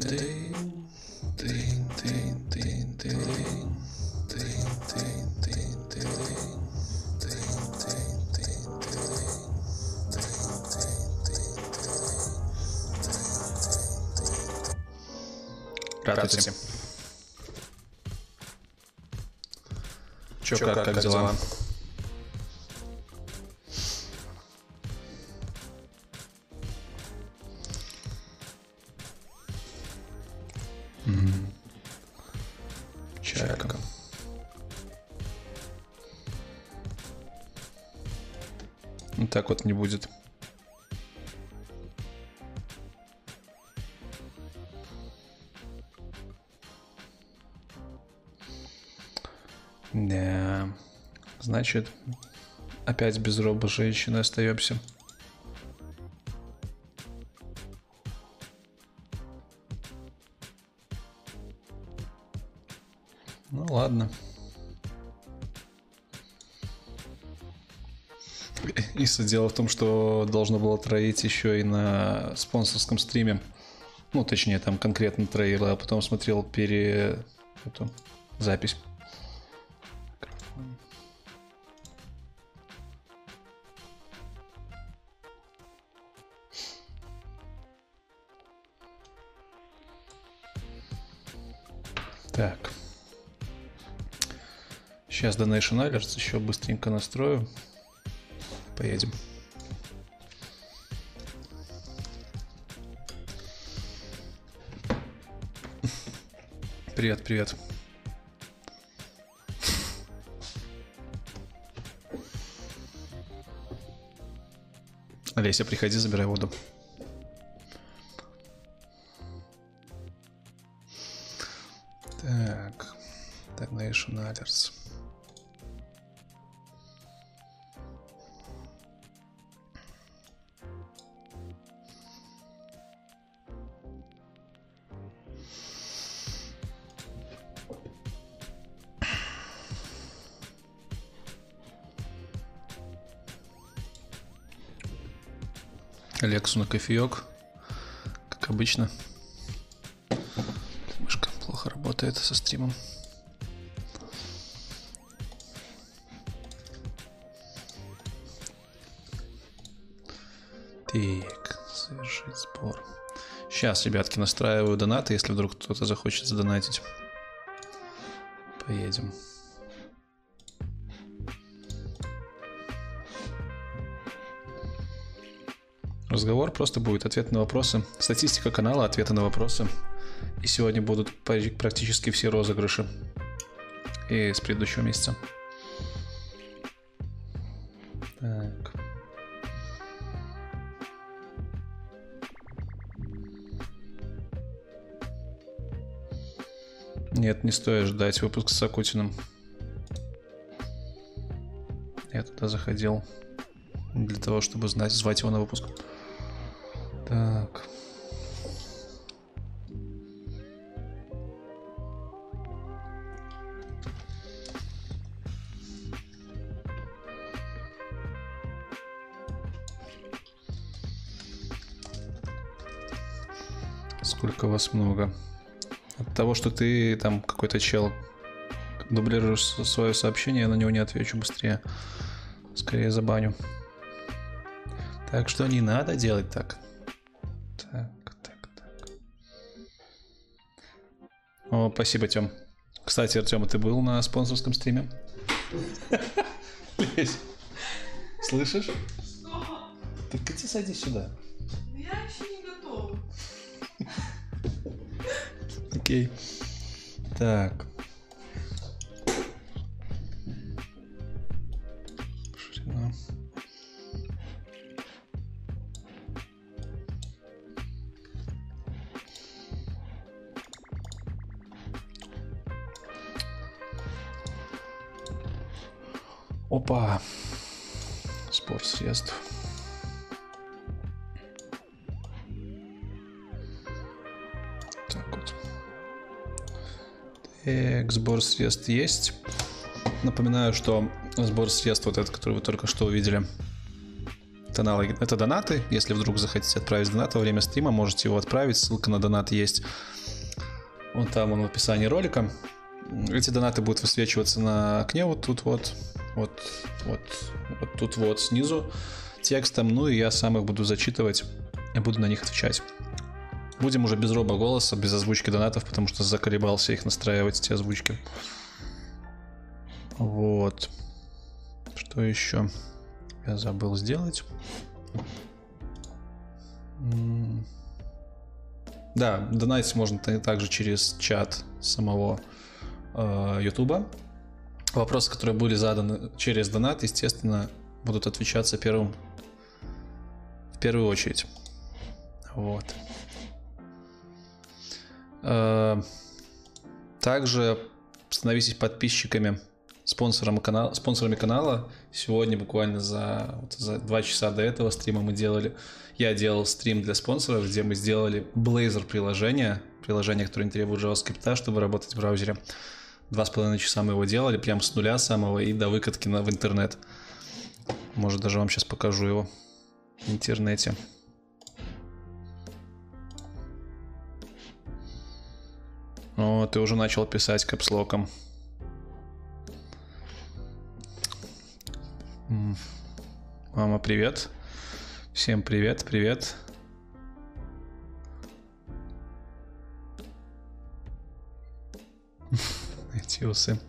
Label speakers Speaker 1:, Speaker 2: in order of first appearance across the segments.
Speaker 1: did Здравствуйте. Чё, как, как дела? М. Чайка. Ну, Так вот не будет. Значит, опять без роба женщины остаемся. Ну ладно. И дело в том, что должно было троить еще и на спонсорском стриме. Ну, точнее, там конкретно троило, а потом смотрел пере... эту запись. Donation Alerts еще быстренько настрою. Поедем. Привет, привет. Олеся, приходи, забирай воду. Кофеек, как обычно. Мышка плохо работает со стримом. Так, совершить сбор. Сейчас, ребятки, настраиваю донаты, если вдруг кто-то захочет задонатить. Поедем. Разговор просто будет ответ на вопросы. Статистика канала, ответы на вопросы. И сегодня будут пр- практически все розыгрыши. И с предыдущего месяца. Так. Нет, не стоит ждать выпуск с Акутиным. Я туда заходил для того, чтобы знать, звать его на выпуск. Так. Сколько вас много? От того, что ты там какой-то чел дублируешь свое сообщение, я на него не отвечу быстрее. Скорее забаню. Так что не надо делать так. О, спасибо, Тём. Кстати, Артем, ты был на спонсорском стриме? Лезь. Слышишь?
Speaker 2: Что?
Speaker 1: Так иди садись сюда.
Speaker 2: Я еще не готова.
Speaker 1: Окей. Так. Так, сбор средств есть. Напоминаю, что сбор средств, вот этот, который вы только что увидели, это аналоги, это донаты. Если вдруг захотите отправить донат во время стрима, можете его отправить. Ссылка на донат есть вон там он в описании ролика. Эти донаты будут высвечиваться на окне вот тут вот, вот, вот, вот тут вот снизу текстом. Ну и я сам их буду зачитывать и буду на них отвечать. Будем уже без роба голоса, без озвучки донатов, потому что заколебался их настраивать, эти озвучки. Вот. Что еще? Я забыл сделать. Да, донатить можно также через чат самого э. Вопросы, которые были заданы через донат, естественно, будут отвечаться первым в первую очередь. Вот. Э, также становитесь подписчиками, спонсором канала, спонсорами канала. Сегодня буквально за, вот, за 2 часа до этого стрима мы делали, я делал стрим для спонсоров, где мы сделали Blazor приложение, приложение, которое не требует JavaScript, чтобы работать в браузере. Два с половиной часа мы его делали, прям с нуля самого и до выкатки на, в интернет. Может, даже вам сейчас покажу его в интернете. О, ты уже начал писать капслоком. Мама, привет. Всем привет, привет. Эти усы.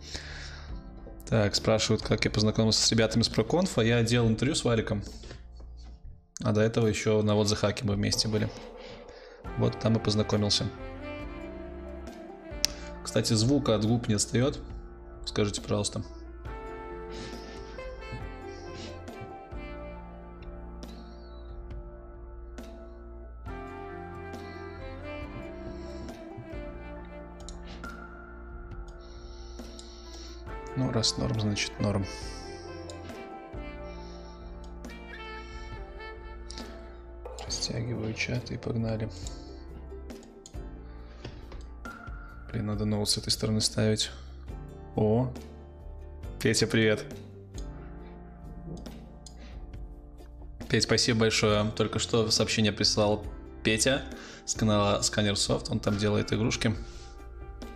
Speaker 1: Так, спрашивают, как я познакомился с ребятами с проконфа. Я делал интервью с Валиком. А до этого еще на вот за хаки мы вместе были. Вот там и познакомился. Кстати, звука от губ не отстает. Скажите, пожалуйста. Ну, раз норм, значит норм. Растягиваю чат и погнали. Блин, надо ноут с этой стороны ставить. О, Петя, привет. Петь, спасибо большое. Только что сообщение прислал Петя с канала Scanner Soft. Он там делает игрушки.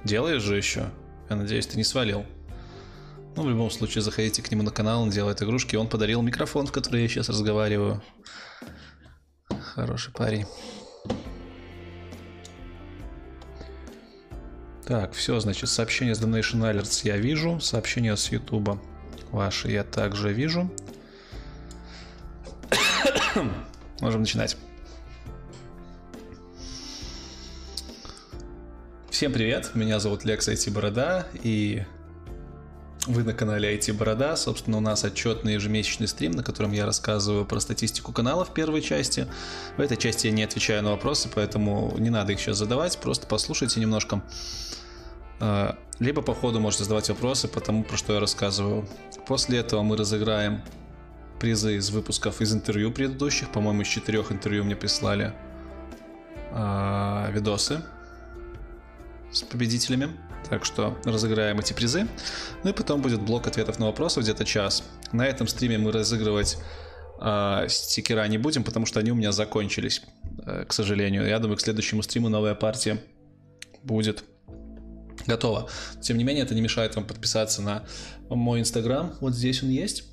Speaker 1: Делаешь же еще? Я надеюсь, ты не свалил. Ну, в любом случае, заходите к нему на канал, он делает игрушки. Он подарил микрофон, в который я сейчас разговариваю. Хороший парень. Так, все, значит, сообщение с Donation Alerts я вижу, сообщение с YouTube ваши я также вижу. Можем начинать. Всем привет, меня зовут Лекс IT Борода, и вы на канале IT Борода. Собственно, у нас отчетный ежемесячный стрим, на котором я рассказываю про статистику канала в первой части. В этой части я не отвечаю на вопросы, поэтому не надо их сейчас задавать, просто послушайте немножко. А, либо по ходу можете задавать вопросы по тому, про что я рассказываю. После этого мы разыграем призы из выпусков из интервью предыдущих. По-моему, из четырех интервью мне прислали э, видосы с победителями. Так что разыграем эти призы. Ну и потом будет блок ответов на вопросы где-то час. На этом стриме мы разыгрывать э, стикера не будем, потому что они у меня закончились, э, к сожалению. Я думаю, к следующему стриму новая партия будет готово. Тем не менее, это не мешает вам подписаться на мой инстаграм. Вот здесь он есть.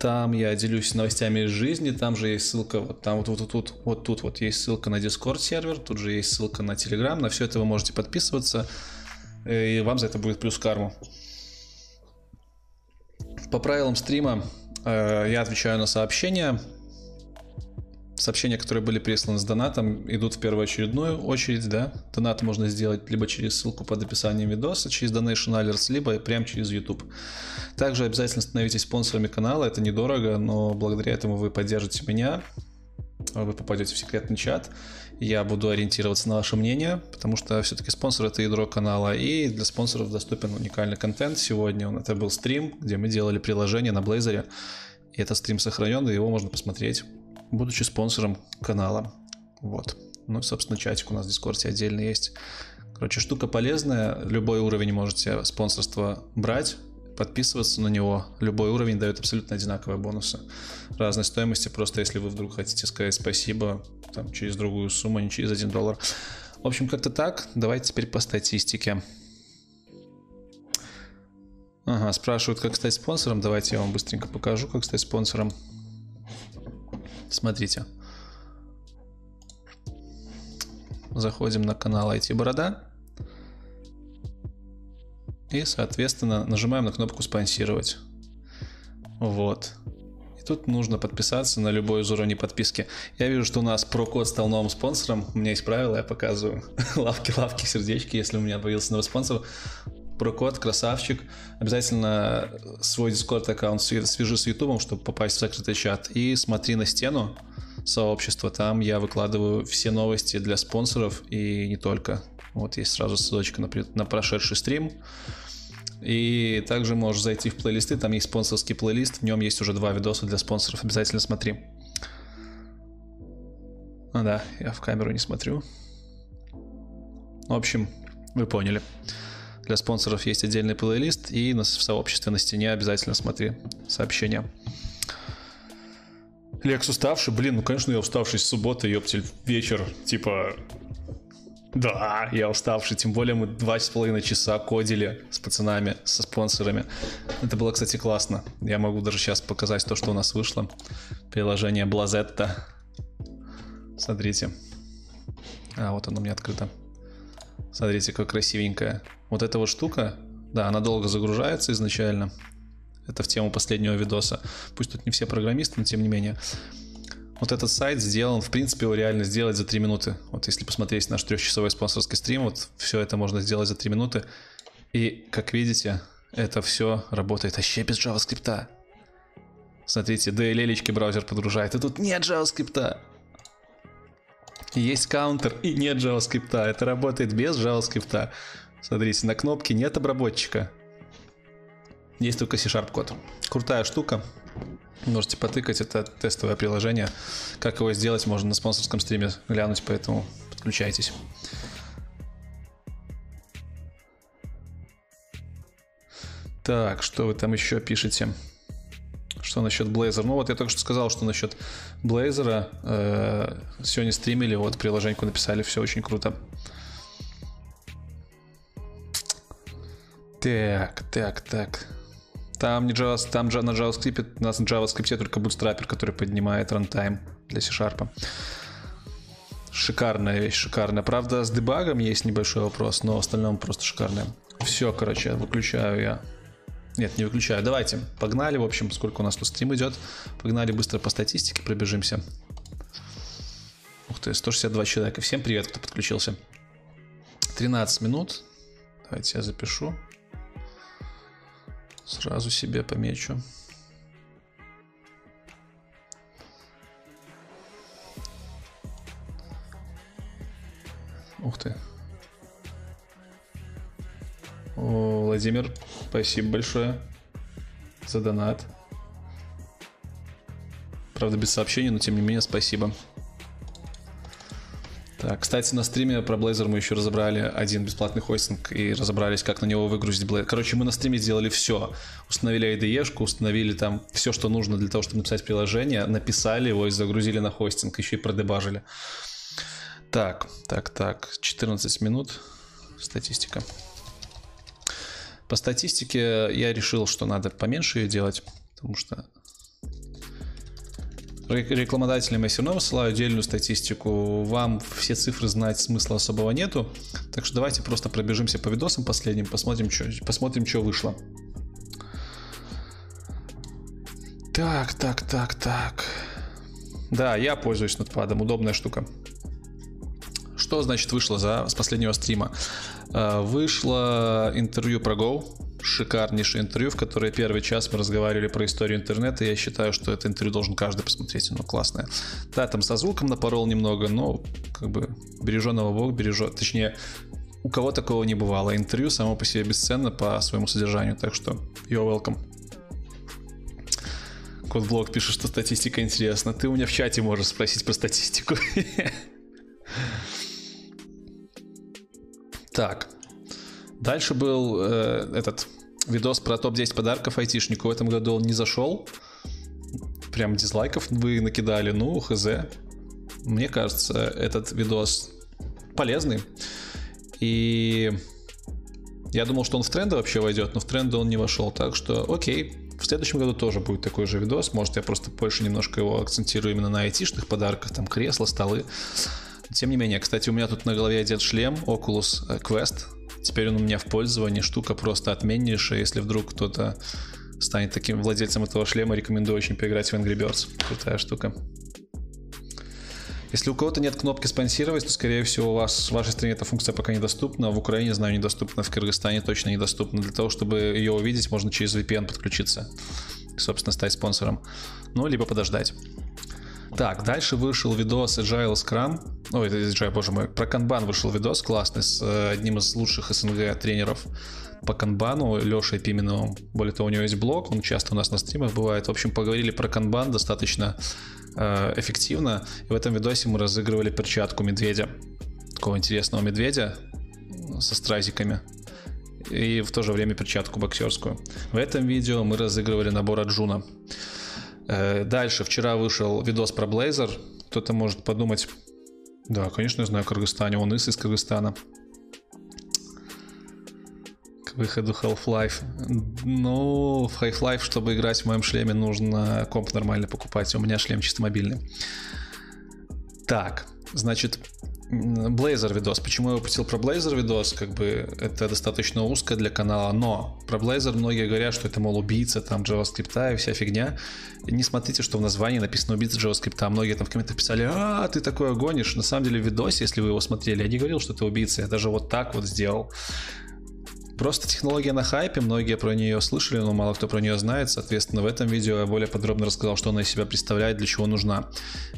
Speaker 1: Там я делюсь новостями из жизни, там же есть ссылка, вот там вот, вот, вот, вот, вот тут вот есть ссылка на Discord сервер, тут же есть ссылка на Telegram, на все это вы можете подписываться, и вам за это будет плюс карму. По правилам стрима э, я отвечаю на сообщения, сообщения, которые были присланы с донатом, идут в первоочередную очередь, да. Донат можно сделать либо через ссылку под описанием видоса, через Donation Alerts, либо прямо через YouTube. Также обязательно становитесь спонсорами канала, это недорого, но благодаря этому вы поддержите меня, вы попадете в секретный чат, я буду ориентироваться на ваше мнение, потому что все-таки спонсор это ядро канала, и для спонсоров доступен уникальный контент. Сегодня он, это был стрим, где мы делали приложение на Blazor, и этот стрим сохранен, и его можно посмотреть будучи спонсором канала. Вот. Ну и, собственно, чатик у нас в Дискорде отдельно есть, Короче, штука полезная. Любой уровень можете спонсорство брать, подписываться на него. Любой уровень дает абсолютно одинаковые бонусы. Разной стоимости. Просто если вы вдруг хотите сказать спасибо там, через другую сумму, не через 1 доллар. В общем, как-то так. Давайте теперь по статистике. Ага, спрашивают, как стать спонсором. Давайте я вам быстренько покажу, как стать спонсором. Смотрите. Заходим на канал IT Борода. И, соответственно, нажимаем на кнопку «Спонсировать». Вот. И тут нужно подписаться на любой из уровней подписки. Я вижу, что у нас прокод стал новым спонсором. У меня есть правила, я показываю. лавки, лавки, сердечки, если у меня появился новый спонсор. Прокод, красавчик. Обязательно свой Discord аккаунт свяжи с YouTube, чтобы попасть в закрытый чат. И смотри на стену сообщества. Там я выкладываю все новости для спонсоров и не только. Вот есть сразу ссылочка на, на прошедший стрим. И также можешь зайти в плейлисты, там есть спонсорский плейлист, в нем есть уже два видоса для спонсоров, обязательно смотри. А да, я в камеру не смотрю. В общем, вы поняли. Для спонсоров есть отдельный плейлист, и в сообществе на стене обязательно смотри сообщения. Лекс уставший? Блин, ну конечно я уставший с субботы, ёптель, вечер, типа да, я уставший. Тем более мы два с половиной часа кодили с пацанами, со спонсорами. Это было, кстати, классно. Я могу даже сейчас показать то, что у нас вышло. Приложение Blazetta. Смотрите. А, вот оно у меня открыто. Смотрите, как красивенькая. Вот эта вот штука, да, она долго загружается изначально. Это в тему последнего видоса. Пусть тут не все программисты, но тем не менее. Вот этот сайт сделан, в принципе, его реально сделать за 3 минуты. Вот если посмотреть наш трехчасовой спонсорский стрим, вот все это можно сделать за 3 минуты. И, как видите, это все работает вообще без JavaScript. Смотрите, DLL браузер подгружает, и тут нет JavaScript. Есть каунтер и нет JavaScript. Это работает без JavaScript. Смотрите, на кнопке нет обработчика. Есть только C-Sharp код. Крутая штука. Можете потыкать, это тестовое приложение. Как его сделать, можно на спонсорском стриме глянуть, поэтому подключайтесь. Так, что вы там еще пишете? Что насчет Blazor? Ну вот я только что сказал, что насчет Blazor э, сегодня стримили, вот приложеньку написали, все очень круто. Так, так, так. Там, не Java, там на JavaScript, у нас на JavaScript только Bootstrapper, который поднимает рантайм для C-Sharp. Шикарная вещь, шикарная. Правда, с дебагом есть небольшой вопрос, но в остальном просто шикарная. Все, короче, выключаю я. Нет, не выключаю. Давайте, погнали. В общем, сколько у нас тут стрим идет. Погнали быстро по статистике, пробежимся. Ух ты, 162 человека. Всем привет, кто подключился. 13 минут. Давайте я запишу. Сразу себе помечу. Ух ты. О, Владимир, спасибо большое за донат. Правда, без сообщений, но тем не менее, спасибо. Так, кстати, на стриме про Blazor мы еще разобрали один бесплатный хостинг и разобрались, как на него выгрузить Blazor. Короче, мы на стриме сделали все. Установили IDE-шку, установили там все, что нужно для того, чтобы написать приложение, написали его и загрузили на хостинг, еще и продебажили. Так, так, так, 14 минут. Статистика. По статистике я решил, что надо поменьше ее делать, потому что Рекламодателям я все равно высылаю отдельную статистику. Вам все цифры знать смысла особого нету. Так что давайте просто пробежимся по видосам последним, посмотрим, что, посмотрим, что вышло. Так, так, так, так. Да, я пользуюсь нотпадом, удобная штука. Что значит вышло за, с последнего стрима? Э, вышло интервью про Go, шикарнейшее интервью, в которое первый час мы разговаривали про историю интернета. Я считаю, что это интервью должен каждый посмотреть, оно классное. Да, там со звуком напорол немного, но как бы береженного Бог бережет. Точнее, у кого такого не бывало. Интервью само по себе бесценно по своему содержанию, так что you're welcome. Кодблог пишет, что статистика интересна. Ты у меня в чате можешь спросить про статистику. Так. Дальше был э, этот видос про топ-10 подарков айтишнику. В этом году он не зашел. Прям дизлайков вы накидали. Ну, хз. Мне кажется, этот видос полезный. И я думал, что он в тренды вообще войдет, но в тренды он не вошел. Так что, окей, в следующем году тоже будет такой же видос. Может, я просто больше немножко его акцентирую именно на айтишных подарках, там кресла, столы. Тем не менее, кстати, у меня тут на голове одет шлем Oculus Quest. Теперь он у меня в пользовании. Штука просто отменнейшая. Если вдруг кто-то станет таким владельцем этого шлема, рекомендую очень поиграть в Angry Birds. Крутая штука. Если у кого-то нет кнопки спонсировать, то, скорее всего, у вас в вашей стране эта функция пока недоступна. В Украине, знаю, недоступна, в Кыргызстане точно недоступна. Для того, чтобы ее увидеть, можно через VPN подключиться и, собственно, стать спонсором. Ну, либо подождать. Так, дальше вышел видос Agile Scrum. Ой, это Agile, боже мой. Про канбан вышел видос классный с э, одним из лучших СНГ тренеров по канбану, Лешей Пименовым. Более того, у него есть блог, он часто у нас на стримах бывает. В общем, поговорили про канбан достаточно э, эффективно. И в этом видосе мы разыгрывали перчатку медведя. Такого интересного медведя со стразиками и в то же время перчатку боксерскую. В этом видео мы разыгрывали набор Аджуна. Э, дальше, вчера вышел видос про Blazor. Кто-то может подумать, да, конечно, я знаю Кыргызстане, он из из Кыргызстана. К выходу Half-Life. Ну, в Half-Life, чтобы играть в моем шлеме, нужно комп нормально покупать. У меня шлем чисто мобильный. Так, значит, Blazor видос. Почему я выпустил про Blazor видос? Как бы это достаточно узко для канала, но про Blazor многие говорят, что это, мол, убийца там JavaScript и вся фигня. Не смотрите, что в названии написано убийца JavaScript. А многие там в комментах писали, а, ты такое гонишь. На самом деле в видосе, если вы его смотрели, я не говорил, что это убийца. Я даже вот так вот сделал. Просто технология на хайпе, многие про нее слышали, но мало кто про нее знает. Соответственно, в этом видео я более подробно рассказал, что она из себя представляет, для чего нужна.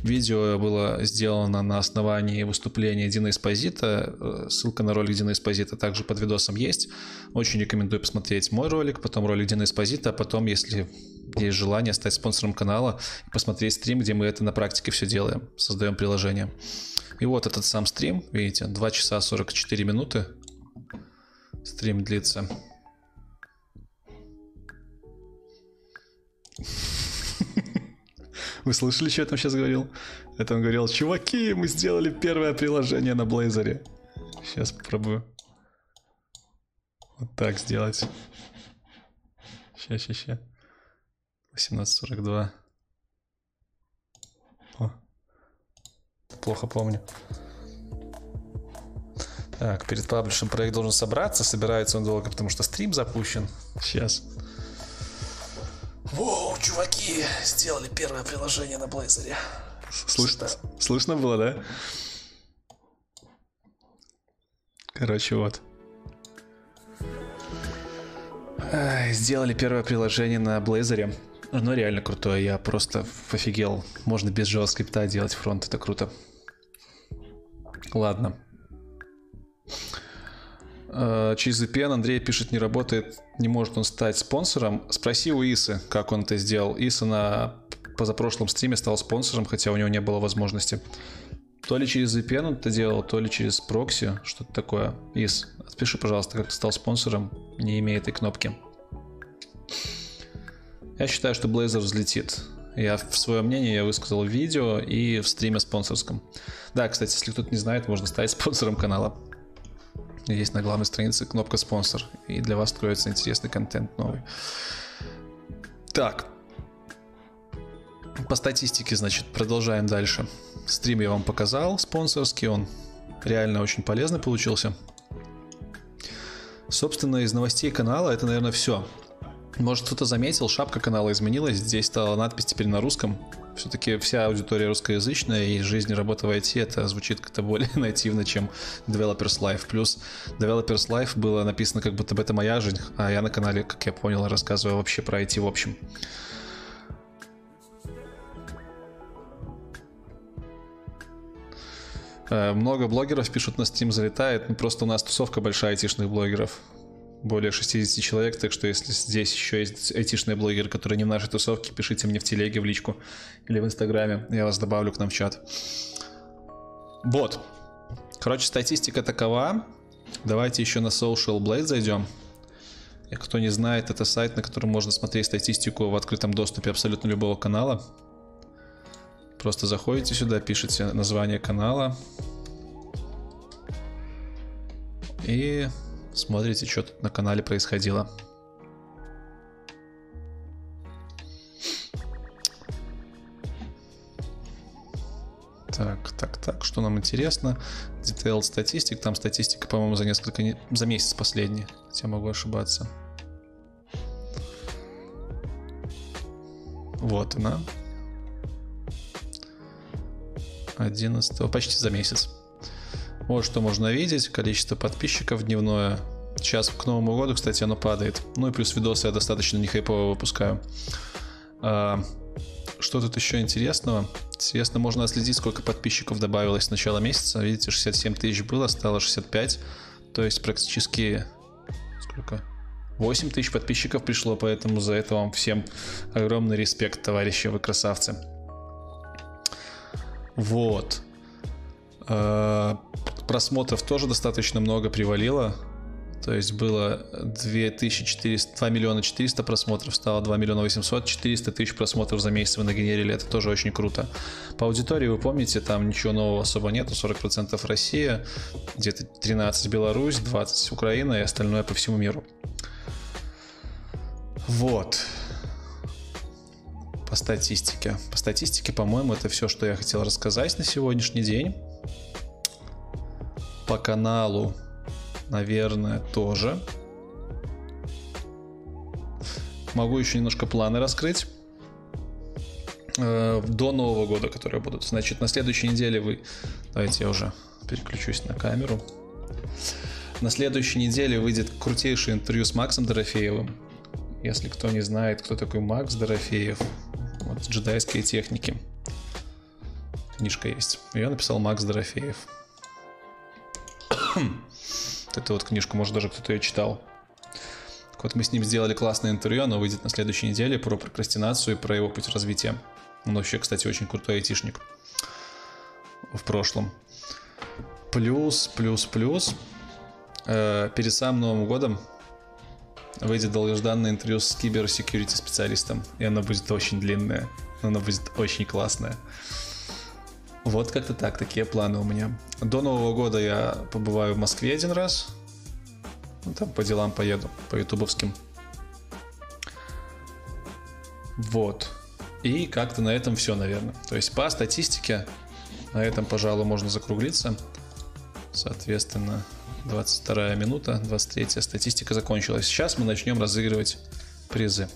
Speaker 1: Видео было сделано на основании выступления Дина Эспозита. Э, ссылка на ролик Дина Эспозита также под видосом есть. Очень рекомендую посмотреть мой ролик, потом ролик Дина Эспозита, а потом, если есть желание, стать спонсором канала посмотреть стрим, где мы это на практике все делаем, создаем приложение. И вот этот сам стрим, видите, 2 часа 44 минуты стрим длится. Вы слышали, что я там сейчас говорил? Это он говорил, чуваки, мы сделали первое приложение на Блейзере. Сейчас попробую. Вот так сделать. Сейчас, сейчас, сейчас. 18.42. О. Плохо помню. Так, перед паблишем проект должен собраться. Собирается он долго, потому что стрим запущен. Сейчас. Воу, чуваки, сделали первое приложение на Blazor. Слышно, слышно было, да? Короче, вот. Сделали первое приложение на Blazor. Оно реально крутое, я просто офигел. Можно без JavaScript делать фронт, это круто. Ладно. Э, через VPN Андрей пишет, не работает, не может он стать спонсором. Спроси у Исы, как он это сделал. Иса на позапрошлом стриме стал спонсором, хотя у него не было возможности. То ли через VPN он это делал, то ли через прокси, что-то такое. Ис, отпиши, пожалуйста, как ты стал спонсором, не имея этой кнопки. Я считаю, что Blazor взлетит. Я в свое мнение я высказал в видео и в стриме спонсорском. Да, кстати, если кто-то не знает, можно стать спонсором канала. Есть на главной странице кнопка «Спонсор», и для вас откроется интересный контент новый. Так. По статистике, значит, продолжаем дальше. Стрим я вам показал, спонсорский, он реально очень полезный получился. Собственно, из новостей канала это, наверное, все. Может, кто-то заметил, шапка канала изменилась. Здесь стала надпись теперь на русском. Все-таки вся аудитория русскоязычная, и жизнь и работа в IT это звучит как-то более нативно, чем Developers Life. Плюс Developers Life было написано, как будто бы это моя жизнь, а я на канале, как я понял, рассказываю вообще про IT в общем. Э, много блогеров пишут на Steam залетает, ну просто у нас тусовка большая айтишных блогеров более 60 человек, так что если здесь еще есть айтишные блогеры, которые не в нашей тусовке, пишите мне в телеге, в личку или в инстаграме, я вас добавлю к нам в чат. Вот. Короче, статистика такова. Давайте еще на Social Blade зайдем. И кто не знает, это сайт, на котором можно смотреть статистику в открытом доступе абсолютно любого канала. Просто заходите сюда, пишите название канала. И смотрите, что тут на канале происходило. Так, так, так, что нам интересно? Detail статистик, там статистика, по-моему, за несколько, не... за месяц последний, хотя могу ошибаться. Вот она. 11, почти за месяц. Вот что можно видеть, количество подписчиков дневное. Сейчас к Новому году, кстати, оно падает. Ну и плюс видосы я достаточно не хайпово выпускаю. А, что тут еще интересного? Интересно, можно отследить, сколько подписчиков добавилось с начала месяца. Видите, 67 тысяч было, стало 65. То есть практически... Сколько? 8 тысяч подписчиков пришло, поэтому за это вам всем огромный респект, товарищи, вы красавцы. Вот. Просмотров тоже достаточно много привалило. То есть было 2400, 2 миллиона 400 просмотров, стало 2 миллиона 800, 400 тысяч просмотров за месяц вы нагенерили, это тоже очень круто. По аудитории вы помните, там ничего нового особо нету, 40% Россия, где-то 13 Беларусь, 20 Украина и остальное по всему миру. Вот. По статистике. По статистике, по-моему, это все, что я хотел рассказать на сегодняшний день. По каналу наверное, тоже. Могу еще немножко планы раскрыть э, до Нового года, которые будут. Значит, на следующей неделе вы... Давайте я уже переключусь на камеру. На следующей неделе выйдет крутейшее интервью с Максом Дорофеевым. Если кто не знает, кто такой Макс Дорофеев, вот джедайские техники. Книжка есть. Ее написал Макс Дорофеев. Эту вот книжку, может даже кто-то ее читал. Так вот мы с ним сделали классное интервью, оно выйдет на следующей неделе про прокрастинацию и про его путь развития. Он вообще, кстати, очень крутой айтишник в прошлом. Плюс, плюс, плюс. Э, перед самым Новым годом выйдет долгожданное интервью с киберсекьюрити специалистом. И оно будет очень длинное. Оно будет очень классное. Вот как-то так, такие планы у меня. До Нового года я побываю в Москве один раз. Ну, там по делам поеду, по ютубовским. Вот. И как-то на этом все, наверное. То есть по статистике на этом, пожалуй, можно закруглиться. Соответственно, 22 минута, 23 статистика закончилась. Сейчас мы начнем разыгрывать призы.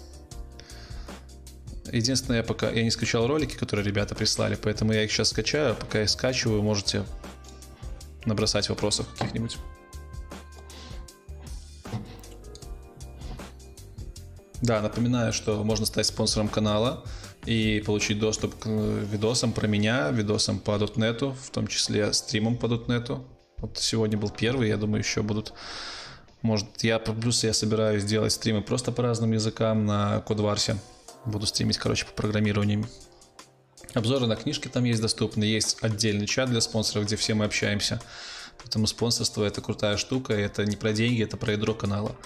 Speaker 1: Единственное, я пока я не скачал ролики, которые ребята прислали, поэтому я их сейчас скачаю. Пока я скачиваю, можете набросать вопросов каких-нибудь. Да, напоминаю, что можно стать спонсором канала и получить доступ к видосам про меня, видосам по .NET, в том числе стримам по .NET. Вот сегодня был первый, я думаю, еще будут может, я плюс я собираюсь делать стримы просто по разным языкам на Кодварсе. Буду стримить, короче, по программированию. Обзоры на книжки там есть доступны. Есть отдельный чат для спонсоров, где все мы общаемся. Поэтому спонсорство это крутая штука. Это не про деньги, это про ядро канала.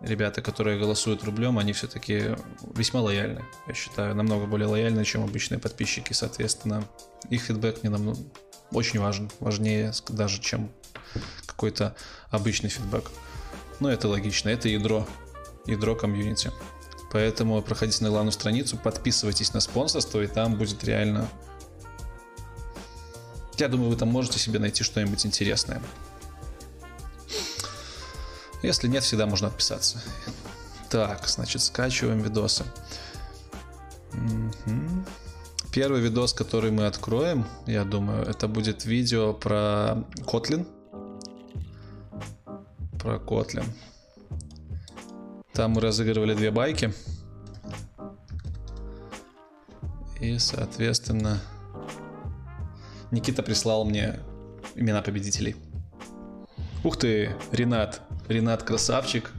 Speaker 1: Ребята, которые голосуют рублем, они все-таки весьма лояльны. Я считаю, намного более лояльны, чем обычные подписчики. Соответственно, их фидбэк мне намного очень важен. Важнее даже, чем какой-то обычный фидбэк. Но это логично. Это ядро. Ядро комьюнити. Поэтому проходите на главную страницу, подписывайтесь на спонсорство, и там будет реально... Я думаю, вы там можете себе найти что-нибудь интересное. Если нет, всегда можно отписаться. Так, значит, скачиваем видосы. Угу. Первый видос, который мы откроем, я думаю, это будет видео про Kotlin. Про Kotlin. Там мы разыгрывали две байки. И, соответственно, Никита прислал мне имена победителей. Ух ты, Ренат. Ренат красавчик.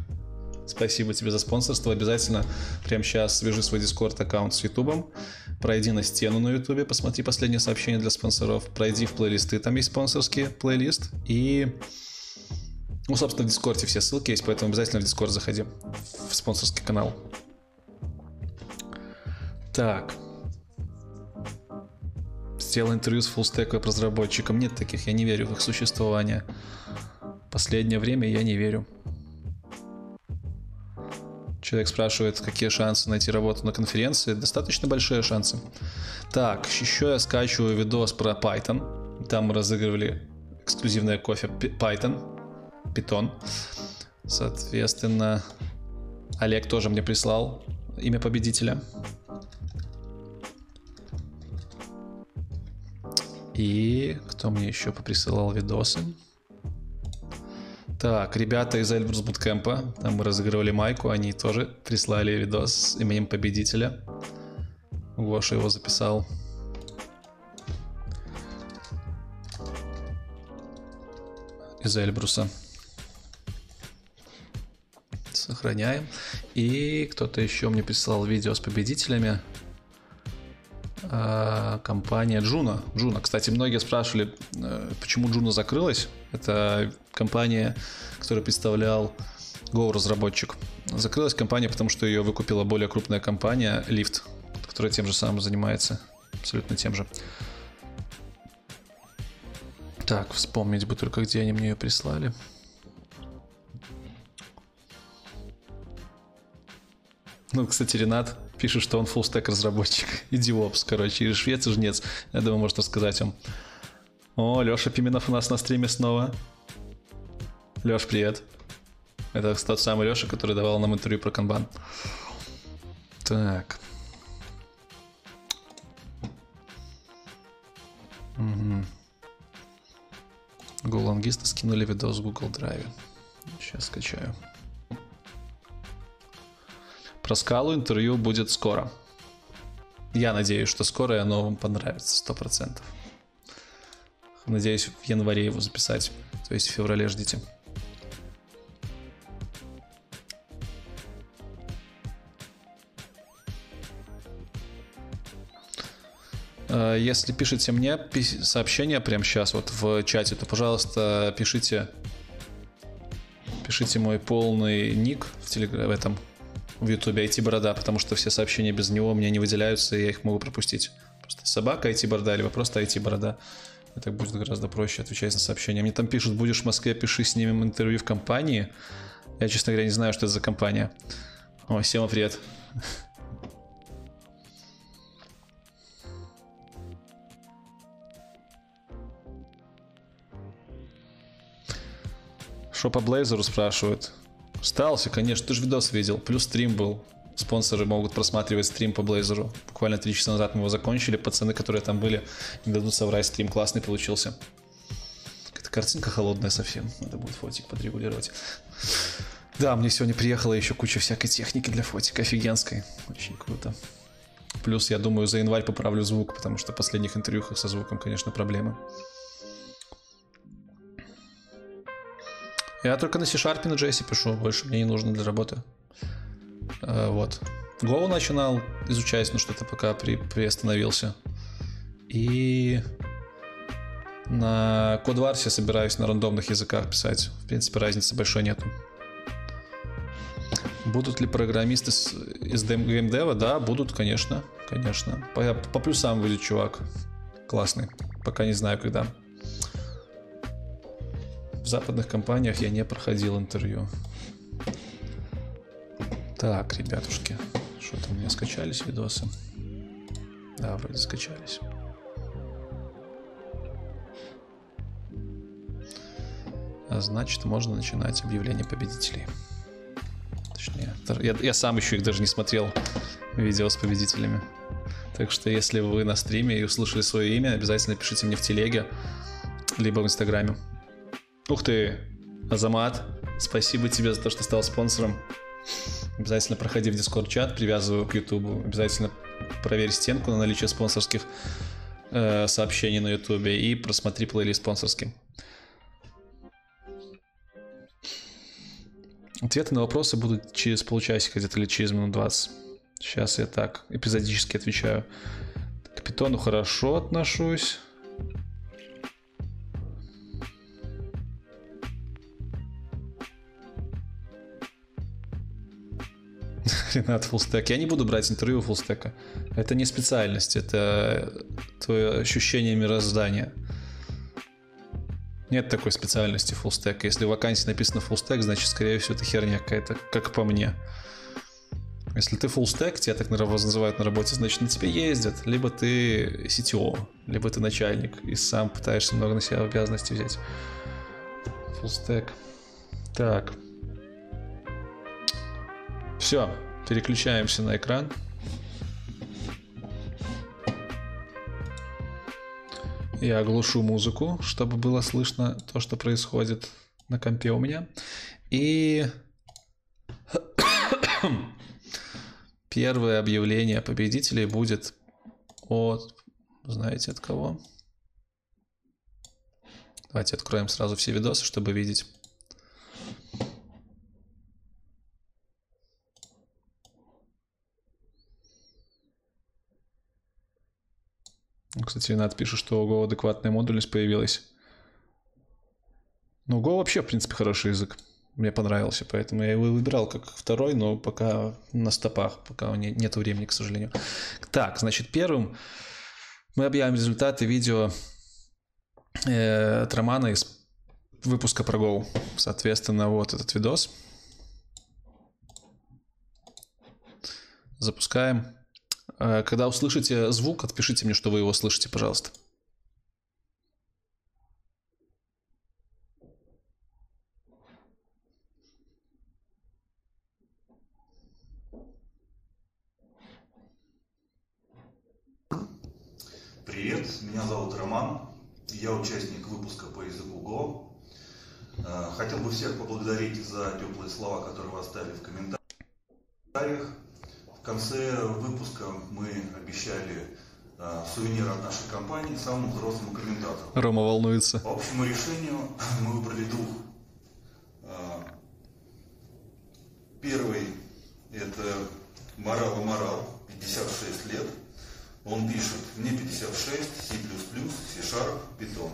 Speaker 1: Спасибо тебе за спонсорство. Обязательно прямо сейчас свяжи свой дискорд аккаунт с Ютубом. Пройди на стену на Ютубе, посмотри последнее сообщение для спонсоров. Пройди в плейлисты, там есть спонсорский плейлист. И Ну, собственно, в Дискорде все ссылки есть, поэтому обязательно в Дискорд заходи. В спонсорский канал. Так. Сделал интервью с фуллстек веб-разработчиком. Нет таких, я не верю в их существование. Последнее время я не верю. Человек спрашивает, какие шансы найти работу на конференции. Достаточно большие шансы. Так, еще я скачиваю видос про Python. Там мы разыгрывали эксклюзивное кофе Python. Python. Соответственно, Олег тоже мне прислал имя победителя. И кто мне еще поприсылал видосы? Так, ребята из Эльбрус Буткемпа, там мы разыгрывали майку, они тоже прислали видос с именем победителя. Гоша его записал. Из Эльбруса. Сохраняем. И кто-то еще мне прислал видео с победителями. А, компания Juno. Juno. Кстати, многие спрашивали, э, почему Juno закрылась. Это компания, которую представлял Go разработчик. Закрылась компания, потому что ее выкупила более крупная компания Lyft, которая тем же самым занимается. Абсолютно тем же. Так, вспомнить бы только, где они мне ее прислали. Ну, кстати, Ренат пишет, что он фуллстек разработчик и DevOps, короче, и швец, и жнец. Я думаю, может рассказать вам. О, Леша Пименов у нас на стриме снова. Леш, привет. Это тот самый Леша, который давал нам интервью про канбан. Так. Угу. Голлангисты скинули видос в Google Drive. Сейчас скачаю. Про скалу интервью будет скоро. Я надеюсь, что скоро и оно вам понравится, сто процентов. Надеюсь, в январе его записать. То есть в феврале ждите. Э, если пишете мне сообщение прямо сейчас вот в чате, то, пожалуйста, пишите, пишите мой полный ник в, телег... в этом в Ютубе IT-борода, потому что все сообщения без него меня не выделяются, и я их могу пропустить. Просто собака IT-борода, либо просто IT-борода. Это будет гораздо проще отвечать на сообщения. Мне там пишут, будешь в Москве, пиши, снимем интервью в компании. Я, честно говоря, не знаю, что это за компания. О, Сема, привет. Что по Блейзеру спрашивают? Стался, конечно, ты же видос видел. Плюс стрим был. Спонсоры могут просматривать стрим по Блейзеру. Буквально три часа назад мы его закончили. Пацаны, которые там были, не дадут соврать. Стрим классный получился. Какая-то картинка холодная совсем. Надо будет фотик подрегулировать. Да, мне сегодня приехала еще куча всякой техники для фотика офигенской. Очень круто. Плюс, я думаю, за январь поправлю звук, потому что в последних интервьюхах со звуком, конечно, проблемы. Я только на C-Sharp и на JS пишу, больше мне не нужно для работы. Э, вот. Go начинал изучать, но что-то пока при, приостановился. И на Кодварсе собираюсь на рандомных языках писать. В принципе, разницы большой нету. Будут ли программисты из геймдева? Да, будут, конечно. Конечно. По, по плюсам выйдет чувак. Классный. Пока не знаю, когда западных компаниях я не проходил интервью. Так, ребятушки, что там у меня скачались видосы? Да, вроде скачались. А значит, можно начинать объявление победителей. Точнее, я, я сам еще их даже не смотрел, видео с победителями. Так что, если вы на стриме и услышали свое имя, обязательно пишите мне в телеге, либо в инстаграме. Ух ты, Азамат, спасибо тебе за то, что стал спонсором. Обязательно проходи в Discord чат, привязываю к YouTube. Обязательно проверь стенку на наличие спонсорских э, сообщений на YouTube и просмотри плейлист спонсорский. Ответы на вопросы будут через полчасика где-то или через минут 20. Сейчас я так эпизодически отвечаю. К питону хорошо отношусь. Ренат фуллстек. Я не буду брать интервью у фуллстека. Это не специальность, это твое ощущение мироздания. Нет такой специальности фуллстека. Если в вакансии написано фуллстек, значит, скорее всего, это херня какая-то, как по мне. Если ты stack, тебя так называют на работе, значит на тебе ездят. Либо ты CTO, либо ты начальник и сам пытаешься много на себя обязанностей взять. Stack. Так. Все, переключаемся на экран. Я оглушу музыку, чтобы было слышно то, что происходит на компе у меня. И Первое объявление победителей будет от... Знаете от кого? Давайте откроем сразу все видосы, чтобы видеть. Кстати, Ренат пишет, что у Go адекватная модульность появилась. Ну, Go вообще, в принципе, хороший язык мне понравился, поэтому я его выбирал как второй, но пока на стопах, пока нет времени, к сожалению. Так, значит, первым мы объявим результаты видео э, от Романа из выпуска про Go. Соответственно, вот этот видос. Запускаем. Э, когда услышите звук, отпишите мне, что вы его слышите, пожалуйста.
Speaker 3: Привет, меня зовут Роман, я участник выпуска по языку Go. Э, хотел бы всех поблагодарить за теплые слова, которые вы оставили в комментариях. В конце выпуска мы обещали э, сувенир от нашей компании самому взрослому комментатору.
Speaker 1: Рома волнуется.
Speaker 3: По общему решению мы выбрали двух. Э, первый это Морал Морал, 56 лет. Он пишет, мне 56, C++, C-Sharp, Python.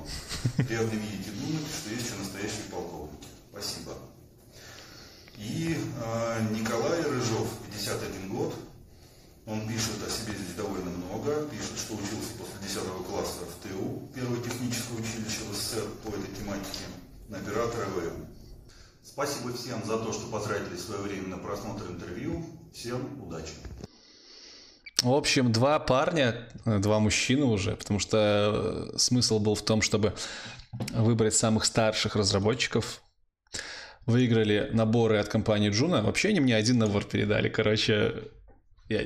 Speaker 3: Видеть и думать, что есть еще настоящие полковники. Спасибо. И э, Николай Рыжов, 51 год. Он пишет о себе здесь довольно много. Пишет, что учился после 10 класса в ТУ, первое техническое училище в СССР по этой тематике, на оператора ВМ. Спасибо всем за то, что потратили свое время на просмотр интервью. Всем удачи!
Speaker 1: В общем, два парня, два мужчины уже, потому что э, смысл был в том, чтобы выбрать самых старших разработчиков. Выиграли наборы от компании Джуна. Вообще они мне один набор передали. Короче, я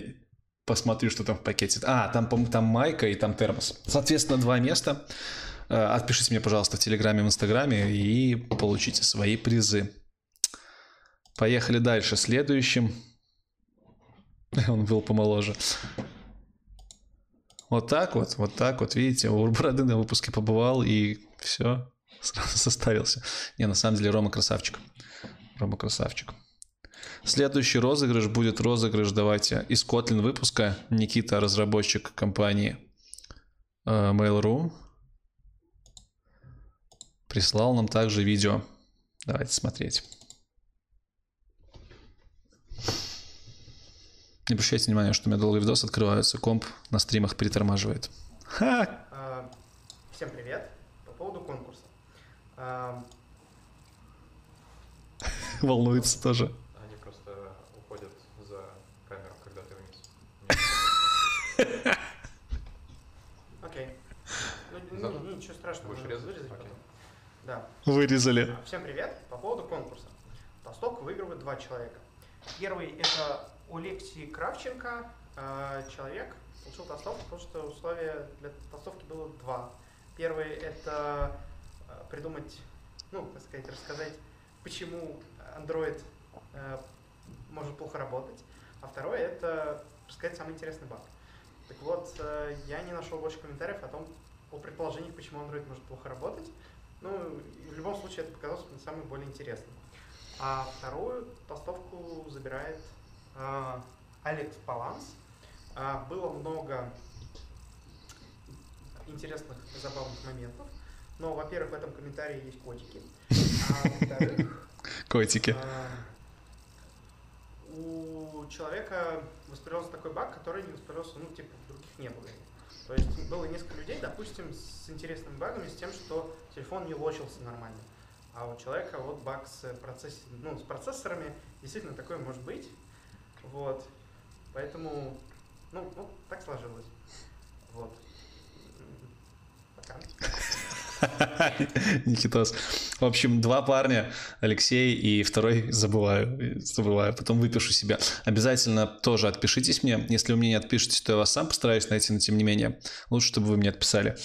Speaker 1: посмотрю, что там в пакете. А, там, там майка и там термос. Соответственно, два места. Э, отпишите мне, пожалуйста, в Телеграме, в Инстаграме и получите свои призы. Поехали дальше. Следующим Он был помоложе. Вот так вот, вот так вот, видите, у Бороды на выпуске побывал и все, сразу составился. Не, на самом деле Рома красавчик. Рома красавчик. Следующий розыгрыш будет розыгрыш, давайте, из Kotlin выпуска. Никита, разработчик компании э, Mail.ru, прислал нам также видео. Давайте смотреть. Не обращайте внимания, что у меня долгий видос открывается, комп на стримах притормаживает. Ха!
Speaker 4: А, всем привет. По поводу конкурса. А,
Speaker 1: Волнуется тоже.
Speaker 5: Они просто уходят за камеру, когда ты вниз.
Speaker 4: окей. Ну,
Speaker 5: Зато
Speaker 4: ну, ничего страшного.
Speaker 5: Будешь резать?
Speaker 4: вырезать
Speaker 5: Окей.
Speaker 4: потом. Да.
Speaker 1: Вырезали.
Speaker 4: А, Всем привет. По поводу конкурса. Толсток выигрывает два человека. Первый это Алексей Кравченко, э, человек, получил толстовку, потому что условия для толстовки было два. Первый это придумать, ну, так сказать, рассказать, почему Android э, может плохо работать. А второе это рассказать самый интересный баг. Так вот, э, я не нашел больше комментариев о том, о предположениях, почему Android может плохо работать. Ну, в любом случае это показалось мне самым более интересным. А вторую толстовку забирает а, Алекс Паланс. А, было много интересных забавных моментов. Но, во-первых, в этом комментарии есть котики. А во-вторых,
Speaker 1: Котики.
Speaker 4: а, у человека второй не воспользовался, ну, типа, других не было. То есть было несколько людей, допустим, с интересными багами, с тем, что телефон не лочился нормально. А у человека вот баг с, процесс... ну, с процессорами, действительно такое может быть. Вот. Поэтому, ну, ну так сложилось. Вот. Пока.
Speaker 1: Никитос. В общем, два парня, Алексей и второй забываю, забываю, потом выпишу себя. Обязательно тоже отпишитесь мне. Если вы мне не отпишетесь, то я вас сам постараюсь найти, но тем не менее, лучше, чтобы вы мне отписали.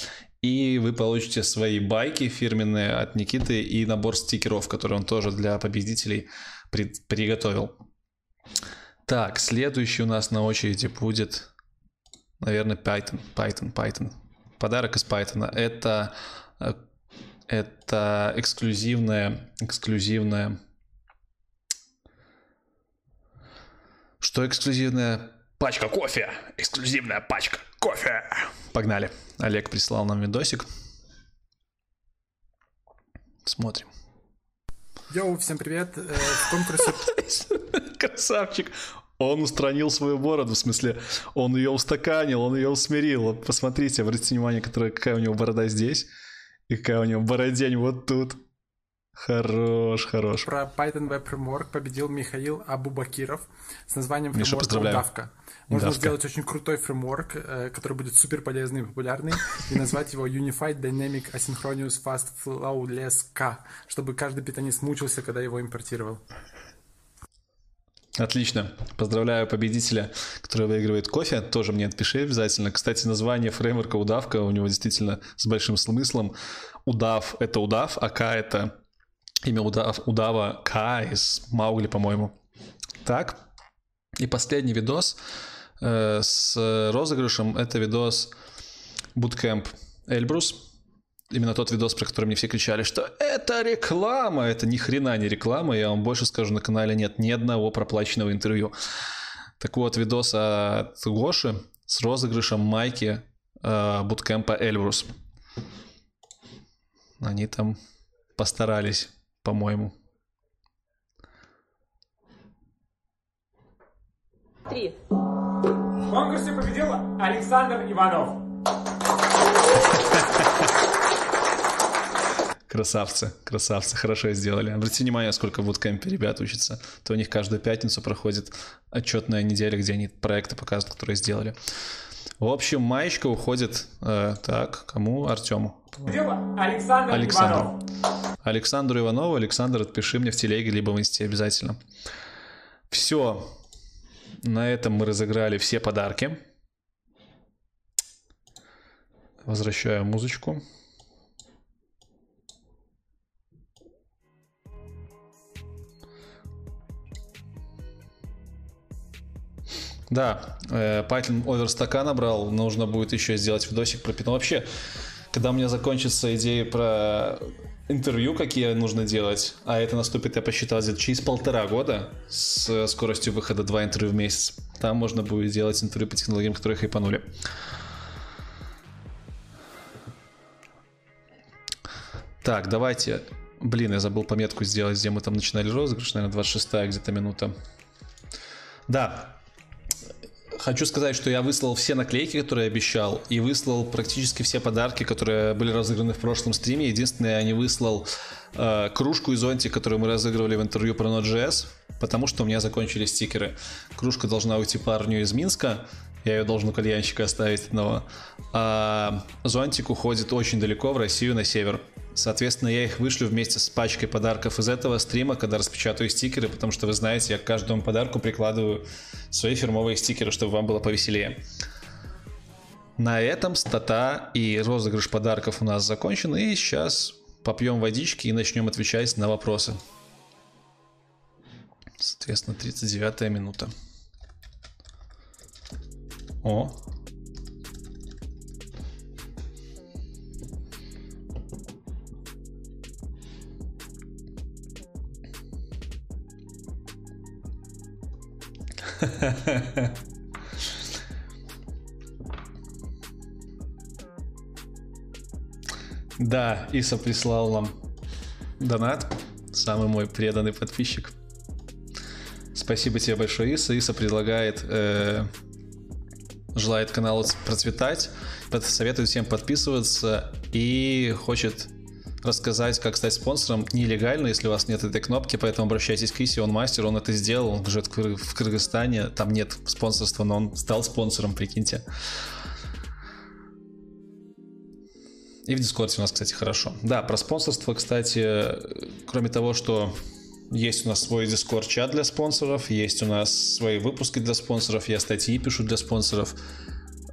Speaker 1: И вы получите свои байки фирменные от Никиты и набор стикеров, который он тоже для победителей пред- приготовил. Так, следующий у нас на очереди будет, наверное, Python, Python, Python. Подарок из Python. Это это эксклюзивная, эксклюзивная... Что эксклюзивная? Пачка кофе! Эксклюзивная пачка кофе! Погнали. Олег прислал нам видосик. Смотрим.
Speaker 6: Йоу, всем привет. Э, В конкурсе
Speaker 1: Красавчик. Он устранил свою бороду, в смысле, он ее устаканил, он ее усмирил. Посмотрите, обратите внимание, которая, какая у него борода здесь, и какая у него бородень вот тут. Хорош, хорош.
Speaker 6: про Python Web Framework победил Михаил Абубакиров с названием
Speaker 1: Миша, поздравляю.
Speaker 6: Удавка. Можно
Speaker 1: Удавка.
Speaker 6: сделать очень крутой фреймворк, э, который будет супер полезный и популярный, и назвать его Unified Dynamic Asynchronous Fast Flowless K, чтобы каждый питанец мучился, когда его импортировал.
Speaker 1: Отлично. Поздравляю победителя, который выигрывает кофе. Тоже мне отпиши обязательно. Кстати, название фреймворка удавка у него действительно с большим смыслом. Удав — это удав, а К — это имя удав, удава К из Маугли, по-моему. Так. И последний видос э, с розыгрышем — это видос Bootcamp Эльбрус. Именно тот видос, про который мне все кричали, что это реклама. Это ни хрена не реклама. Я вам больше скажу, на канале нет ни одного проплаченного интервью. Так вот, видос от Гоши с розыгрышем майки э, буткемпа Эльбрус. Они там постарались, по-моему.
Speaker 7: Три.
Speaker 8: В конкурсе победил Александр Иванов.
Speaker 1: Красавцы, красавцы, хорошо сделали. Обратите внимание, сколько в буткемпе ребят учатся. То у них каждую пятницу проходит отчетная неделя, где они проекты показывают, которые сделали. В общем, маечка уходит, э, так, кому? Артему.
Speaker 8: Александр,
Speaker 1: Александр.
Speaker 8: Иванов.
Speaker 1: Александру Иванову. Александр, отпиши мне в телеге, либо в инсте обязательно. Все. На этом мы разыграли все подарки. Возвращаю музычку. Да, э, Python оверстака набрал, нужно будет еще сделать видосик про Python. Вообще, когда у меня закончится идея про интервью, какие нужно делать, а это наступит, я посчитал, где-то через полтора года с скоростью выхода два интервью в месяц, там можно будет делать интервью по технологиям, которые хайпанули. Так, давайте... Блин, я забыл пометку сделать, где мы там начинали розыгрыш, наверное, 26 где-то минута. Да, Хочу сказать, что я выслал все наклейки, которые обещал, и выслал практически все подарки, которые были разыграны в прошлом стриме. Единственное, я не выслал э, кружку и зонтик, которую мы разыгрывали в интервью про Node.js, потому что у меня закончились стикеры. Кружка должна уйти парню из Минска, я ее должен у кальянщика оставить одного. А зонтик уходит очень далеко, в Россию, на север. Соответственно, я их вышлю вместе с пачкой подарков из этого стрима, когда распечатаю стикеры, потому что вы знаете, я к каждому подарку прикладываю свои фирмовые стикеры, чтобы вам было повеселее. На этом стата и розыгрыш подарков у нас закончен, и сейчас попьем водички и начнем отвечать на вопросы. Соответственно, 39 минута. О, Да, Иса прислал нам донат. Самый мой преданный подписчик. Спасибо тебе большое, Иса. Иса предлагает э, желает каналу процветать, советует всем подписываться и хочет рассказать, как стать спонсором нелегально, если у вас нет этой кнопки, поэтому обращайтесь к Иси, он мастер, он это сделал, он живет в Кыр- в Кыргызстане, там нет спонсорства, но он стал спонсором, прикиньте. И в Дискорде у нас, кстати, хорошо. Да, про спонсорство, кстати, кроме того, что есть у нас свой Discord-чат для спонсоров, есть у нас свои выпуски для спонсоров, я статьи пишу для спонсоров.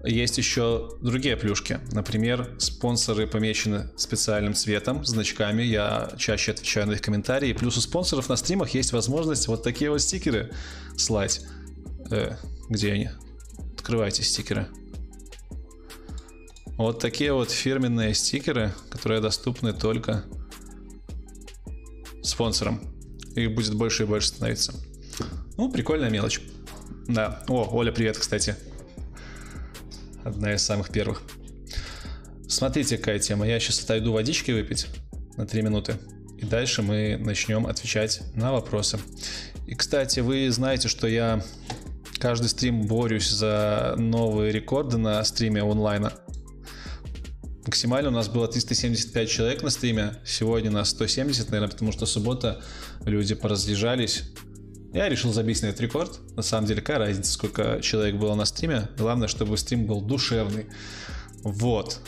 Speaker 1: Есть еще другие плюшки. Например, спонсоры помечены специальным цветом, значками. Я чаще отвечаю на их комментарии. Плюс у спонсоров на стримах есть возможность вот такие вот стикеры слать. Э, где они? Открывайте стикеры. Вот такие вот фирменные стикеры, которые доступны только спонсорам. Их будет больше и больше становиться. Ну, прикольная мелочь. Да. О, Оля, привет, кстати. Одна из самых первых. Смотрите, какая тема. Я сейчас отойду водички выпить на 3 минуты. И дальше мы начнем отвечать на вопросы. И, кстати, вы знаете, что я каждый стрим борюсь за новые рекорды на стриме онлайна. Максимально у нас было 375 человек на стриме. Сегодня нас 170, наверное, потому что суббота люди поразъезжались. Я решил забить на этот рекорд. На самом деле, какая разница, сколько человек было на стриме. Главное, чтобы стрим был душевный. Вот.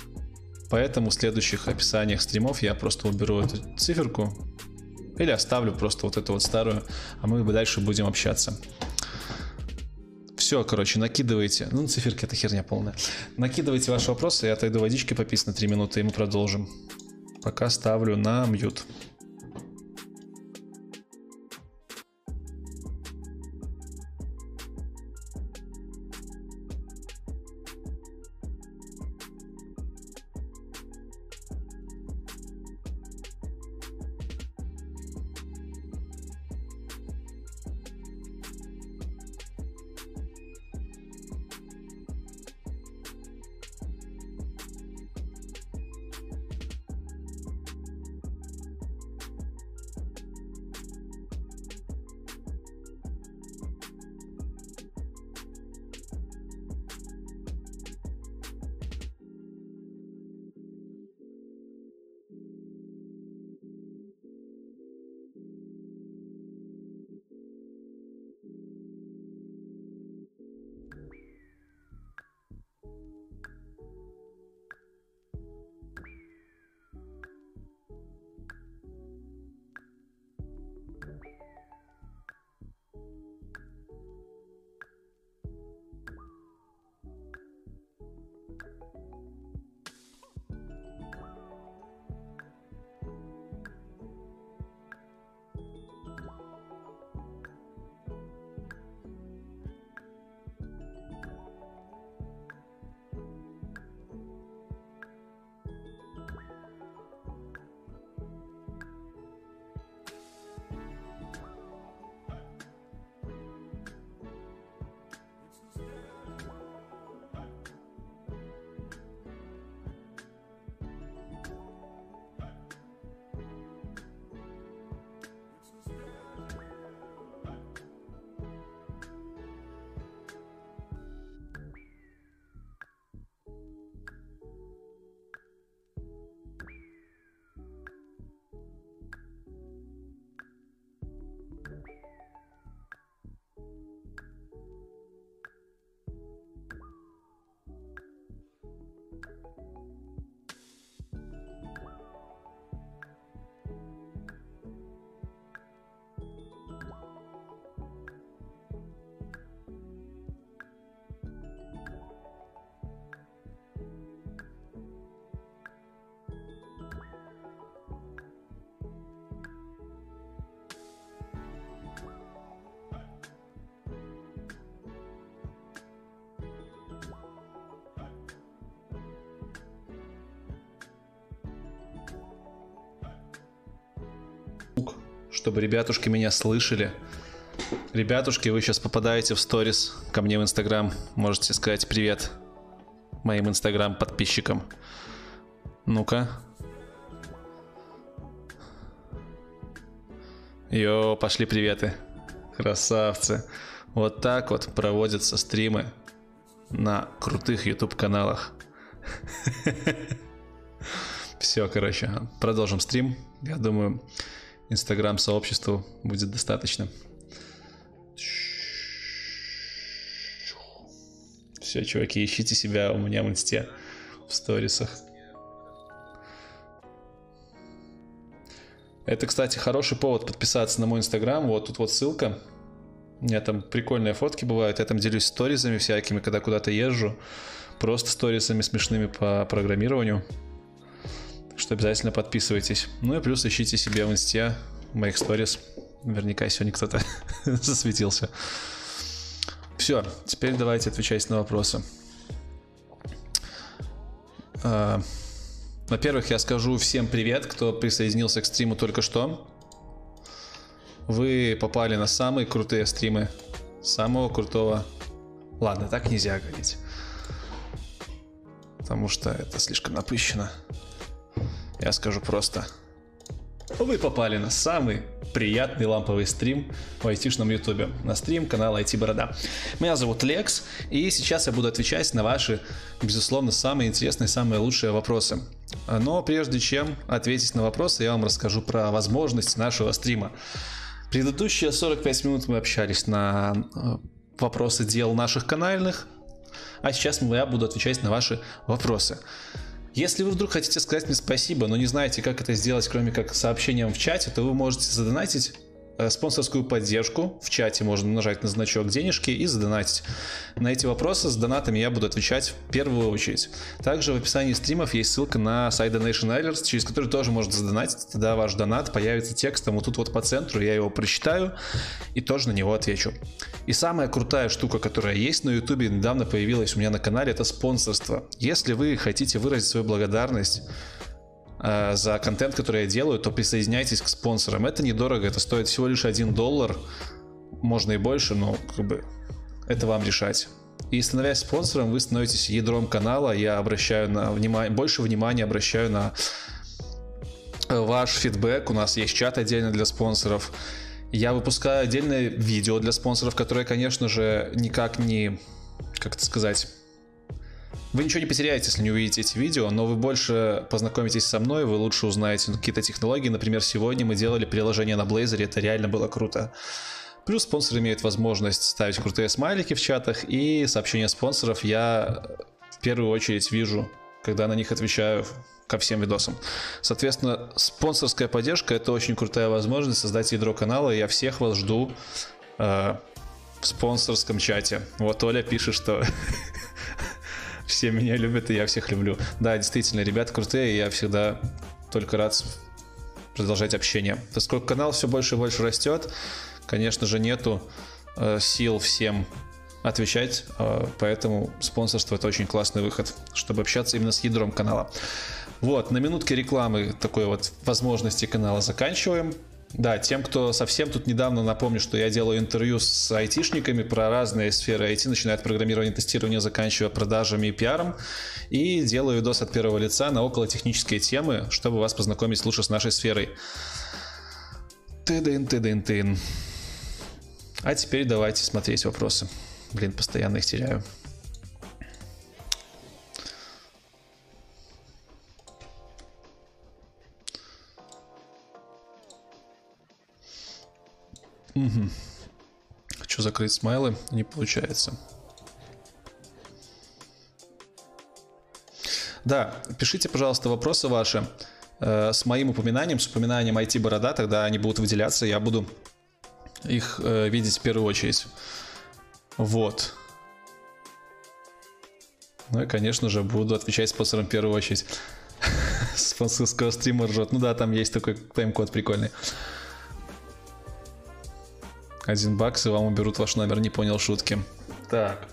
Speaker 1: Поэтому в следующих описаниях стримов я просто уберу эту циферку. Или оставлю просто вот эту вот старую, а мы дальше будем общаться. Все, короче, накидывайте. Ну, циферки это херня полная. Накидывайте ваши вопросы, я отойду водички попить на 3 минуты, и мы продолжим. Пока ставлю на мьют. Чтобы ребятушки меня слышали. Ребятушки, вы сейчас попадаете в сторис ко мне в Инстаграм. Можете сказать привет моим Инстаграм подписчикам. Ну-ка. Йо, пошли приветы. Красавцы. Вот так вот проводятся стримы на крутых YouTube каналах. Все, короче, продолжим стрим. Я думаю, Инстаграм сообществу будет достаточно. Все, чуваки, ищите себя у меня в инсте в сторисах. Это, кстати, хороший повод подписаться на мой инстаграм. Вот тут вот ссылка. У меня там прикольные фотки бывают. Я там делюсь сторизами всякими, когда куда-то езжу. Просто сторисами смешными по программированию. Что обязательно подписывайтесь. Ну и плюс ищите себе в инсте моих сторис. Наверняка сегодня кто-то засветился. Все, теперь давайте отвечать на вопросы. А, во-первых, я скажу всем привет, кто присоединился к стриму только что. Вы попали на самые крутые стримы самого крутого. Ладно, так нельзя говорить. Потому что это слишком напыщено. Я скажу просто. Вы попали на самый приятный ламповый стрим в айтишном ютубе. На стрим канала IT Борода. Меня зовут Лекс, и сейчас я буду отвечать на ваши, безусловно, самые интересные, самые лучшие вопросы. Но прежде чем ответить на вопросы, я вам расскажу про возможности нашего стрима. Предыдущие 45 минут мы общались на э, вопросы дел наших канальных, а сейчас я буду отвечать на ваши вопросы. Если вы вдруг хотите сказать мне спасибо, но не знаете, как это сделать, кроме как сообщением в чате, то вы можете задонатить спонсорскую поддержку. В чате можно нажать на значок денежки и задонатить. На эти вопросы с донатами я буду отвечать в первую очередь. Также в описании стримов есть ссылка на сайт Donation Alerts, через который тоже можно задонатить. Тогда ваш донат появится текстом вот тут вот по центру, я его прочитаю и тоже на него отвечу. И самая крутая штука, которая есть на YouTube, недавно появилась у меня на канале, это спонсорство. Если вы хотите выразить свою благодарность Э, за контент, который я делаю, то присоединяйтесь к спонсорам. Это недорого, это стоит всего лишь 1 доллар. Можно и больше, но как бы это вам решать. И становясь спонсором, вы становитесь ядром канала. Я обращаю на внимание, больше внимания обращаю на э, ваш фидбэк. У нас есть чат отдельно для спонсоров. Я выпускаю отдельное видео для спонсоров, которое, конечно же, никак не, как это сказать, вы ничего не потеряете, если не увидите эти видео, но вы больше познакомитесь со мной, вы лучше узнаете какие-то технологии. Например, сегодня мы делали приложение на Blazor, это реально было круто. Плюс спонсоры имеют возможность ставить крутые смайлики в чатах, и сообщения спонсоров я в первую очередь вижу, когда на них отвечаю ко всем видосам. Соответственно, спонсорская поддержка это очень крутая возможность создать ядро канала, и я всех вас жду э, в спонсорском чате. Вот Оля пишет, что все меня любят, и я всех люблю. Да, действительно, ребята крутые, и я всегда только рад продолжать общение. Поскольку канал все больше и больше растет, конечно же, нету э, сил всем отвечать, э, поэтому спонсорство это очень классный выход, чтобы общаться именно с ядром канала. Вот, на минутке рекламы такой вот возможности канала заканчиваем. Да, тем, кто совсем тут недавно напомню, что я делаю интервью с айтишниками про разные сферы IT, начиная от программирования, тестирования, заканчивая продажами и пиаром. И делаю видос от первого лица на около технические темы, чтобы вас познакомить лучше с нашей сферой. Тыдын, тыдын, тын. А теперь давайте смотреть вопросы. Блин, постоянно их теряю. Угу. Хочу закрыть смайлы, не получается. Да, пишите, пожалуйста, вопросы ваши э, с моим упоминанием, с упоминанием IT Борода, тогда они будут выделяться, я буду их э, видеть в первую очередь. Вот. Ну и, конечно же, буду отвечать спонсорам в первую очередь. Спонсорского стрима ржет. Ну да, там есть такой тайм-код прикольный. Один бакс, и вам уберут ваш номер, не понял шутки. Так.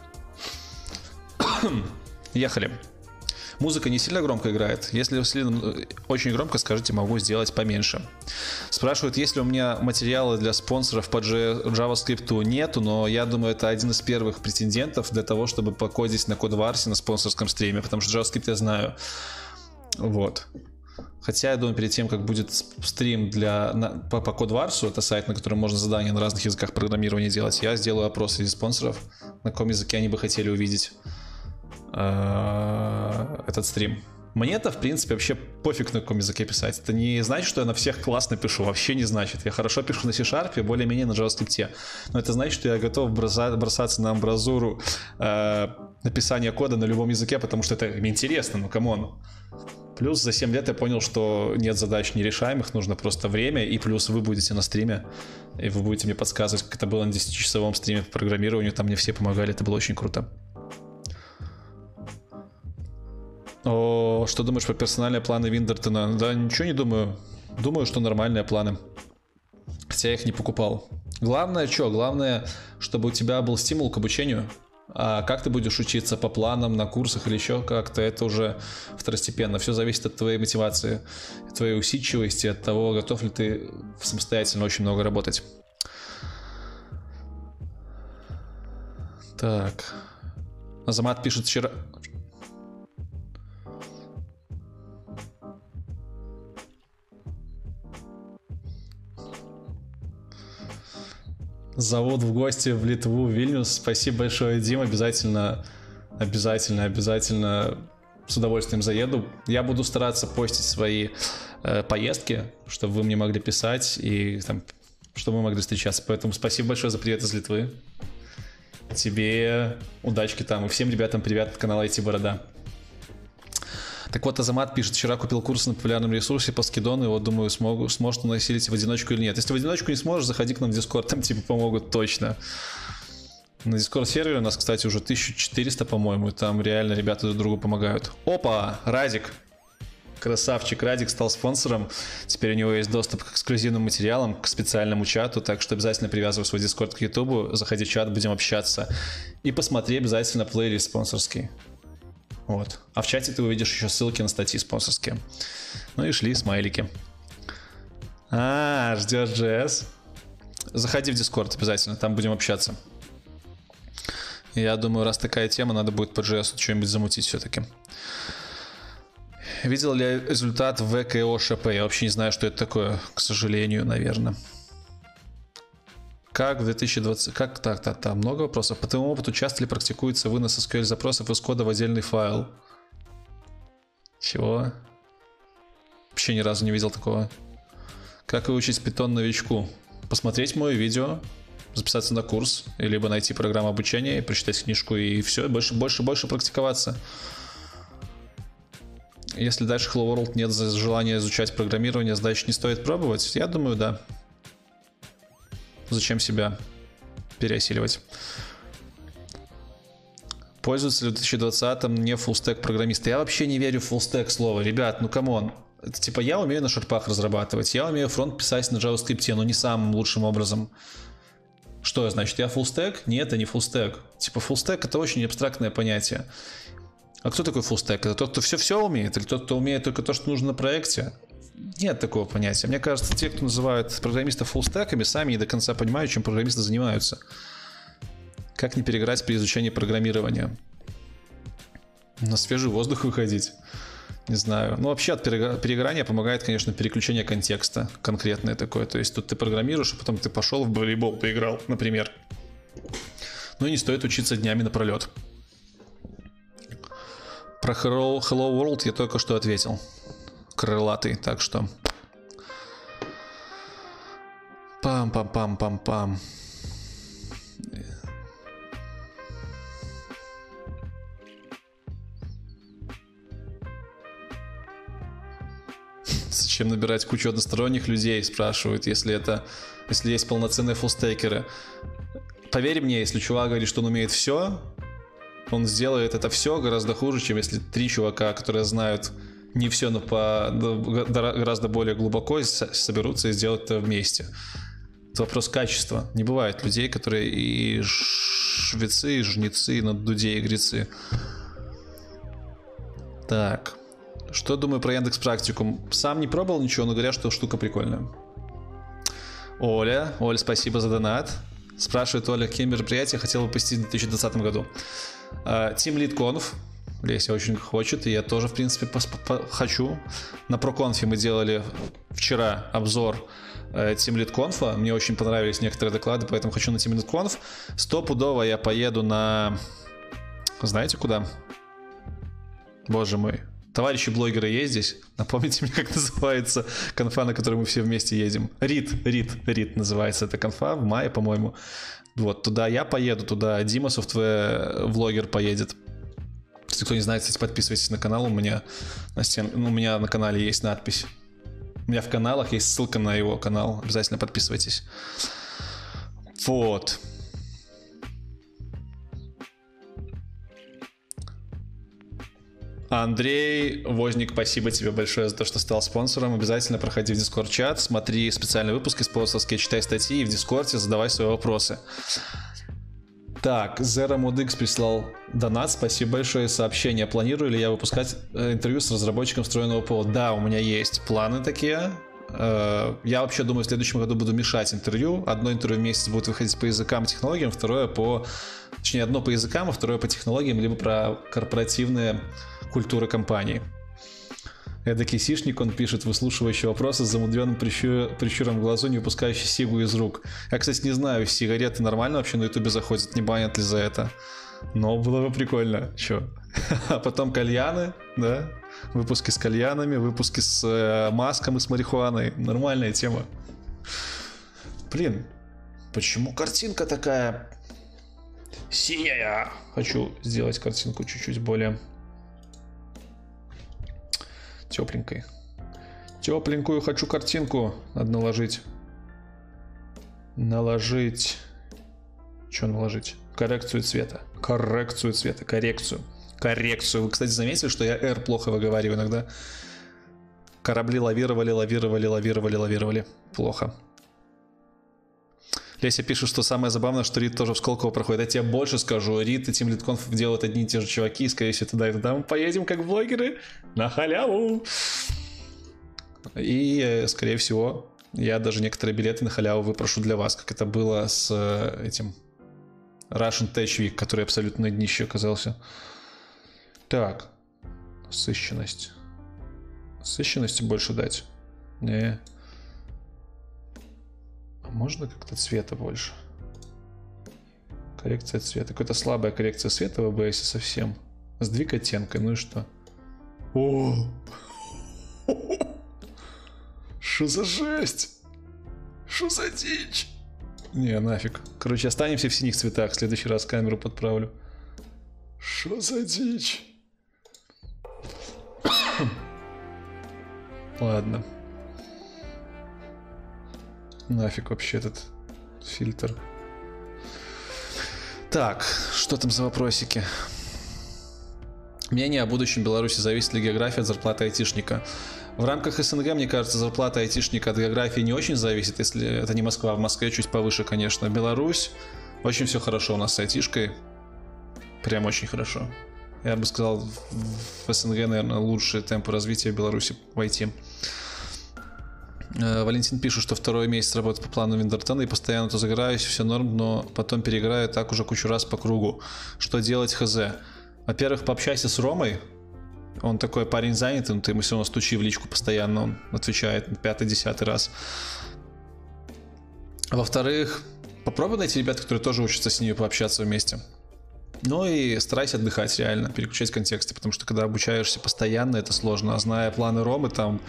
Speaker 1: Ехали. Музыка не сильно громко играет. Если очень громко, скажите, могу сделать поменьше. Спрашивают, есть ли у меня материалы для спонсоров по JavaScript. Нету, но я думаю, это один из первых претендентов для того, чтобы покодить на кодварсе на спонсорском стриме, потому что JavaScript я знаю. Вот. Хотя, я думаю, перед тем, как будет стрим для, на, по, по Кодварсу, это сайт, на котором можно задания на разных языках программирования делать, я сделаю опрос среди спонсоров, на каком языке они бы хотели увидеть э, этот стрим. Мне это, в принципе, вообще пофиг на каком языке писать. Это не значит, что я на всех классно пишу. Вообще не значит. Я хорошо пишу на C-Sharp, более-менее на JavaScript. Но это значит, что я готов броса- бросаться на амбразуру э, написания кода на любом языке, потому что это интересно, ну come on. Плюс за 7 лет я понял, что нет задач нерешаемых, нужно просто время, и плюс вы будете на стриме, и вы будете мне подсказывать, как это было на 10-часовом стриме по программированию, там мне все помогали, это было очень круто. О, что думаешь про персональные планы Виндертона? Да, ничего не думаю. Думаю, что нормальные планы. Хотя я их не покупал. Главное, что? Главное, чтобы у тебя был стимул к обучению. А как ты будешь учиться по планам, на курсах или еще как-то, это уже второстепенно. Все зависит от твоей мотивации, твоей усидчивости, от того, готов ли ты самостоятельно очень много работать. Так. Азамат пишет вчера... Зовут в гости в Литву, в Вильнюс. Спасибо большое, Дим. Обязательно, обязательно, обязательно с удовольствием заеду. Я буду стараться постить свои э, поездки, чтобы вы мне могли писать и там, чтобы мы могли встречаться. Поэтому спасибо большое за привет из Литвы. Тебе удачки там. И всем ребятам привет от канала IT Борода. Так вот, Азамат пишет, вчера купил курс на популярном ресурсе по скидону, и вот думаю, смогу, сможет он осилить в одиночку или нет. Если в одиночку не сможешь, заходи к нам в Discord, там типа помогут точно. На Discord сервере у нас, кстати, уже 1400, по-моему, и там реально ребята друг другу помогают. Опа, Радик. Красавчик Радик стал спонсором. Теперь у него есть доступ к эксклюзивным материалам, к специальному чату, так что обязательно привязывай свой Discord к YouTube, заходи в чат, будем общаться. И посмотри обязательно плейлист спонсорский. Вот. А в чате ты увидишь еще ссылки на статьи спонсорские. Ну и шли смайлики. А, ждешь JS? Заходи в Discord обязательно, там будем общаться. Я думаю, раз такая тема, надо будет по JS что-нибудь замутить все-таки. Видел ли я результат ВКО ШП? Я вообще не знаю, что это такое, к сожалению, наверное. Как в 2020... Как так, так, так, много вопросов. По твоему опыту часто ли практикуется вынос SQL запросов из кода в отдельный файл? Чего? Вообще ни разу не видел такого. Как выучить питон новичку? Посмотреть мое видео, записаться на курс, либо найти программу обучения прочитать книжку, и все, больше, больше, больше практиковаться. Если дальше Hello World нет желания изучать программирование, значит не стоит пробовать? Я думаю, да. Зачем себя переосиливать? Пользуются ли в 2020-м не fullstack программисты? Я вообще не верю в fullstack слово. Ребят, ну come on. Типа я умею на шарпах разрабатывать, я умею фронт писать на JavaScript, но не самым лучшим образом. Что значит, я фуллстек? Нет, это не фуллстек. Типа фуллстек это очень абстрактное понятие. А кто такой фуллстек? Это тот, кто все-все умеет? Или тот, кто умеет только то, что нужно на проекте? Нет такого понятия. Мне кажется, те, кто называют программистов фуллстеками, сами не до конца понимают, чем программисты занимаются. Как не переграть при изучении программирования? На свежий воздух выходить. Не знаю. Ну, вообще от перегорания помогает, конечно, переключение контекста конкретное такое. То есть тут ты программируешь, а потом ты пошел в волейбол поиграл, например. Ну и не стоит учиться днями напролет. Про Hello, Hello World я только что ответил крылатый, так что... Пам-пам-пам-пам-пам. Зачем набирать кучу односторонних людей, спрашивают, если это, если есть полноценные фулстейкеры. Поверь мне, если чувак говорит, что он умеет все, он сделает это все гораздо хуже, чем если три чувака, которые знают не все, но по гораздо более глубоко соберутся и сделают это вместе. Это вопрос качества. Не бывает людей, которые и швецы, и жнецы, и на дуде и грецы. Так. Что думаю про Яндекс Практикум? Сам не пробовал ничего, но говорят, что штука прикольная. Оля. Оля, спасибо за донат. Спрашивает Оля, какие мероприятия хотел бы посетить в 2020 году. А, Team Lead Conf Леся очень хочет, и я тоже, в принципе, хочу. На проконфе мы делали вчера обзор э, Team Lead Conf. Мне очень понравились некоторые доклады, поэтому хочу на Team Lead Conf. Стопудово я поеду на... Знаете куда? Боже мой. Товарищи блогеры есть здесь? Напомните мне, как называется конфа, на которой мы все вместе едем. Рит, Рит, Рит называется эта конфа в мае, по-моему. Вот, туда я поеду, туда Дима софтвер влогер поедет. Если кто не знает, кстати, подписывайтесь на канал. У меня на стен... ну, у меня на канале есть надпись. У меня в каналах есть ссылка на его канал. Обязательно подписывайтесь. Вот. Андрей Возник, спасибо тебе большое за то, что стал спонсором. Обязательно проходи в Discord чат, смотри специальные выпуски спонсорские, читай статьи и в Дискорде задавай свои вопросы. Так, Zero Mod X прислал донат, спасибо большое, сообщение. Планирую ли я выпускать э, интервью с разработчиком встроенного ПО? Да, у меня есть планы такие. Э, Я вообще думаю, в следующем году буду мешать интервью. Одно интервью в месяц будет выходить по языкам и технологиям, второе по... Точнее, одно по языкам, а второе по технологиям, либо про корпоративные культуры компании. Эдакий сишник, он пишет, выслушивающий вопросы с замудренным прищу- прищуром в глазу, не выпускающий сигу из рук. Я, кстати, не знаю, сигареты нормально вообще на ютубе заходят, не банят ли за это. Но было бы прикольно, чё. А потом кальяны, да, выпуски с кальянами, выпуски с э, маском и с марихуаной. Нормальная тема. Блин, почему картинка такая синяя? Хочу сделать картинку чуть-чуть более тепленькой. Тепленькую хочу картинку. Надо наложить. Наложить. Что наложить? Коррекцию цвета. Коррекцию цвета. Коррекцию. Коррекцию. Вы, кстати, заметили, что я R плохо выговариваю иногда. Корабли лавировали, лавировали, лавировали, лавировали. Плохо. Леся пишет, что самое забавное, что Рид тоже в Сколково проходит. Я тебе больше скажу. Рид и Lead Conf делают одни и те же чуваки. И, скорее всего, туда и туда мы поедем как блогеры. На халяву. И, э, скорее всего, я даже некоторые билеты на халяву выпрошу для вас, как это было с э, этим Russian Tech Week, который абсолютно на днище оказался. Так. Сыщенность. Сыщенности больше дать? Не. Можно как-то цвета больше? Коррекция цвета. Какая-то слабая коррекция цвета в OBS совсем. Сдвиг оттенка, ну и что? О! Что за жесть? Что за дичь? Не, нафиг. Короче, останемся в синих цветах. В следующий раз камеру подправлю. Что за дичь? Ладно. Нафиг вообще этот фильтр. Так, что там за вопросики? Мнение о будущем Беларуси зависит ли география от зарплаты айтишника. В рамках СНГ, мне кажется, зарплата айтишника от географии не очень зависит, если это не Москва. В Москве чуть повыше, конечно. Беларусь, очень все хорошо у нас с айтишкой. Прям очень хорошо. Я бы сказал, в СНГ, наверное, лучшие темпы развития Беларуси в IT. Э, Валентин пишет, что второй месяц работает по плану Виндертона и постоянно то загораюсь, все норм, но потом переиграю так уже кучу раз по кругу. Что делать, хз? Во-первых, пообщайся с Ромой. Он такой парень занятый, но ты ему все равно стучи в личку постоянно, он отвечает пятый-десятый раз. Во-вторых, попробуй найти ребят, которые тоже учатся с ними пообщаться вместе. Ну и старайся отдыхать реально, переключать контексты, потому что когда обучаешься постоянно, это сложно. А зная планы Ромы, там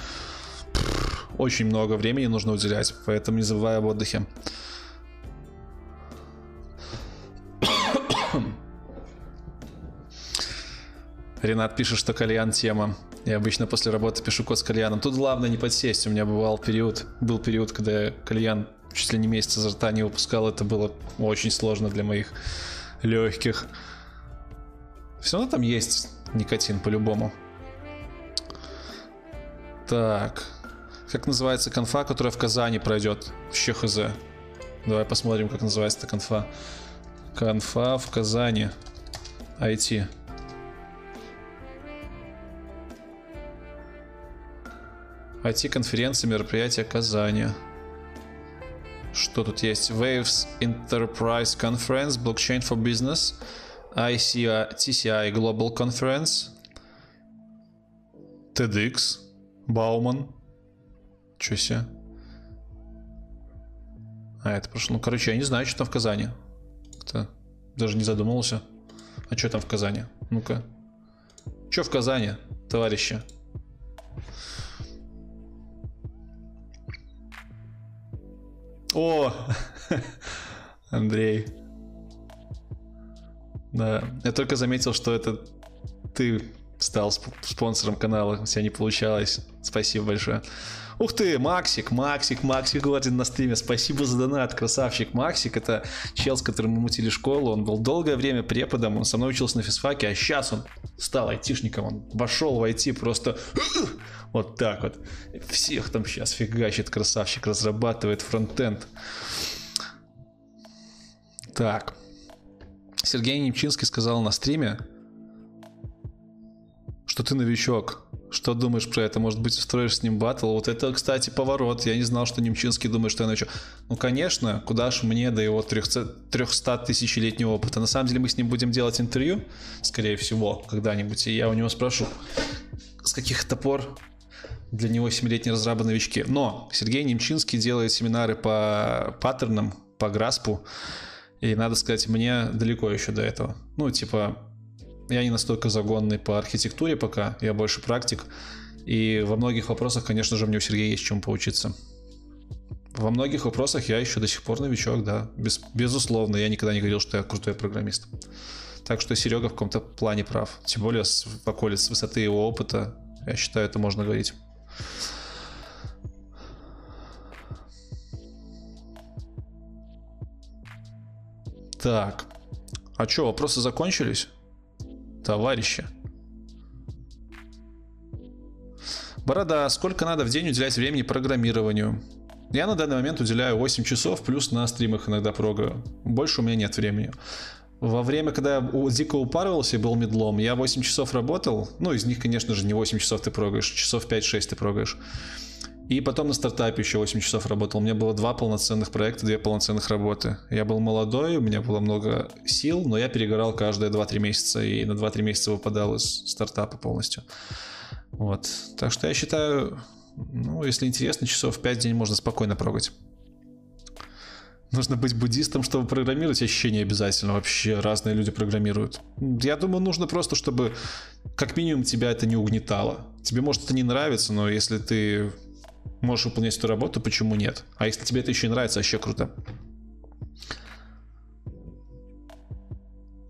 Speaker 1: очень много времени нужно уделять, поэтому не забывай об отдыхе. Ренат пишет, что кальян тема. Я обычно после работы пишу код с кальяном. Тут главное не подсесть. У меня бывал период, был период, когда я кальян чуть ли не месяц изо рта не выпускал. Это было очень сложно для моих легких. Все равно там есть никотин по-любому. Так. Как называется конфа, которая в Казани пройдет? Вообще хз. Давай посмотрим, как называется эта конфа. Конфа в Казани. IT. IT-конференция, мероприятие Казани. Что тут есть? Waves Enterprise Conference, Blockchain for Business, ICI, TCI Global Conference, TEDx, Бауман. Чё себе? А, это прошло. Ну, короче, я не знаю, что там в Казани. Как-то даже не задумывался. А что там в Казани? Ну-ка. Че в Казани, товарищи? О, Андрей. Да, я только заметил, что это ты стал сп- спонсором канала, у тебя не получалось. Спасибо большое. Ух ты, Максик, Максик, Максик Гордин на стриме. Спасибо за донат, красавчик. Максик это чел, с которым мы мутили школу. Он был долгое время преподом, он со мной учился на физфаке, а сейчас он стал айтишником. Он вошел в IT просто вот так вот. Всех там сейчас фигачит красавчик, разрабатывает фронтенд. Так. Сергей Немчинский сказал на стриме, что ты новичок. Что думаешь про это? Может быть, устроишь с ним батл? Вот это, кстати, поворот. Я не знал, что Немчинский думает, что я новичок. Ну, конечно, куда ж мне до его 300 тысячелетнего опыта. На самом деле мы с ним будем делать интервью, скорее всего, когда-нибудь. И я у него спрошу, с каких это пор для него 7-летние разрабы новички. Но Сергей Немчинский делает семинары по паттернам, по граспу. И надо сказать, мне далеко еще до этого. Ну, типа, я не настолько загонный по архитектуре пока, я больше практик. И во многих вопросах, конечно же, мне у Сергея есть чем поучиться. Во многих вопросах я еще до сих пор новичок, да. Без, безусловно, я никогда не говорил, что я крутой программист. Так что Серега в каком-то плане прав. Тем более с, в околице, с высоты его опыта, я считаю, это можно говорить. Так. А что, вопросы закончились? Товарища. Борода, сколько надо в день уделять времени программированию? Я на данный момент уделяю 8 часов, плюс на стримах иногда прогаю. Больше у меня нет времени. Во время, когда я дико упарывался и был медлом, я 8 часов работал. Ну, из них, конечно же, не 8 часов ты прогаешь, часов 5-6 ты прогаешь. И потом на стартапе еще 8 часов работал. У меня было два полноценных проекта, две полноценных работы. Я был молодой, у меня было много сил, но я перегорал каждые 2-3 месяца и на 2-3 месяца выпадал из стартапа полностью. Вот. Так что я считаю, ну, если интересно, часов 5 в день можно спокойно прогать. Нужно быть буддистом, чтобы программировать, ощущение обязательно. Вообще разные люди программируют. Я думаю, нужно просто, чтобы как минимум тебя это не угнетало. Тебе может это не нравится, но если ты можешь выполнять эту работу, почему нет? А если тебе это еще нравится, вообще круто.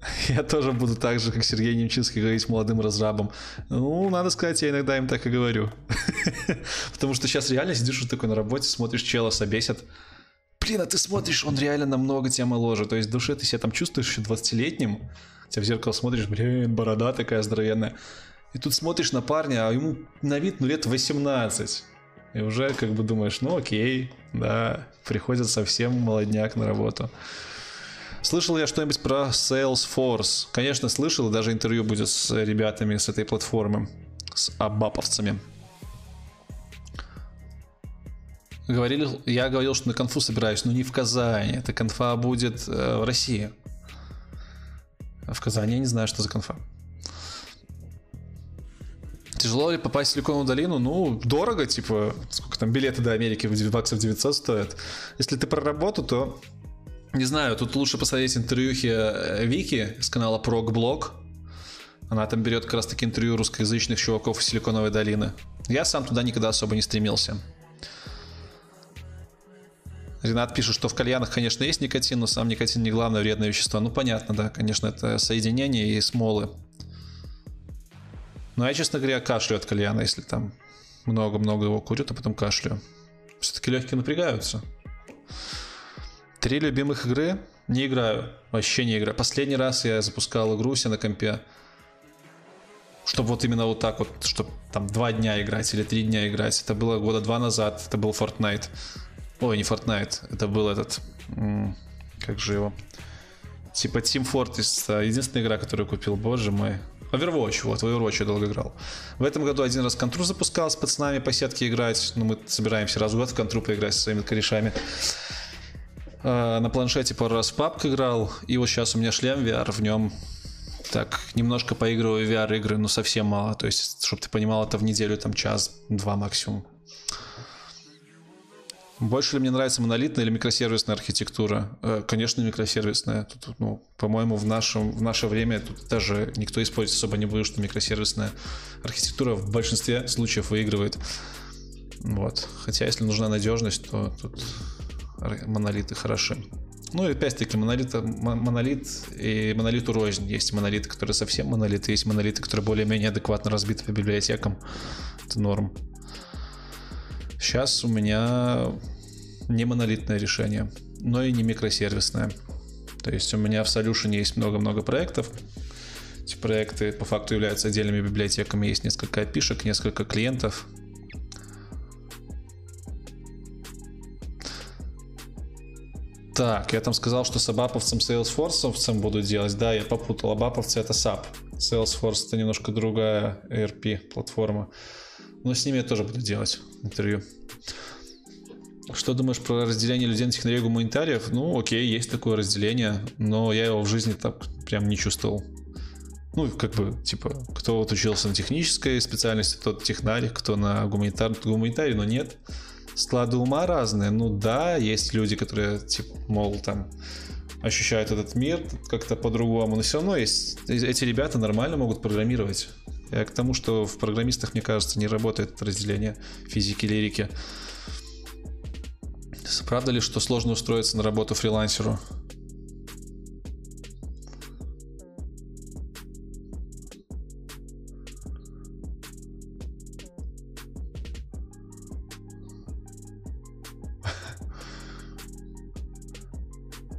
Speaker 1: Я тоже буду так же, как Сергей Немчинский, говорить молодым разрабам. Ну, надо сказать, я иногда им так и говорю. Потому что сейчас реально сидишь вот такой на работе, смотришь, чела собесят. Блин, а ты смотришь, он реально намного тебя моложе. То есть в душе ты себя там чувствуешь еще 20-летним. Тебя в зеркало смотришь, блин, борода такая здоровенная. И тут смотришь на парня, а ему на вид, ну, лет 18. И уже как бы думаешь, ну окей, да, приходит совсем молодняк на работу. Слышал я что-нибудь про Salesforce? Конечно, слышал, даже интервью будет с ребятами с этой платформы, с абаповцами. Говорили, я говорил, что на конфу собираюсь, но не в Казани. Эта конфа будет э, в России. А в Казани я не знаю, что за конфа. Тяжело ли попасть в Силиконовую долину? Ну, дорого, типа, сколько там билеты до Америки в баксов 900 стоят. Если ты про работу, то не знаю, тут лучше посмотреть интервьюхи э, Вики с канала Progblog. Она там берет как раз таки интервью русскоязычных чуваков из Силиконовой долины. Я сам туда никогда особо не стремился. Ренат пишет, что в кальянах, конечно, есть никотин, но сам никотин не главное вредное вещество. Ну, понятно, да, конечно, это соединение и смолы. Но я, честно говоря, кашлю от кальяна, если там много-много его курят, а потом кашлю. Все-таки легкие напрягаются. Три любимых игры не играю. Вообще не играю. Последний раз я запускал игру себе на компе. Чтобы вот именно вот так вот, чтобы там два дня играть или три дня играть. Это было года два назад. Это был Fortnite. Ой, не Fortnite. Это был этот... Как же его? Типа Team Fortress. Единственная игра, которую купил. Боже мой. Overwatch, вот, в Overwatch я долго играл. В этом году один раз контру запускал с пацанами по сетке играть. Ну, мы собираемся раз в год в контру поиграть со своими корешами. А, на планшете пару раз в PUBG играл. И вот сейчас у меня шлем VR, в нем так немножко поигрываю VR игры, но совсем мало. То есть, чтобы ты понимал, это в неделю там час-два максимум. Больше ли мне нравится монолитная или микросервисная архитектура? Э, Конечно, микросервисная. Тут, ну, по-моему, в, нашем, в наше время тут даже никто использовать особо не будет, что микросервисная архитектура в большинстве случаев выигрывает. Вот. Хотя, если нужна надежность, то тут монолиты хороши. Ну и опять-таки монолит, мо- монолит и монолиту рознь. Есть монолиты, которые совсем монолиты, есть монолиты, которые более-менее адекватно разбиты по библиотекам. Это норм. Сейчас у меня не монолитное решение, но и не микросервисное. То есть у меня в Solution есть много-много проектов. Эти проекты по факту являются отдельными библиотеками. Есть несколько опишек, несколько клиентов. Так, я там сказал, что с абаповцем Salesforce буду делать. Да, я попутал. Абаповцы это SAP. Salesforce это немножко другая ERP платформа. Но с ними я тоже буду делать интервью. Что думаешь про разделение людей на технарей и гуманитариев? Ну, окей, есть такое разделение, но я его в жизни так прям не чувствовал. Ну, как бы, типа, кто вот учился на технической специальности, тот технарь, кто на гуманитар, тот гуманитарий, но нет. Склады ума разные. Ну да, есть люди, которые, типа, мол, там, ощущают этот мир как-то по-другому, но все равно есть эти ребята нормально могут программировать. Я к тому, что в программистах, мне кажется, не работает разделение физики, лирики. Правда ли, что сложно устроиться на работу фрилансеру?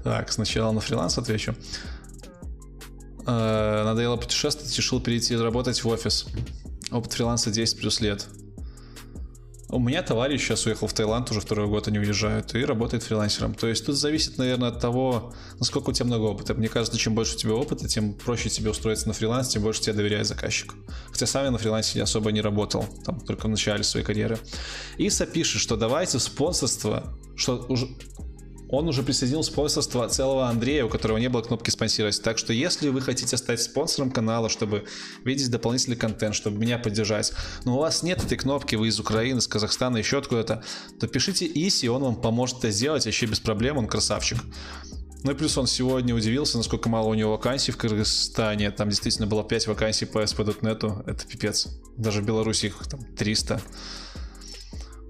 Speaker 1: Так, сначала на фриланс отвечу. Э, Надоело путешествовать, решил перейти работать в офис. Опыт фриланса 10 плюс лет. У меня товарищ сейчас уехал в Таиланд, уже второй год они уезжают, и работает фрилансером. То есть тут зависит, наверное, от того, насколько у тебя много опыта. Мне кажется, чем больше у тебя опыта, тем проще тебе устроиться на фриланс, тем больше тебе доверяет заказчик. Хотя сам я на фрилансе я особо не работал, там только в начале своей карьеры. Иса пишет, что давайте в спонсорство, что уже он уже присоединил спонсорство целого Андрея, у которого не было кнопки спонсировать. Так что если вы хотите стать спонсором канала, чтобы видеть дополнительный контент, чтобы меня поддержать, но у вас нет этой кнопки, вы из Украины, из Казахстана, еще откуда-то, то пишите Иси, он вам поможет это сделать вообще без проблем, он красавчик. Ну и плюс он сегодня удивился, насколько мало у него вакансий в Кыргызстане. Там действительно было 5 вакансий по SP.NET. Это пипец. Даже в Беларуси их там 300.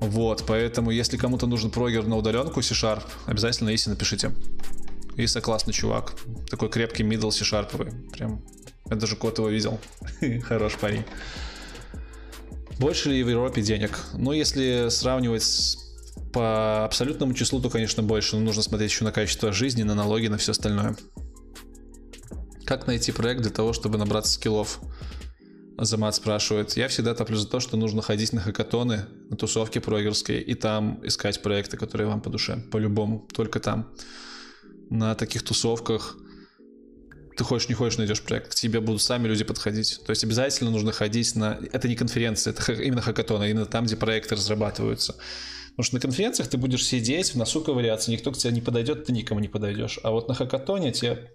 Speaker 1: Вот, поэтому если кому-то нужен прогер на удаленку C-Sharp, обязательно Иси напишите. Иса классный чувак. Такой крепкий middle C-Sharp. Прям, я даже кот его видел. Хорош парень. Больше ли в Европе денег? Ну, если сравнивать по абсолютному числу, то, конечно, больше. Но нужно смотреть еще на качество жизни, на налоги, на все остальное. Как найти проект для того, чтобы набраться скиллов? Азамат спрашивает. Я всегда топлю за то, что нужно ходить на хакатоны, на тусовки прогерские, и там искать проекты, которые вам по душе. По-любому. Только там. На таких тусовках ты хочешь, не хочешь, найдешь проект. К тебе будут сами люди подходить. То есть обязательно нужно ходить на... Это не конференция, это именно хакатоны, именно там, где проекты разрабатываются. Потому что на конференциях ты будешь сидеть, в носу ковыряться, никто к тебе не подойдет, ты никому не подойдешь. А вот на хакатоне тебе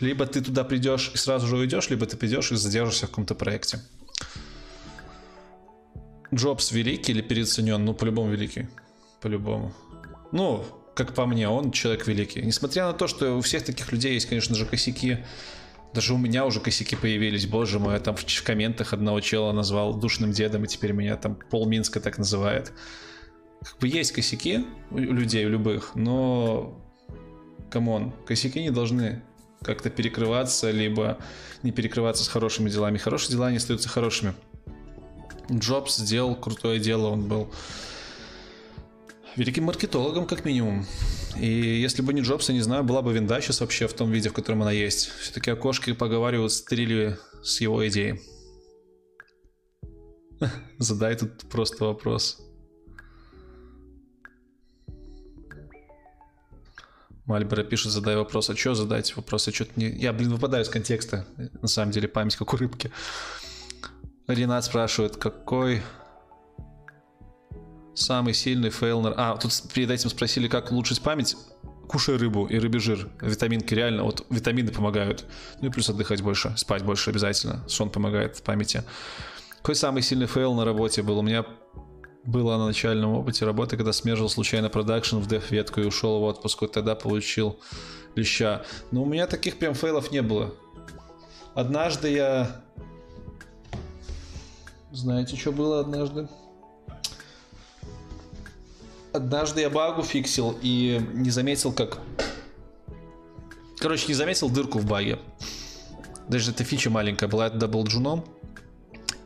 Speaker 1: либо ты туда придешь и сразу же уйдешь, либо ты придешь и задержишься в каком-то проекте. Джобс великий или переоценен? Ну, по-любому великий. По-любому. Ну, как по мне, он человек великий. Несмотря на то, что у всех таких людей есть, конечно же, косяки. Даже у меня уже косяки появились, боже мой, я там в, комментах одного чела назвал душным дедом, и теперь меня там пол Минска так называет. Как бы есть косяки у людей, у любых, но come on, косяки не должны как-то перекрываться, либо не перекрываться с хорошими делами. Хорошие дела не остаются хорошими. Джобс сделал крутое дело, он был великим маркетологом, как минимум. И если бы не Джобс, я не знаю, была бы винда сейчас вообще в том виде, в котором она есть. Все-таки окошки поговаривают стырили с его идеей. Задай тут просто вопрос. Мальбера пишет, задай вопрос. А что задать вопрос? Я, что-то не... я, блин, выпадаю из контекста. На самом деле, память как у рыбки. Ренат спрашивает, какой самый сильный фейл... на- А, тут перед этим спросили, как улучшить память. Кушай рыбу и рыбий жир. Витаминки реально, вот витамины помогают. Ну и плюс отдыхать больше, спать больше обязательно. Сон помогает памяти. Какой самый сильный фейл на работе был? У меня было на начальном опыте работы, когда смержил случайно production в dev -ветку и ушел в отпуск. Вот тогда получил леща. Но у меня таких прям фейлов не было. Однажды я... Знаете, что было однажды? Однажды я багу фиксил и не заметил, как... Короче, не заметил дырку в баге. Даже эта фича маленькая была, это был джуном.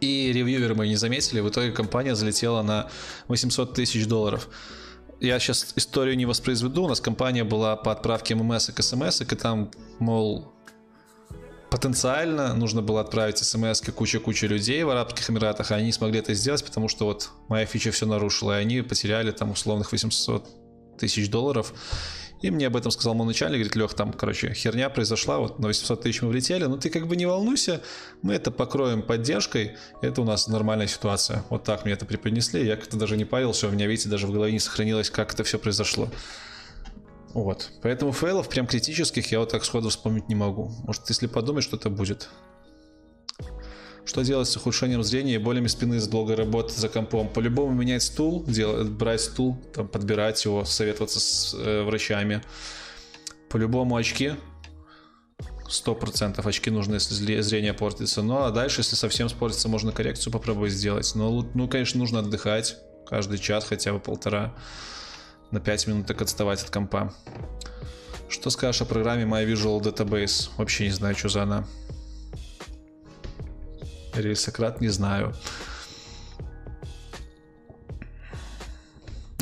Speaker 1: И ревьюверы мы не заметили. В итоге компания залетела на 800 тысяч долларов. Я сейчас историю не воспроизведу. У нас компания была по отправке ММС и СМС, и там, мол, потенциально нужно было отправить смс куча-куча людей в Арабских Эмиратах, а они не смогли это сделать, потому что вот моя фича все нарушила, и они потеряли там условных 800 тысяч долларов. И мне об этом сказал мой начальник, говорит, Лех, там, короче, херня произошла, вот на 800 тысяч мы влетели, но ты как бы не волнуйся, мы это покроем поддержкой, это у нас нормальная ситуация. Вот так мне это преподнесли, я как-то даже не парился, у меня, видите, даже в голове не сохранилось, как это все произошло. Вот. Поэтому фейлов прям критических я вот так сходу вспомнить не могу. Может, если подумать, что-то будет. Что делать с ухудшением зрения и болями спины из долгой работы за компом? По-любому менять стул, делать, брать стул, там, подбирать его, советоваться с э, врачами. По-любому очки. Сто процентов очки нужны, если зрение портится. Ну а дальше, если совсем спортится, можно коррекцию попробовать сделать. Но, ну, конечно, нужно отдыхать каждый час, хотя бы полтора. На 5 минут так отставать от компа. Что скажешь о программе My Visual Database? Вообще не знаю, что за она. Рельсократ не знаю.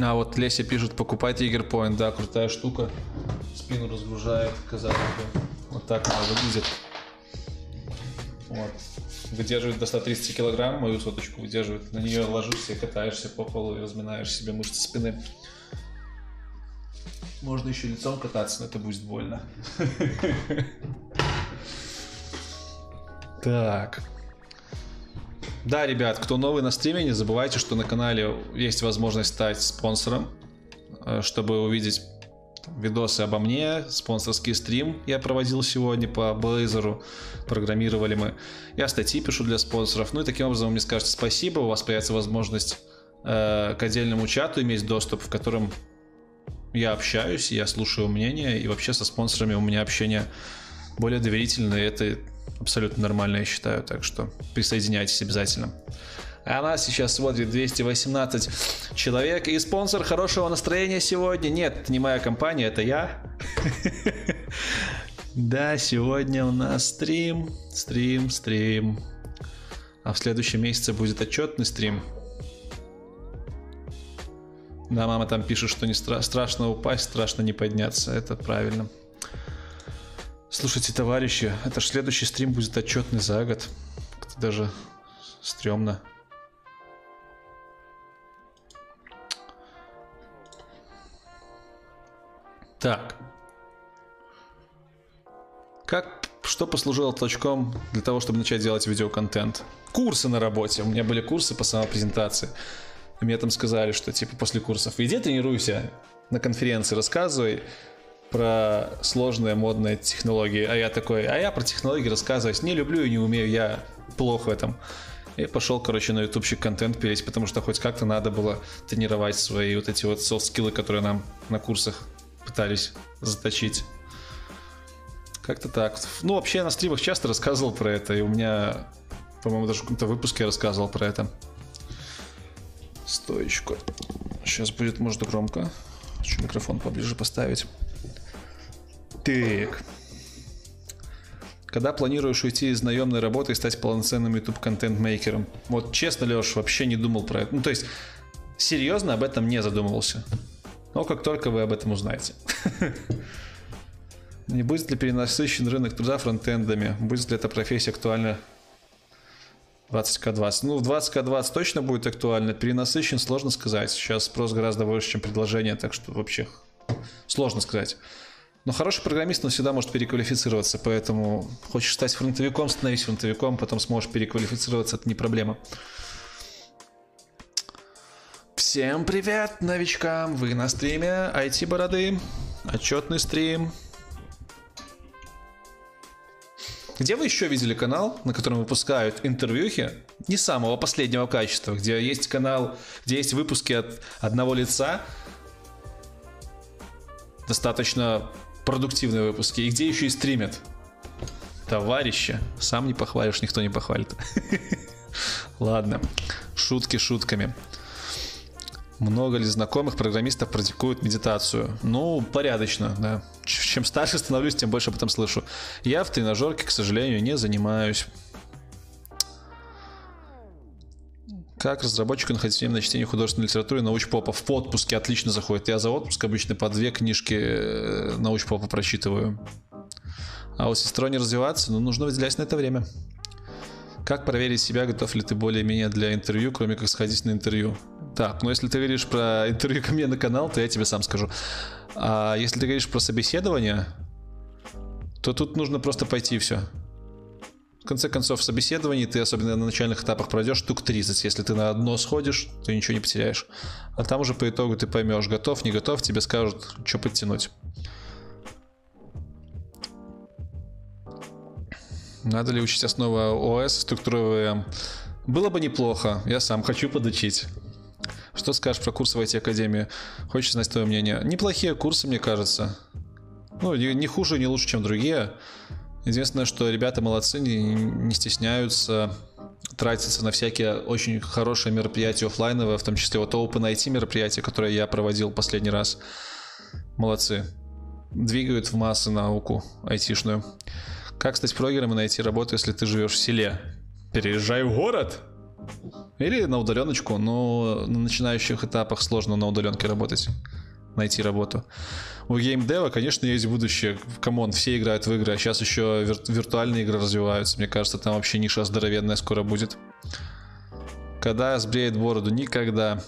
Speaker 1: А вот Леся пишет, покупайте Point, да, крутая штука. Спину разгружает, казалось. Вот так она выглядит. Вот. Выдерживает до 130 килограмм, мою соточку выдерживает. На нее ложишься, катаешься по полу и разминаешь себе мышцы спины. Можно еще лицом кататься, но это будет больно. Так. Да, ребят, кто новый на стриме, не забывайте, что на канале есть возможность стать спонсором, э, чтобы увидеть видосы обо мне, спонсорский стрим я проводил сегодня по Blazor, программировали мы. Я статьи пишу для спонсоров. Ну и таким образом вы мне скажете спасибо, у вас появится возможность э, к отдельному чату иметь доступ, в котором я общаюсь, я слушаю мнение, и вообще со спонсорами у меня общение более доверительное, это абсолютно нормально, я считаю, так что присоединяйтесь обязательно. А нас сейчас смотрит 218 человек. И спонсор хорошего настроения сегодня. Нет, это не моя компания, это я. Да, сегодня у нас стрим, стрим, стрим. А в следующем месяце будет отчетный стрим. Да, мама там пишет, что не стра- страшно упасть, страшно не подняться. Это правильно. Слушайте, товарищи, это ж следующий стрим будет отчетный за год. Это даже стрёмно. Так. Как, что послужило толчком для того, чтобы начать делать видеоконтент? Курсы на работе. У меня были курсы по самопрезентации. И мне там сказали, что типа после курсов иди тренируйся на конференции, рассказывай про сложные модные технологии. А я такой, а я про технологии рассказывать не люблю и не умею, я плохо в этом. И пошел, короче, на ютубчик контент пилить, потому что хоть как-то надо было тренировать свои вот эти вот софт-скиллы, которые нам на курсах пытались заточить. Как-то так. Ну, вообще я на стримах часто рассказывал про это, и у меня, по-моему, даже в каком-то выпуске я рассказывал про это. Стоечку. Сейчас будет, может, громко. Хочу микрофон поближе поставить. Так. Когда планируешь уйти из наемной работы и стать полноценным YouTube контент-мейкером? Вот честно, Леш, вообще не думал про это. Ну, то есть, серьезно об этом не задумывался. Но как только вы об этом узнаете. Не будет ли перенасыщен рынок труда фронтендами? Будет ли эта профессия актуальна 20к20. Ну, в 20к20 точно будет актуально. Перенасыщен, сложно сказать. Сейчас спрос гораздо больше, чем предложение, так что вообще сложно сказать. Но хороший программист, он всегда может переквалифицироваться, поэтому хочешь стать фронтовиком, становись фронтовиком, потом сможешь переквалифицироваться, это не проблема. Всем привет, новичкам! Вы на стриме IT-бороды. Отчетный стрим. Где вы еще видели канал, на котором выпускают интервьюхи не самого последнего качества, где есть канал, где есть выпуски от одного лица, достаточно продуктивные выпуски, и где еще и стримят? Товарищи, сам не похвалишь, никто не похвалит. Ладно, шутки шутками. Много ли знакомых программистов практикуют медитацию? Ну, порядочно, да. Чем старше становлюсь, тем больше об этом слышу. Я в тренажерке, к сожалению, не занимаюсь. Как разработчику находить время на чтение художественной литературы научпопа? В отпуске отлично заходит. Я за отпуск обычно по две книжки э, научпопа прочитываю. А вот если не развиваться, ну, нужно выделять на это время. Как проверить себя, готов ли ты более-менее для интервью, кроме как сходить на интервью? Так, ну если ты говоришь про интервью ко мне на канал, то я тебе сам скажу. А если ты говоришь про собеседование, то тут нужно просто пойти и все. В конце концов, в собеседовании ты, особенно на начальных этапах, пройдешь штук 30. Если ты на одно сходишь, ты ничего не потеряешь. А там уже по итогу ты поймешь, готов, не готов, тебе скажут, что подтянуть. Надо ли учить основы ОС, структуры? Было бы неплохо, я сам хочу подучить. Что скажешь про курсы в IT-академии? Хочешь знать твое мнение? Неплохие курсы, мне кажется. Ну, не хуже, не лучше, чем другие. Единственное, что ребята молодцы, не, не стесняются тратиться на всякие очень хорошие мероприятия офлайновые, в том числе вот Open IT мероприятия, которые я проводил последний раз. Молодцы. Двигают в массы науку айтишную. Как стать прогером и найти работу, если ты живешь в селе? Переезжай в город. Или на удаленочку, но на начинающих этапах сложно на удаленке работать, найти работу. У геймдева, конечно, есть будущее. Come on, все играют в игры, а сейчас еще вир- виртуальные игры развиваются. Мне кажется, там вообще ниша здоровенная скоро будет. Когда сбреет бороду? Никогда.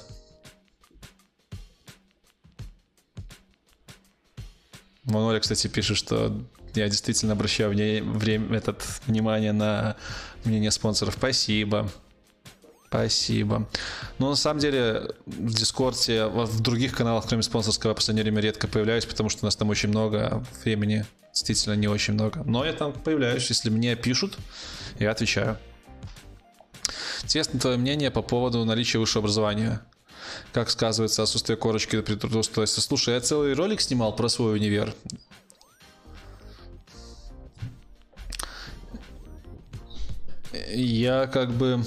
Speaker 1: Маноля, кстати, пишет, что я действительно обращаю вне- время, этот, внимание на мнение спонсоров. Спасибо. Спасибо. Но на самом деле в Дискорде, в других каналах, кроме спонсорского, в последнее время редко появляюсь, потому что у нас там очень много, времени действительно не очень много. Но я там появляюсь, если мне пишут, я отвечаю. Интересно твое мнение по поводу наличия высшего образования. Как сказывается отсутствие корочки при трудоустройстве? Слушай, я целый ролик снимал про свой универ. Я как бы...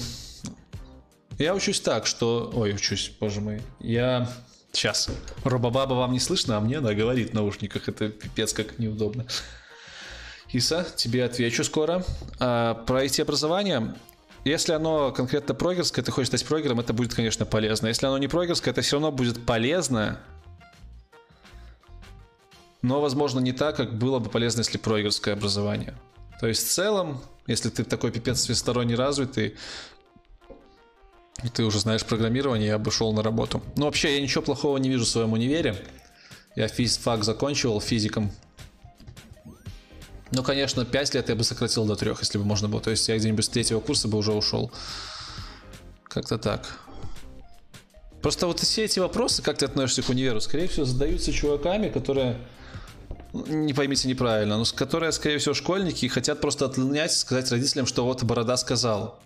Speaker 1: Я учусь так, что... Ой, учусь, боже мой. Я... Сейчас. Робобаба вам не слышно, а мне она говорит в наушниках. Это пипец как неудобно. Иса, тебе отвечу скоро. А, про IT-образование. Если оно конкретно прогерское, ты хочешь стать прогером, это будет, конечно, полезно. Если оно не прогерское, это все равно будет полезно. Но, возможно, не так, как было бы полезно, если прогерское образование. То есть, в целом, если ты такой пипец всесторонне развитый, и ты уже знаешь программирование, я бы шел на работу. Ну, вообще, я ничего плохого не вижу в своем универе. Я физфак закончивал физиком. Ну, конечно, 5 лет я бы сократил до 3, если бы можно было. То есть я где-нибудь с третьего курса бы уже ушел. Как-то так. Просто вот все эти вопросы, как ты относишься к универу, скорее всего, задаются чуваками, которые ну, не поймите неправильно, но которые, скорее всего, школьники и хотят просто отлынять сказать родителям, что вот Борода сказал.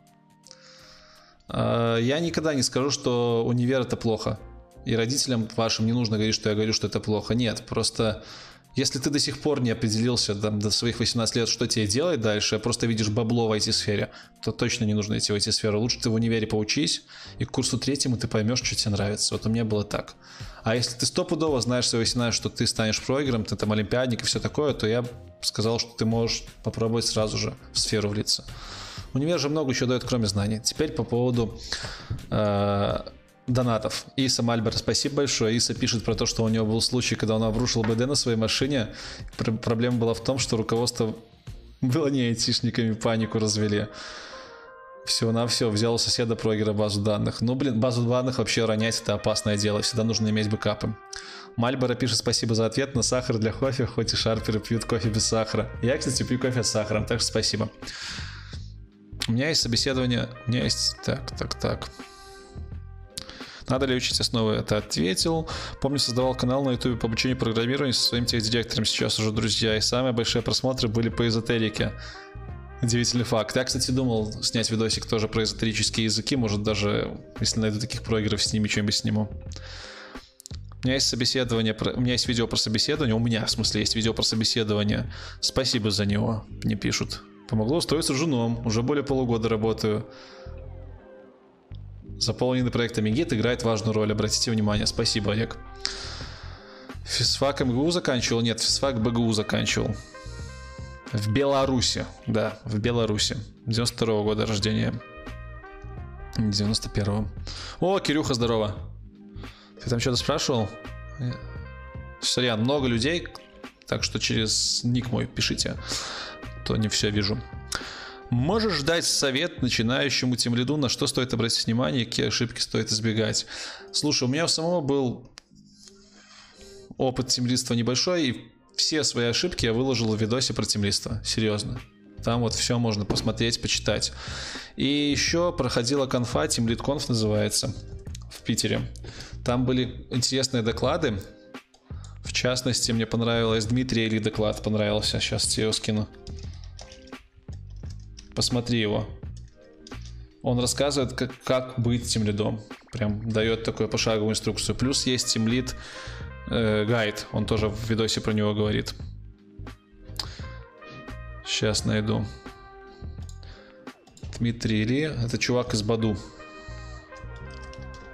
Speaker 1: А, Я никогда не скажу, что универ это плохо. И родителям вашим не нужно говорить, что я говорю, что это плохо. Нет, просто если ты до сих пор не определился там, до своих 18 лет, что тебе делать дальше, а просто видишь бабло в IT-сфере, то точно не нужно идти в IT-сферу. Лучше ты в универе поучись, и к курсу третьему ты поймешь, что тебе нравится. Вот у меня было так. А если ты стопудово знаешь свои 18, что ты станешь прогером, ты там олимпиадник и все такое, то я сказал, что ты можешь попробовать сразу же в сферу влиться. Универ же много еще дает, кроме знаний. Теперь по поводу э, донатов. Иса Мальбер, спасибо большое. Иса пишет про то, что у него был случай, когда он обрушил БД на своей машине. Пр- проблема была в том, что руководство было не айтишниками, панику развели. Всего на все взял у соседа прогера базу данных. Ну, блин, базу данных вообще ронять это опасное дело. Всегда нужно иметь бэкапы. Мальборо пишет спасибо за ответ на сахар для кофе, хоть и шарперы пьют кофе без сахара. Я, кстати, пью кофе с сахаром, так что спасибо. У меня есть собеседование. У меня есть... Так, так, так. Надо ли учить основы? Это ответил. Помню, создавал канал на YouTube по обучению программированию со своим техдиректором. Сейчас уже друзья. И самые большие просмотры были по эзотерике. Удивительный факт. Я, кстати, думал снять видосик тоже про эзотерические языки. Может, даже, если найду таких прогеров, с ними что-нибудь сниму. У меня есть собеседование, у меня есть видео про собеседование. У меня, в смысле, есть видео про собеседование. Спасибо за него, мне пишут. Помогло устроиться женом. Уже более полугода работаю. Заполненный проектами гид играет важную роль. Обратите внимание. Спасибо, Олег. Физфак МГУ заканчивал? Нет, физфак БГУ заканчивал. В Беларуси, да, в Беларуси. 92 года рождения. Не 91-го. О, Кирюха, здорово. Ты там что-то спрашивал? Э, Сорян, много людей, так что через ник мой пишите, то не все вижу. Можешь дать совет начинающему тем лиду, на что стоит обратить внимание, какие ошибки стоит избегать? Слушай, у меня у самого был опыт темлиства небольшой, и все свои ошибки я выложил в видосе про темлиство. Серьезно. Там вот все можно посмотреть, почитать. И еще проходила конфа, TeamLead называется, в Питере. Там были интересные доклады. В частности, мне понравилось Дмитрий Или доклад понравился. Сейчас тебе его скину. Посмотри его. Он рассказывает, как, как быть тимлидом. Прям дает такую пошаговую инструкцию. Плюс есть тимлид э, гайд. Он тоже в видосе про него говорит. Сейчас найду. Дмитрий Ли. Это чувак из Баду.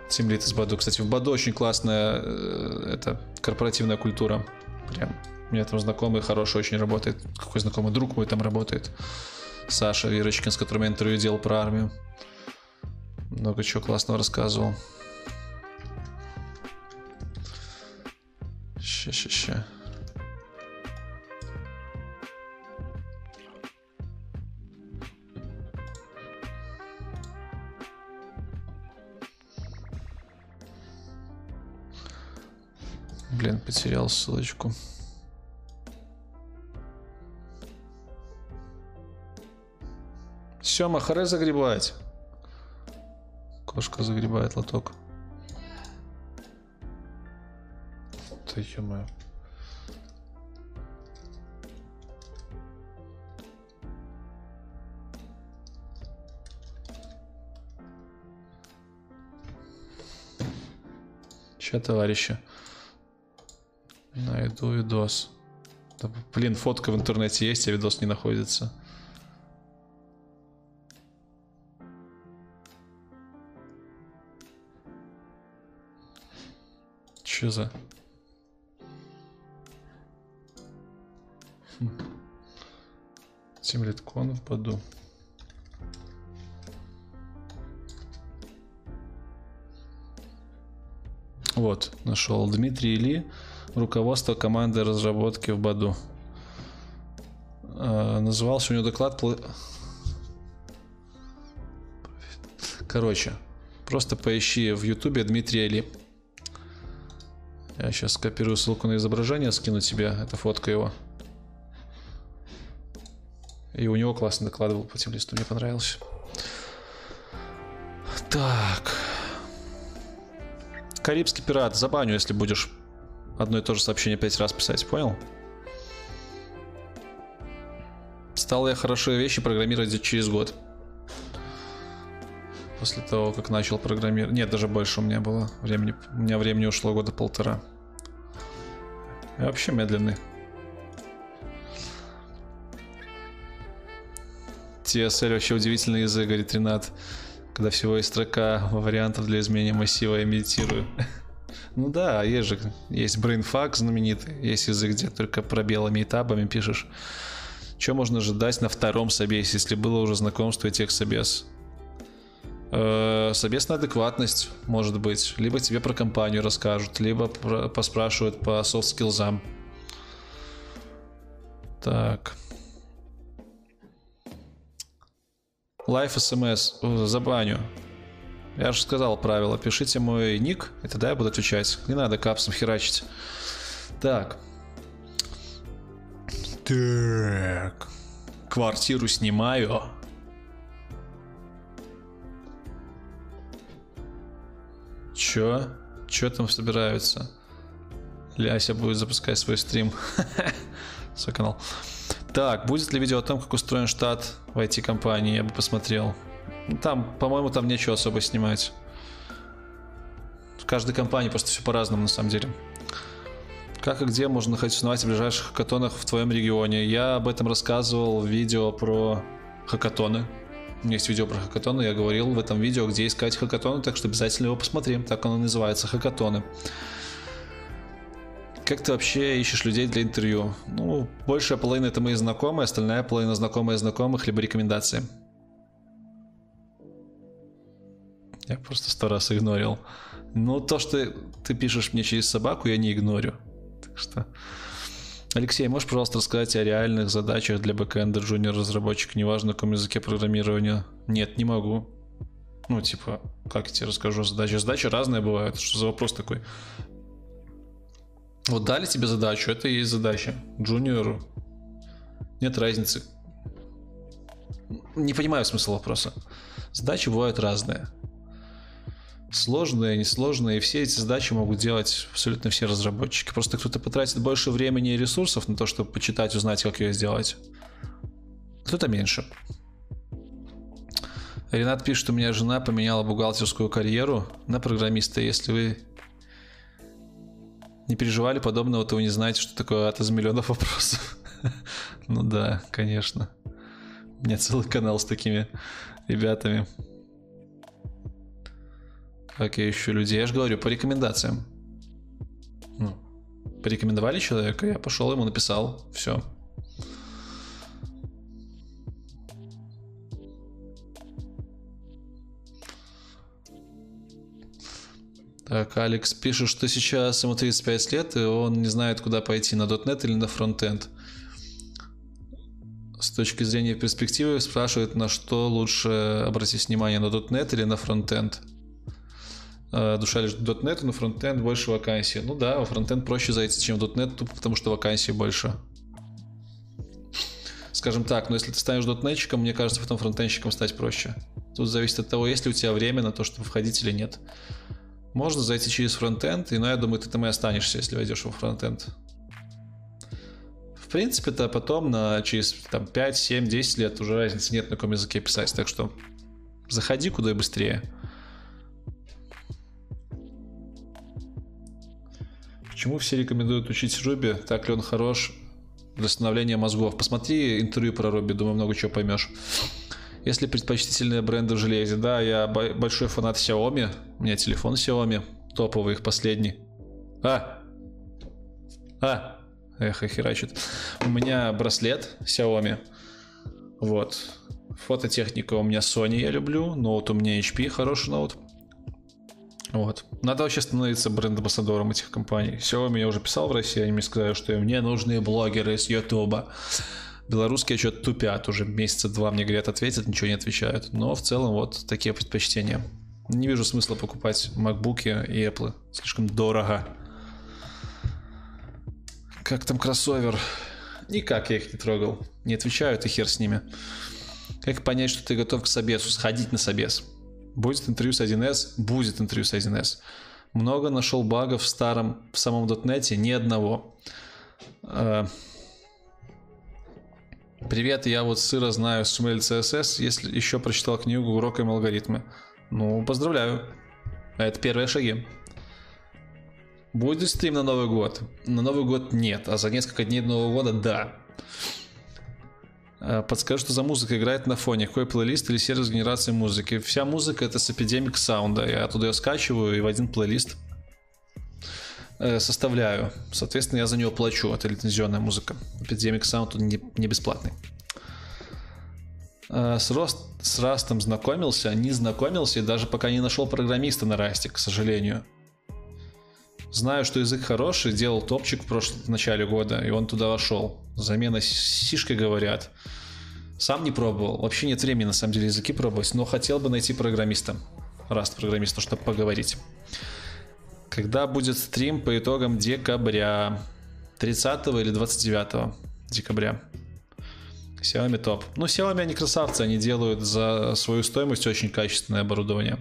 Speaker 1: Тимлит из Баду. Кстати, в Баду очень классная э, это корпоративная культура. Прям. У меня там знакомый хороший очень работает. Какой знакомый друг мой там работает. Саша Вирочкин, с которым я интервью делал про армию. Много чего классного рассказывал. Ща, ща, ща. Блин, потерял ссылочку. Сема, харе загребать. Кошка загребает лоток. Да ё Че, товарищи? Найду видос. Да, блин, фотка в интернете есть, а видос не находится. Че за... Хм. Тимлиткон в поду. Вот, нашел. Дмитрий Или, руководство команды разработки в Баду. Э, назывался у него доклад... Короче, просто поищи в ютубе Дмитрия Ли. Я сейчас скопирую ссылку на изображение, скину тебе. Это фотка его. И у него классно доклад был по тем листу, мне понравился. Так. Карибский пират, забаню, если будешь одно и то же сообщение пять раз писать, понял? Стал я хорошие вещи программировать через год. После того, как начал программировать. Нет, даже больше у меня было времени. У меня времени ушло года полтора. Я вообще медленный. TSL вообще удивительный язык, говорит Ренат. Когда всего есть строка вариантов для изменения массива, я медитирую. Ну да, есть же, есть BrainFuck знаменитый, есть язык, где только пробелами и табами пишешь. Что можно ожидать на втором собесе, если было уже знакомство и текст собес? Э, Собесная адекватность, может быть. Либо тебе про компанию расскажут, либо про- поспрашивают по skills. Так. Live SMS. О, Забаню. Я же сказал правило. Пишите мой ник, и тогда я буду отвечать. Не надо капсом херачить. Так. Так. Квартиру снимаю. Чё? Чё там собираются? Ляся будет запускать свой стрим. Свой канал. Так, будет ли видео о том, как устроен штат в IT-компании? Я бы посмотрел. Ну, Там, по-моему, там нечего особо снимать. В каждой компании просто все по-разному на самом деле. Как и где можно находить узнавать о ближайших хакатонах в твоем регионе? Я об этом рассказывал в видео про хакатоны. У меня есть видео про хакатоны, я говорил в этом видео, где искать хакатоны, так что обязательно его посмотрим. Так оно называется, хакатоны. Как ты вообще ищешь людей для интервью? Ну, большая половина это мои знакомые, остальная половина знакомые знакомых, либо рекомендации. Я просто сто раз игнорил. Ну, то, что ты пишешь мне через собаку, я не игнорю. Так что... Алексей, можешь, пожалуйста, рассказать о реальных задачах для бэкэнда джуниор разработчика, неважно, на каком языке программирования? Нет, не могу. Ну, типа, как я тебе расскажу задачи? Задачи разные бывают. Что за вопрос такой? Вот дали тебе задачу, это и есть задача. Джуниору. Нет разницы. Не понимаю смысл вопроса. Задачи бывают разные. Сложные, несложные, и все эти задачи могут делать абсолютно все разработчики. Просто кто-то потратит больше времени и ресурсов на то, чтобы почитать, узнать, как ее сделать. Кто-то меньше. Ренат пишет, у меня жена поменяла бухгалтерскую карьеру на программиста. Если вы не переживали подобного, то вы не знаете, что такое ад из миллионов вопросов. Ну да, конечно. У меня целый канал с такими ребятами. Как я ищу людей? Я же говорю, по рекомендациям. Ну, порекомендовали человека, я пошел ему написал. Все. Так, Алекс пишет, что сейчас ему 35 лет, и он не знает, куда пойти, на .NET или на фронтенд. С точки зрения перспективы спрашивает, на что лучше обратить внимание, на .NET или на фронтенд. Э, Душа в .NET, на фронтенд больше вакансий. Ну да, во фронтенд проще зайти, чем в .NET, тупо потому что вакансий больше. Скажем так, но если ты станешь .NET, мне кажется, потом фронтенщиком стать проще. Тут зависит от того, есть ли у тебя время на то, чтобы входить или нет. Можно зайти через фронтенд, и, ну, я думаю, ты там и останешься, если войдешь во фронтенд. В принципе-то потом на через там, 5, 7, 10 лет уже разницы нет, на каком языке писать. Так что заходи куда быстрее. Почему все рекомендуют учить Ruby? Так ли он хорош для становления мозгов? Посмотри интервью про Ruby, думаю, много чего поймешь. Если предпочтительные бренды в железе, да, я большой фанат Xiaomi. У меня телефон Xiaomi, топовый их последний. А! А! Эх, херачит. У меня браслет Xiaomi. Вот. Фототехника у меня Sony я люблю. Ноут у меня HP, хороший ноут. Вот. Надо вообще становиться бренд-амбассадором этих компаний. Xiaomi я уже писал в России, они мне сказали, что мне нужны блогеры с Ютуба. Белорусские что-то тупят уже месяца два, мне говорят, ответят, ничего не отвечают. Но в целом вот такие предпочтения. Не вижу смысла покупать MacBook и Apple. Слишком дорого. Как там кроссовер? Никак я их не трогал. Не отвечают и хер с ними. Как понять, что ты готов к собесу? Сходить на собес. Будет интервью с 1С? Будет интервью с 1С. Много нашел багов в старом, в самом .NET? Ни одного. Привет, я вот сыро знаю HTML CSS, если еще прочитал книгу «Уроком алгоритмы». Ну, поздравляю. Это первые шаги. Будет стрим на Новый год? На Новый год нет, а за несколько дней до Нового года да. Подскажи, что за музыка играет на фоне? Какой плейлист или сервис генерации музыки? Вся музыка это с Epidemic Sound. Я оттуда ее скачиваю и в один плейлист э, составляю. Соответственно, я за нее плачу. Это лицензионная музыка. Epidemic Sound не, не бесплатный. Э, с, Рост, с Растом знакомился, не знакомился и даже пока не нашел программиста на Расте, к сожалению. Знаю, что язык хороший, делал топчик в прошлом в начале года, и он туда вошел. Замена сишкой говорят. Сам не пробовал. Вообще нет времени, на самом деле, языки пробовать, но хотел бы найти программиста. Раст программиста, чтобы поговорить. Когда будет стрим по итогам декабря? 30 или 29 декабря? Xiaomi топ. Ну, Xiaomi они красавцы, они делают за свою стоимость очень качественное оборудование.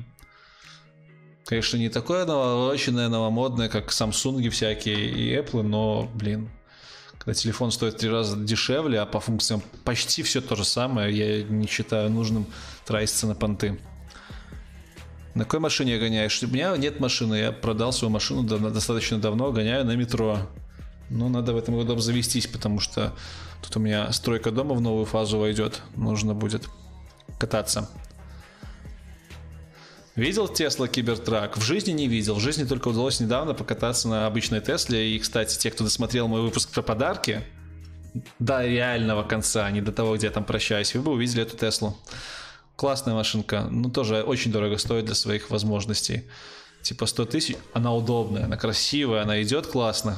Speaker 1: Конечно, не такое новооченное, новомодное, как Samsung всякие и Apple, но, блин, когда телефон стоит три раза дешевле, а по функциям почти все то же самое, я не считаю нужным тратиться на понты. На какой машине гоняешь? У меня нет машины, я продал свою машину достаточно давно, гоняю на метро. Но надо в этом году обзавестись, потому что тут у меня стройка дома в новую фазу войдет. Нужно будет кататься. Видел Тесла Кибертрак? В жизни не видел. В жизни только удалось недавно покататься на обычной Тесле. И, кстати, те, кто досмотрел мой выпуск про подарки, до реального конца, не до того, где я там прощаюсь, вы бы увидели эту Теслу. Классная машинка, ну тоже очень дорого стоит для своих возможностей. Типа 100 тысяч, она удобная, она красивая, она идет классно,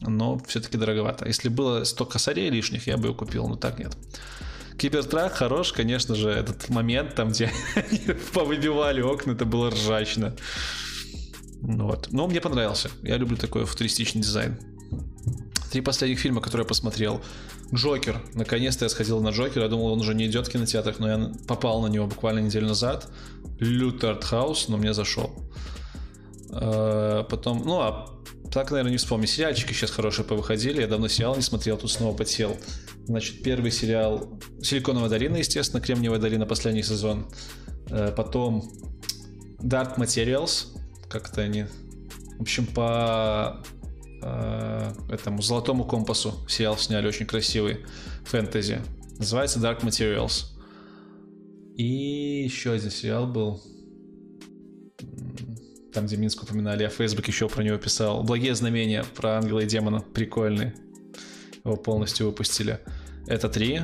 Speaker 1: но все-таки дороговато. Если было 100 косарей лишних, я бы ее купил, но так нет. Кибертрак хорош, конечно же, этот момент, там, где повыбивали окна, это было ржачно. Ну Вот. Но мне понравился. Я люблю такой футуристичный дизайн. Три последних фильма, которые я посмотрел. Джокер. Наконец-то я сходил на Джокер. Я думал, он уже не идет в кинотеатрах, но я попал на него буквально неделю назад. Лютый артхаус, но мне зашел. Э, Потом, ну, а так, наверное, не вспомню. Сериальчики сейчас хорошие повыходили. Я давно сериал не смотрел, тут снова подсел. Значит, первый сериал Силиконовая долина, естественно, Кремниевая долина, последний сезон. Э, Потом Dark Materials, как-то они... В общем, по э, этому Золотому компасу сериал сняли очень красивый фэнтези. Называется Dark Materials. И еще один сериал был. Там, где Минск упоминали, я в Facebook еще про него писал. Благие знамения про ангела и демона. Прикольный. Его полностью выпустили. Это три.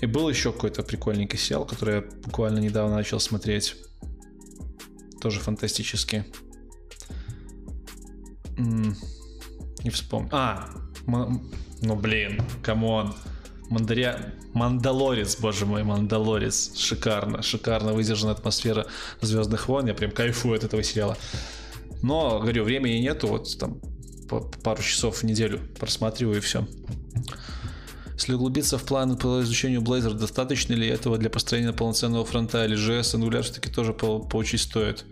Speaker 1: И был еще какой-то прикольненький сериал, который я буквально недавно начал смотреть. Тоже фантастический. М, Не вспомню. А, ну блин, come on. Мандаря... Мандалорец, боже мой, Мандалорец. Шикарно, шикарно выдержана атмосфера Звездных войн. Я прям кайфую от этого сериала. Но, говорю, времени нету, вот там пару часов в неделю просматриваю и все. Если углубиться в планы по изучению Blazor, достаточно ли этого для построения полноценного фронта или JS, Angular все-таки тоже по- поучить стоит.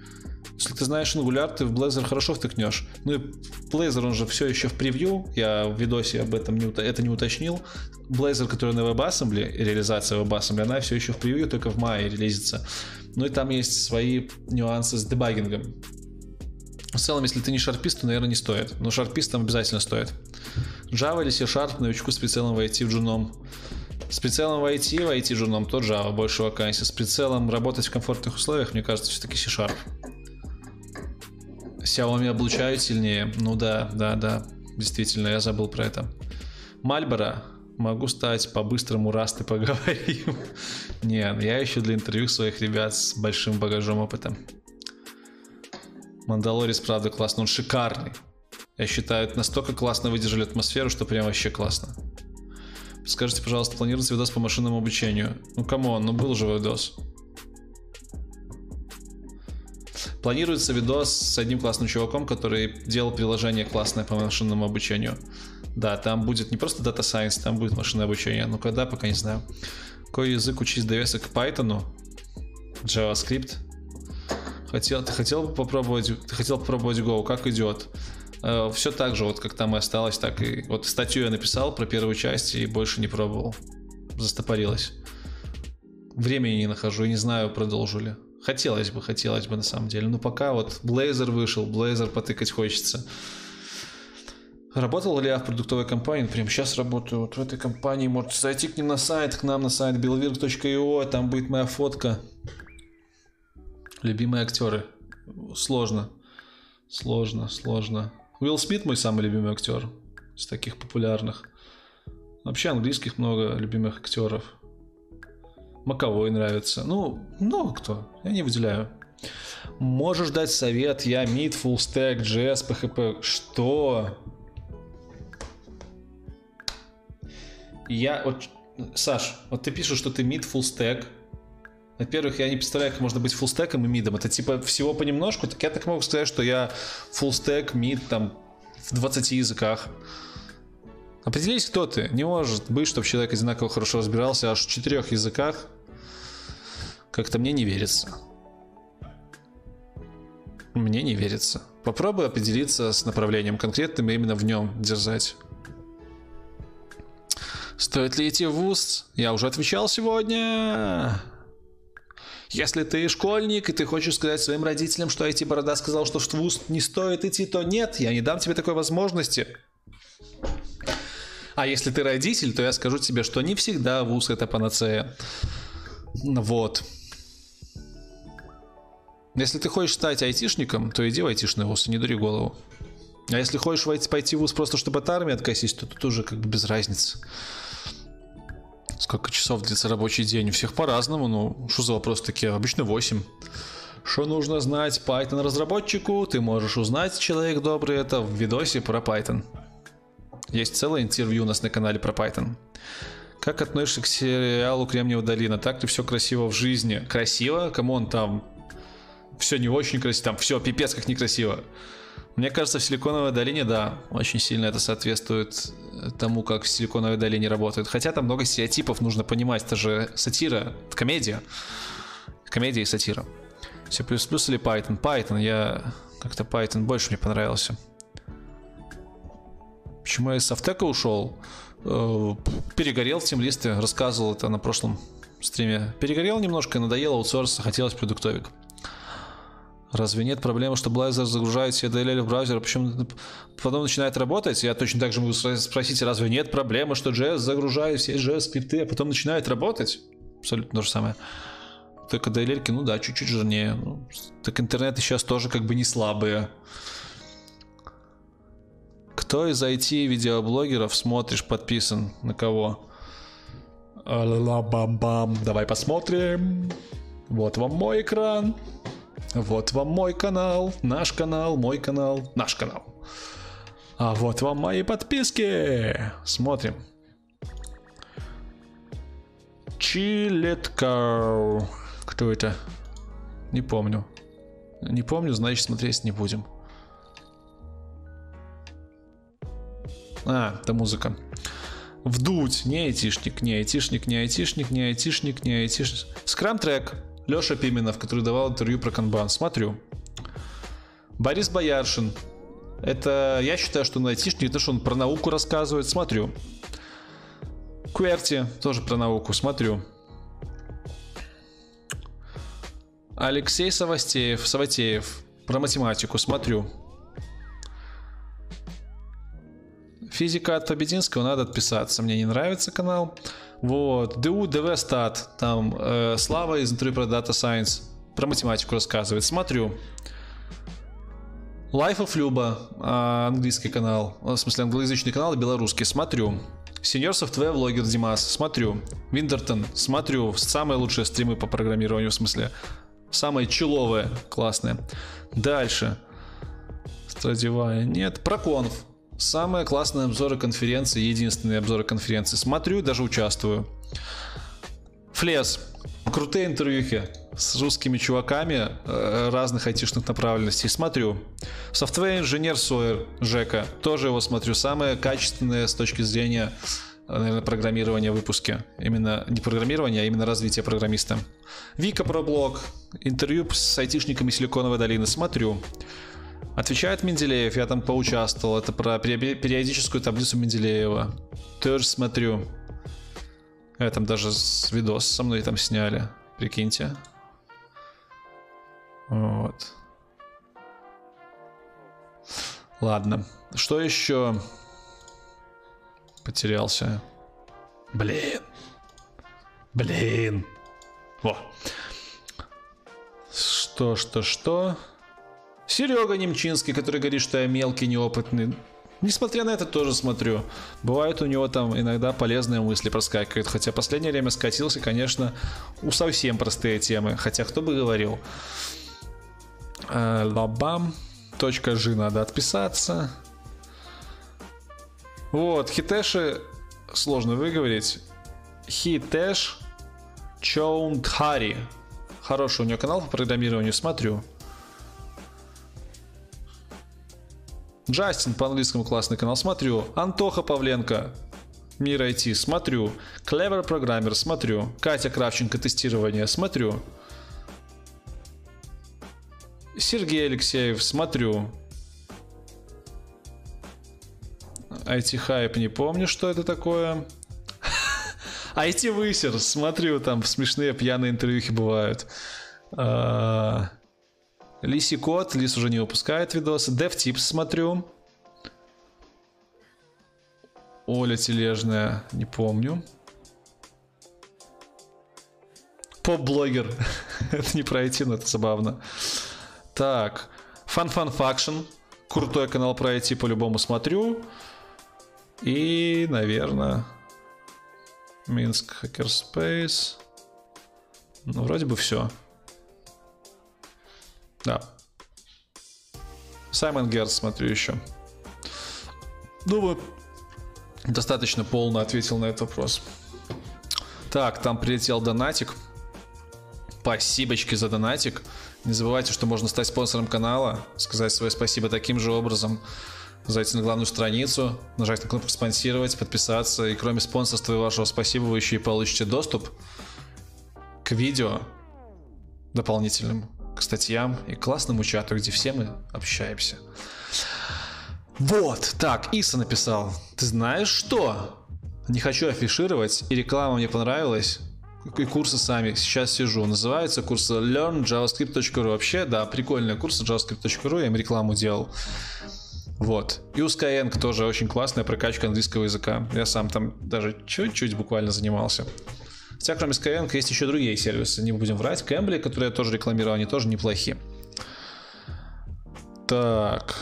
Speaker 1: Если ты знаешь Angular, ты в Blazor хорошо втыкнешь. Ну и Blazor, он же все еще в превью, я в видосе об этом не, это не уточнил. Blazor, который на WebAssembly, реализация WebAssembly, она все еще в превью, только в мае релизится. Ну и там есть свои нюансы с дебагингом. В целом, если ты не шарпист, то, наверное, не стоит. Но шарпистам обязательно стоит. Java или C-Sharp новичку с прицелом войти в джуном. С прицелом войти, войти в джуном, то Java, больше вакансий. С прицелом работать в комфортных условиях, мне кажется, все-таки C-Sharp. Xiaomi облучают сильнее. Ну да, да, да. Действительно, я забыл про это. Мальборо. Могу стать по-быстрому, раз ты поговорим. Не, я ищу для интервью своих ребят с большим багажом опыта. Мандалорис, правда, классно. Он шикарный. Я считаю, это настолько классно выдержали атмосферу, что прям вообще классно. Скажите, пожалуйста, планируется видос по машинному обучению? Ну, come on, ну был же видос. Планируется видос с одним классным чуваком, который делал приложение классное по машинному обучению. Да, там будет не просто Data Science, там будет машинное обучение. Но когда, пока не знаю. Какой язык учить довесок к Python? JavaScript? Хотел, ты хотел бы попробовать, ты хотел попробовать Go, как идет? Все так же, вот как там и осталось, так и... Вот статью я написал про первую часть и больше не пробовал. Застопорилось. Времени не нахожу и не знаю, продолжу ли. Хотелось бы, хотелось бы на самом деле. Но пока вот Blazor вышел, Blazor потыкать хочется. Работал ли я в продуктовой компании? Прямо сейчас работаю вот в этой компании. Можете зайти к ним на сайт, к нам на сайт billvirk.io, там будет моя фотка. Любимые актеры. Сложно. Сложно, сложно. Уилл Смит мой самый любимый актер. Из таких популярных. Вообще английских много любимых актеров. Маковой нравится. Ну, много кто. Я не выделяю. Можешь дать совет, я мид, stack, JS, PHP. Что? Я вот... Саш, вот ты пишешь, что ты мид, stack. Во-первых, я не представляю, как можно быть фуллстеком и мидом. Это типа всего понемножку. Так я так могу сказать, что я фуллстек, мид там в 20 языках. Определись, кто ты. Не может быть, чтобы человек одинаково хорошо разбирался аж в четырех языках. Как-то мне не верится. Мне не верится. Попробуй определиться с направлением конкретным и именно в нем держать. Стоит ли идти в ВУЗ? Я уже отвечал сегодня. Если ты школьник, и ты хочешь сказать своим родителям, что IT-борода сказал, что в ВУЗ не стоит идти, то нет, я не дам тебе такой возможности. А если ты родитель, то я скажу тебе, что не всегда ВУЗ это панацея. Вот. Если ты хочешь стать айтишником, то иди в айтишный вуз не дури голову. А если хочешь войти, пойти в ВУЗ просто чтобы от армии откосить, то тут уже как бы без разницы. Сколько часов длится рабочий день? У всех по-разному, ну, что за вопрос такие? Обычно 8. Что нужно знать Python разработчику? Ты можешь узнать, человек добрый, это в видосе про Python. Есть целое интервью у нас на канале про Python. Как относишься к сериалу Кремниевая долина? Так ли все красиво в жизни? Красиво? Кому он там? Все не очень красиво, там все пипец как некрасиво. Мне кажется, в Силиконовой долине, да, очень сильно это соответствует тому, как в Силиконовой долине работают. Хотя там много стереотипов, нужно понимать, это же сатира, это комедия. Комедия и сатира. C++ или Python? Python, я как-то Python больше мне понравился. Почему я из Софтека ушел? Э, Перегорел в тимлисты, рассказывал это на прошлом стриме. Перегорел немножко, надоело аутсорс, хотелось продуктовик. Разве нет проблемы, что Blazor загружает все DLL в браузер, почему потом начинает работать? Я точно так же могу спросить, разве нет проблемы, что JS загружает все JS скрипты, а потом начинает работать? Абсолютно то же самое. Только DLL, ну да, чуть-чуть жирнее. Ну, так интернеты сейчас тоже как бы не слабые. Кто из IT-видеоблогеров смотришь, подписан? На кого? Ла-бам-бам. Давай посмотрим. Вот вам мой экран. Вот вам мой канал, наш канал, мой канал, наш канал. А вот вам мои подписки. Смотрим. Чилетка. Кто это? Не помню. Не помню, значит смотреть не будем. А, это музыка. Вдуть, не айтишник, не айтишник, не айтишник, не айтишник, не айтишник. Скрам трек. Леша Пименов, который давал интервью про канбан. Смотрю. Борис Бояршин. Это, я считаю, что он айтишник, это что он про науку рассказывает. Смотрю. Кверти, тоже про науку. Смотрю. Алексей Савастеев, Саватеев, про математику. Смотрю. Физика от Побединского, надо отписаться. Мне не нравится канал. Вот. ДУ, ДВ Стат. Там э, Слава из интервью про Data Science. Про математику рассказывает. Смотрю. Life of Люба, э, английский канал. В смысле, англоязычный канал и белорусский. Смотрю. Senior Software влогер Димас. Смотрю. Виндертон. Смотрю. Самые лучшие стримы по программированию. В смысле, самые человые, классные. Дальше. Страдивая. Нет. Проконф. Самые классные обзоры конференции, единственные обзоры конференции. Смотрю, даже участвую. Флес. Крутые интервьюхи с русскими чуваками э, разных айтишных направленностей. Смотрю. Software инженер Сойер Жека. Тоже его смотрю. Самые качественные с точки зрения э, наверное, программирования выпуски. Именно не программирования, а именно развития программиста. Вика про блог. Интервью с айтишниками Силиконовой долины. Смотрю. Отвечает Менделеев, я там поучаствовал. Это про периодическую таблицу Менделеева. Тоже смотрю. Я там даже видос со мной там сняли. Прикиньте. Вот. Ладно. Что еще? Потерялся. Блин. Блин. Во. Что, что, что? Серега Немчинский, который говорит, что я мелкий, неопытный. Несмотря на это, тоже смотрю. Бывают у него там иногда полезные мысли проскакивают. Хотя последнее время скатился, конечно, у совсем простые темы. Хотя кто бы говорил. Э, лабам. Точка G надо отписаться. Вот, Хитэш сложно выговорить. Хитеш Чоудхари. Хороший у него канал по программированию, смотрю. Джастин по-английскому классный канал, смотрю. Антоха Павленко, Мир IT, смотрю. Clever Programmer, смотрю. Катя Кравченко, тестирование, смотрю. Сергей Алексеев, смотрю. IT Hype, не помню, что это такое. IT Высер, смотрю, там смешные пьяные интервьюхи бывают. А, Лиси Кот, Лис уже не выпускает видосы. DevTips смотрю. Оля Тележная, не помню. Поп-блогер. это не пройти, но это забавно. Так. Fun Fun Faction. Крутой канал про IT по-любому смотрю. И, наверное, Минск Hackerspace. Ну, вроде бы все. Да. Саймон Герц смотрю еще. Думаю, достаточно полно ответил на этот вопрос. Так, там прилетел донатик. Спасибочки за донатик. Не забывайте, что можно стать спонсором канала, сказать свое спасибо таким же образом, зайти на главную страницу, нажать на кнопку «Спонсировать», подписаться. И кроме спонсорства и вашего спасибо, вы еще и получите доступ к видео дополнительным, к статьям и классному чату, где все мы общаемся. Вот, так, Иса написал. Ты знаешь что? Не хочу афишировать, и реклама мне понравилась. И курсы сами. Сейчас сижу. Называется курс learnjavascript.ru. Вообще, да, прикольные курсы javascript.ru. Я им рекламу делал. Вот. И у Skyeng тоже очень классная прокачка английского языка. Я сам там даже чуть-чуть буквально занимался. Хотя кроме Skyeng есть еще другие сервисы, не будем врать. Cambly, которые я тоже рекламировал, они тоже неплохие. Так.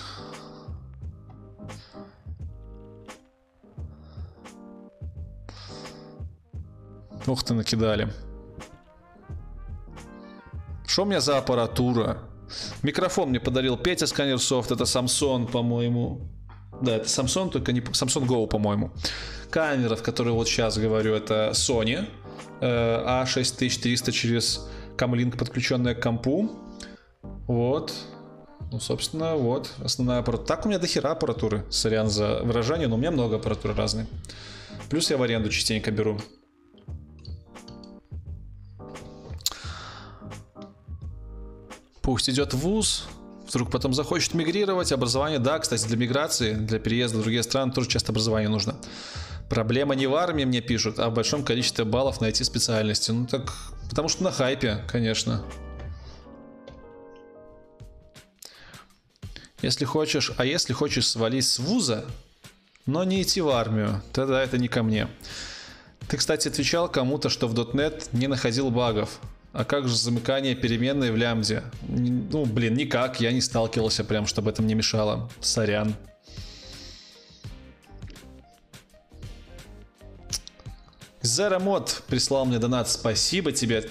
Speaker 1: Ух ты, накидали. Что у меня за аппаратура? Микрофон мне подарил Петя Сканер Софт, это Samsung, по-моему. Да, это Samsung, только не Samsung Go, по-моему. Камера, в которой вот сейчас говорю, это Sony A6300 через Камлинк, подключенная к компу. Вот. Ну, собственно, вот основная аппаратура. Так у меня дохера аппаратуры. Сорян за выражение, но у меня много аппаратуры разной. Плюс я в аренду частенько беру. Пусть идет в ВУЗ, вдруг потом захочет мигрировать, образование, да, кстати, для миграции, для переезда в другие страны тоже часто образование нужно. Проблема не в армии, мне пишут, а в большом количестве баллов найти специальности. Ну так, потому что на хайпе, конечно. Если хочешь, а если хочешь свалить с вуза, но не идти в армию, тогда это не ко мне. Ты, кстати, отвечал кому-то, что в .NET не находил багов. А как же замыкание переменной в лямбде? Ну, блин, никак, я не сталкивался прям, чтобы это мне мешало. Сорян. Зеромод прислал мне донат. Спасибо тебе.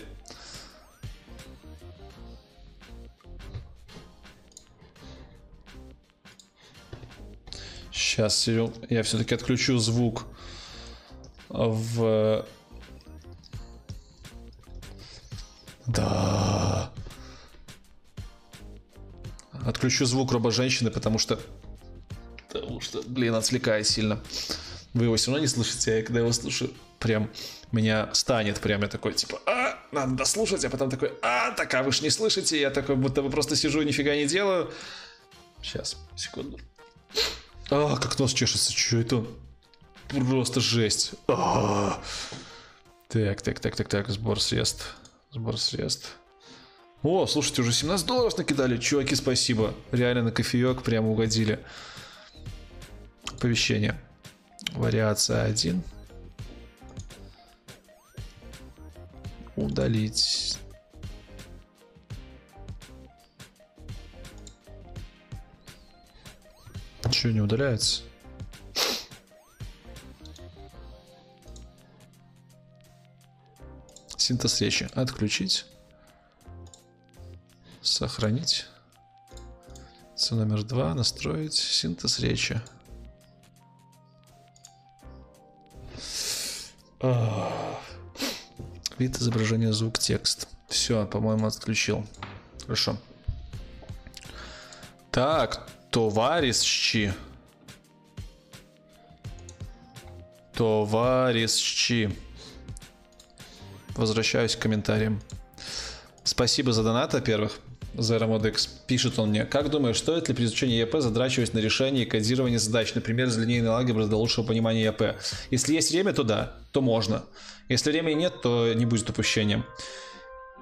Speaker 1: Сейчас я все-таки отключу звук в Да. Отключу звук роба женщины, потому что... Потому что, блин, отвлекает сильно. Вы его все равно не слышите, а я когда его слушаю, прям меня станет прям я такой, типа, а, надо дослушать, а потом такой, а, так, а вы ж не слышите, я такой, будто бы просто сижу нифига не делаю. Сейчас, секунду. А, как нос чешется, что это? Просто жесть. А. Так, так, так, так, так, сбор средств. Сбор средств. О, слушайте, уже 17 долларов накидали. Чуваки, спасибо. Реально на кофеек прямо угодили. Оповещение. Вариация 1. Удалить. Ничего не удаляется. Синтез речи. Отключить. Сохранить. С номер два. Настроить синтез речи. Вид изображения, звук, текст. Все, по-моему, отключил. Хорошо. Так, товарищи. Товарищи. Возвращаюсь к комментариям. Спасибо за донат, во-первых. Zero Mod X. Пишет он мне, как думаешь, стоит ли при изучении ЕП задрачивать на решение и кодирование задач, например, из линейной алгебры для лучшего понимания ЕП? Если есть время, то да, то можно. Если времени нет, то не будет упущением.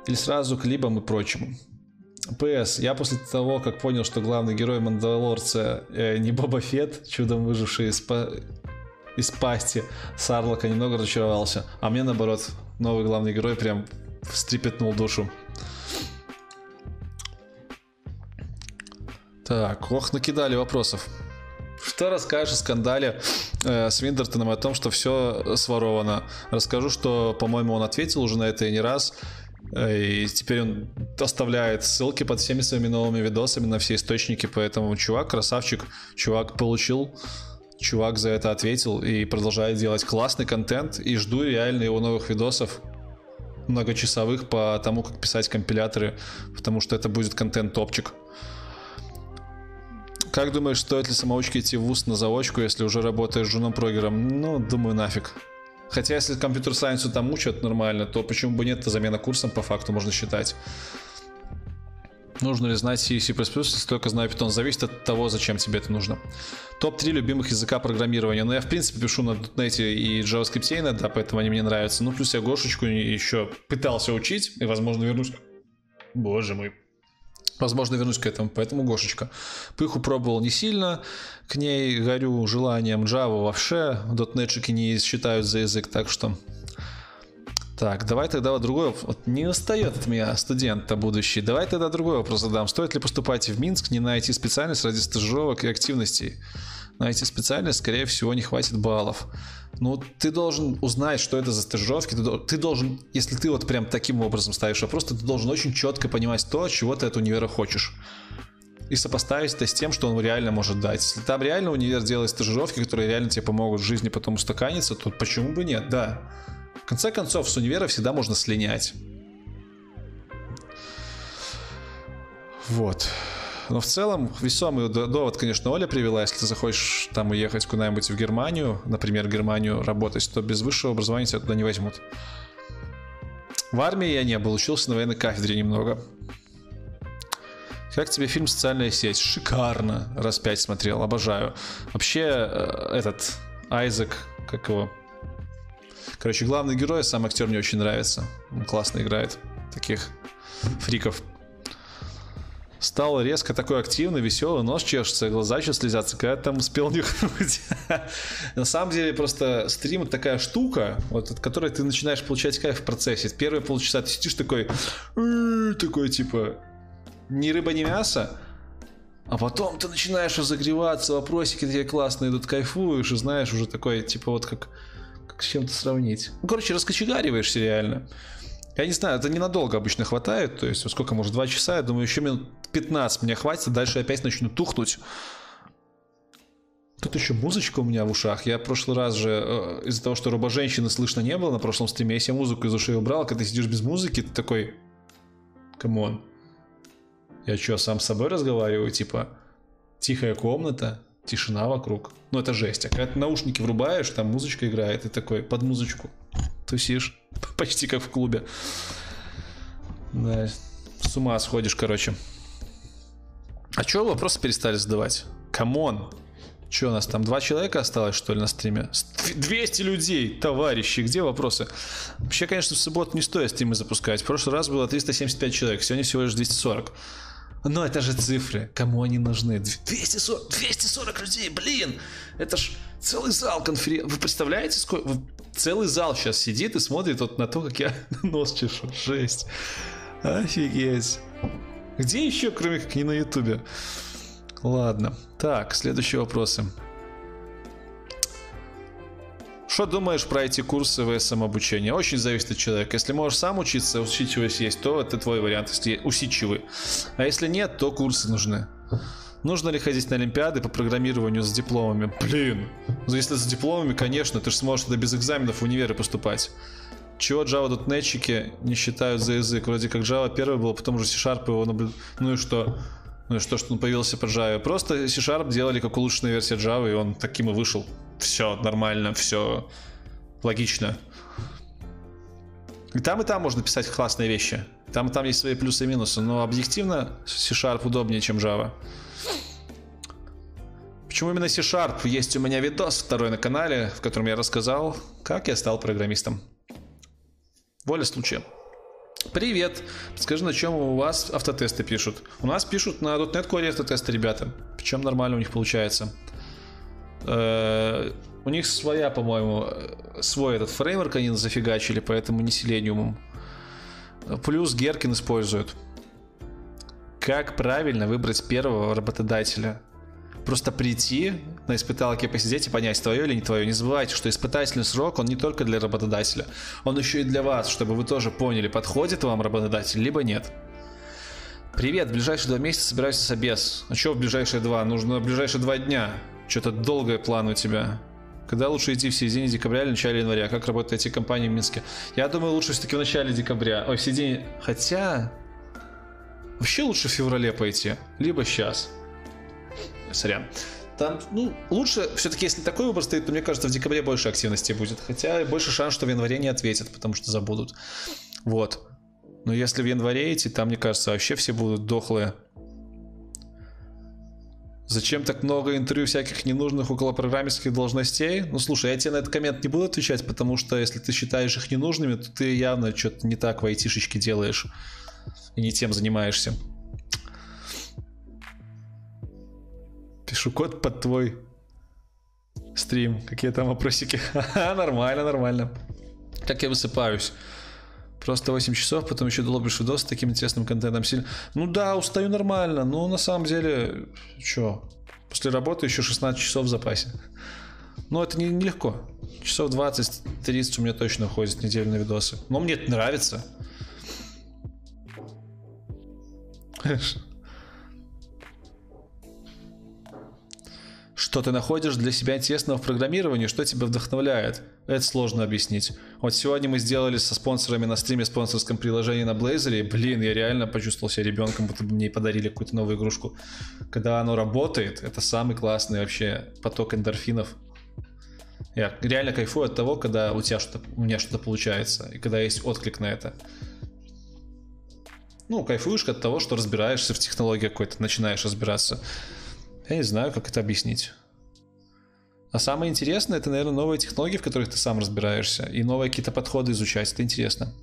Speaker 1: Или сразу к либам и прочему. ПС. Я после того, как понял, что главный герой Мандалорца э, не Боба Фет, чудом выживший из, па- из пасти Сарлока, немного разочаровался. А мне, наоборот, новый главный герой прям встрепетнул душу. Так, ох, накидали вопросов. Что расскажешь о скандале э, с Виндертоном о том, что все своровано? Расскажу, что, по-моему, он ответил уже на это и не раз. Э, И теперь он оставляет ссылки под всеми своими новыми видосами на все источники, поэтому чувак красавчик, чувак получил, чувак за это ответил и продолжает делать классный контент, и жду реально его новых видосов, многочасовых по тому, как писать компиляторы, потому что это будет контент топчик. Как думаешь, стоит ли самоучке идти в ВУЗ на заочку, если уже работаешь жуном-прогером? Ну, думаю, нафиг. Хотя, если компьютер сайенсу там учат нормально, то почему бы нет, это замена курсом по факту можно считать. Нужно ли знать C и C++, если только знаю Python, зависит от того, зачем тебе это нужно. Топ-3 любимых языка программирования. Ну, я, в принципе, пишу на .NET и JavaScript иногда, поэтому они мне нравятся. Ну, плюс я Гошечку еще пытался учить, и, возможно, вернусь... Боже мой. Возможно, вернусь к этому, поэтому Гошечка. Пыху пробовал не сильно, к ней горю желанием Java вообще, дотнетчики не считают за язык, так что... Так, давай тогда вот другой вопрос. Вот не устает от меня студент-то будущий. Давай тогда другой вопрос задам. Стоит ли поступать в Минск, не найти специальность ради стажировок и активностей? На эти специальность, скорее всего, не хватит баллов. Ну, ты должен узнать, что это за стажировки. Ты, дол- ты должен, если ты вот прям таким образом ставишь вопрос, ты должен очень четко понимать то, чего ты от универа хочешь. И сопоставить это с тем, что он реально может дать. Если там реально универ делает стажировки, которые реально тебе помогут в жизни потом устаканиться, то почему бы нет, да. В конце концов, с универа всегда можно слинять. Вот. Но в целом весомый довод, конечно, Оля привела. Если ты захочешь там уехать куда-нибудь в Германию, например, в Германию работать, то без высшего образования тебя туда не возьмут. В армии я не был, учился на военной кафедре немного. Как тебе фильм «Социальная сеть»? Шикарно. Раз пять смотрел, обожаю. Вообще, э, этот Айзек, как его? Короче, главный герой, сам актер мне очень нравится. Он классно играет таких фриков. Стал резко такой активный, веселый, нос чешется, глаза еще слезятся, когда там успел нюхнуть. На самом деле, просто стрим это такая штука, вот от которой ты начинаешь получать кайф в процессе. Первые полчаса ты сидишь такой, такой типа, ни рыба, ни мясо, а потом ты начинаешь разогреваться, вопросики такие классные идут, кайфуешь, и знаешь, уже такой, типа, вот как, как с чем-то сравнить. Ну, короче, раскочегариваешься реально. Я не знаю, это ненадолго обычно хватает, то есть, сколько, может, два часа, я думаю, еще минут 15 мне хватит, дальше опять начну тухнуть. Тут еще музычка у меня в ушах. Я в прошлый раз же, э, из-за того, что роба женщины слышно не было на прошлом стриме, я себе музыку из ушей убрал. Когда ты сидишь без музыки, ты такой, come on, я что, сам с собой разговариваю? Типа, тихая комната, тишина вокруг. Ну, это жесть. А когда ты наушники врубаешь, там музычка играет, и такой, под музычку тусишь. Почти как в клубе. Да, с ума сходишь, короче. А чё вопросы перестали задавать? Come on. Че у нас там, два человека осталось, что ли, на стриме? С- 200 людей, товарищи, где вопросы? Вообще, конечно, в субботу не стоит стримы запускать. В прошлый раз было 375 человек, сегодня всего лишь 240. Но это же цифры, кому они нужны? 240, 240 людей, блин! Это ж целый зал конференции. Вы представляете, сколько... Целый зал сейчас сидит и смотрит вот на то, как я нос чешу. Жесть. Офигеть. Где еще, кроме как не на ютубе? Ладно. Так, следующие вопросы. Что думаешь про эти курсы ВСМ обучения? Очень зависит от человека. Если можешь сам учиться, усидчивость есть, то это твой вариант, если усидчивый. А если нет, то курсы нужны. Нужно ли ходить на Олимпиады по программированию с дипломами? Блин, ну если с дипломами, конечно, ты же сможешь тогда без экзаменов в универы поступать. Чего Java.NETчики не считают за язык? Вроде как Java первый был, потом уже C-Sharp его наблюд... Ну и что? Ну и что, что он появился по Java? Просто C-Sharp делали как улучшенная версия Java, и он таким и вышел. Все нормально, все логично. И там, и там можно писать классные вещи. Там, там есть свои плюсы и минусы, но объективно C-Sharp удобнее, чем Java. Почему именно C-Sharp? Есть у меня видос второй на канале, в котором я рассказал, как я стал программистом. Воля случая. Привет! Скажи, на чем у вас автотесты пишут? У нас пишут на .NET Core автотесты, ребята. Причем нормально у них получается. Э, у них своя, по-моему, э, свой этот фреймворк они зафигачили, поэтому не Selenium. Плюс Геркин используют. Как правильно выбрать первого работодателя? Просто прийти на испыталке посидеть и понять, твое или не твое. Не забывайте, что испытательный срок, он не только для работодателя, он еще и для вас, чтобы вы тоже поняли, подходит вам работодатель, либо нет. Привет, в ближайшие два месяца собираюсь в собес. А что в ближайшие два? Нужно в ближайшие два дня. Что-то долгое план у тебя. Когда лучше идти в середине декабря или начале января? Как работают эти компании в Минске? Я думаю, лучше все-таки в начале декабря. Ой, в середине... Хотя... Вообще лучше в феврале пойти. Либо сейчас. Сорян. Там, ну, лучше, все-таки, если такой выбор стоит, то мне кажется, в декабре больше активности будет. Хотя больше шанс, что в январе не ответят, потому что забудут. Вот. Но если в январе идти, там, мне кажется, вообще все будут дохлые. Зачем так много интервью всяких ненужных около программистских должностей? Ну, слушай, я тебе на этот коммент не буду отвечать, потому что если ты считаешь их ненужными, то ты явно что-то не так в айтишечке делаешь. И не тем занимаешься. Пишу код под твой стрим. Какие там вопросики? нормально, нормально. Как я высыпаюсь? Просто 8 часов, потом еще долбишь видос с таким интересным контентом. Сильно... Ну да, устаю нормально, но на самом деле, что, после работы еще 16 часов в запасе. Но это не, нелегко. Часов 20-30 у меня точно уходит неделю на видосы. Но мне это нравится. Что ты находишь для себя интересного в программировании, что тебя вдохновляет? Это сложно объяснить. Вот сегодня мы сделали со спонсорами на стриме спонсорском приложении на Blazor, и, блин, я реально почувствовал себя ребенком, будто бы мне подарили какую-то новую игрушку. Когда оно работает, это самый классный вообще поток эндорфинов. Я реально кайфую от того, когда у тебя что-то, у меня что-то получается, и когда есть отклик на это. Ну, кайфуешь от того, что разбираешься в технологии какой-то, начинаешь разбираться. Я не знаю, как это объяснить. А самое интересное, это, наверное, новые технологии, в которых ты сам разбираешься, и новые какие-то подходы изучать. Это интересно.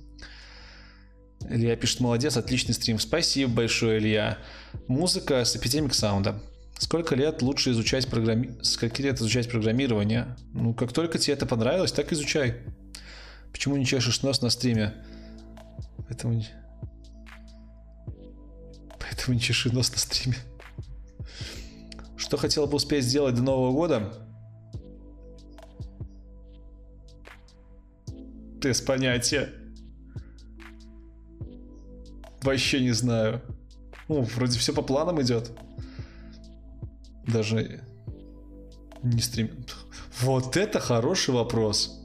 Speaker 1: Илья пишет, молодец, отличный стрим. Спасибо большое, Илья. Музыка с Epidemic Sound. Сколько лет лучше изучать программи... Сколько лет изучать программирование? Ну, как только тебе это понравилось, так изучай. Почему не чешешь нос на стриме? Поэтому... Поэтому не чеши нос на стриме. Что хотел бы успеть сделать до Нового года? Без понятия. Вообще не знаю. Ну, вроде все по планам идет. Даже не стрим. Вот это хороший вопрос.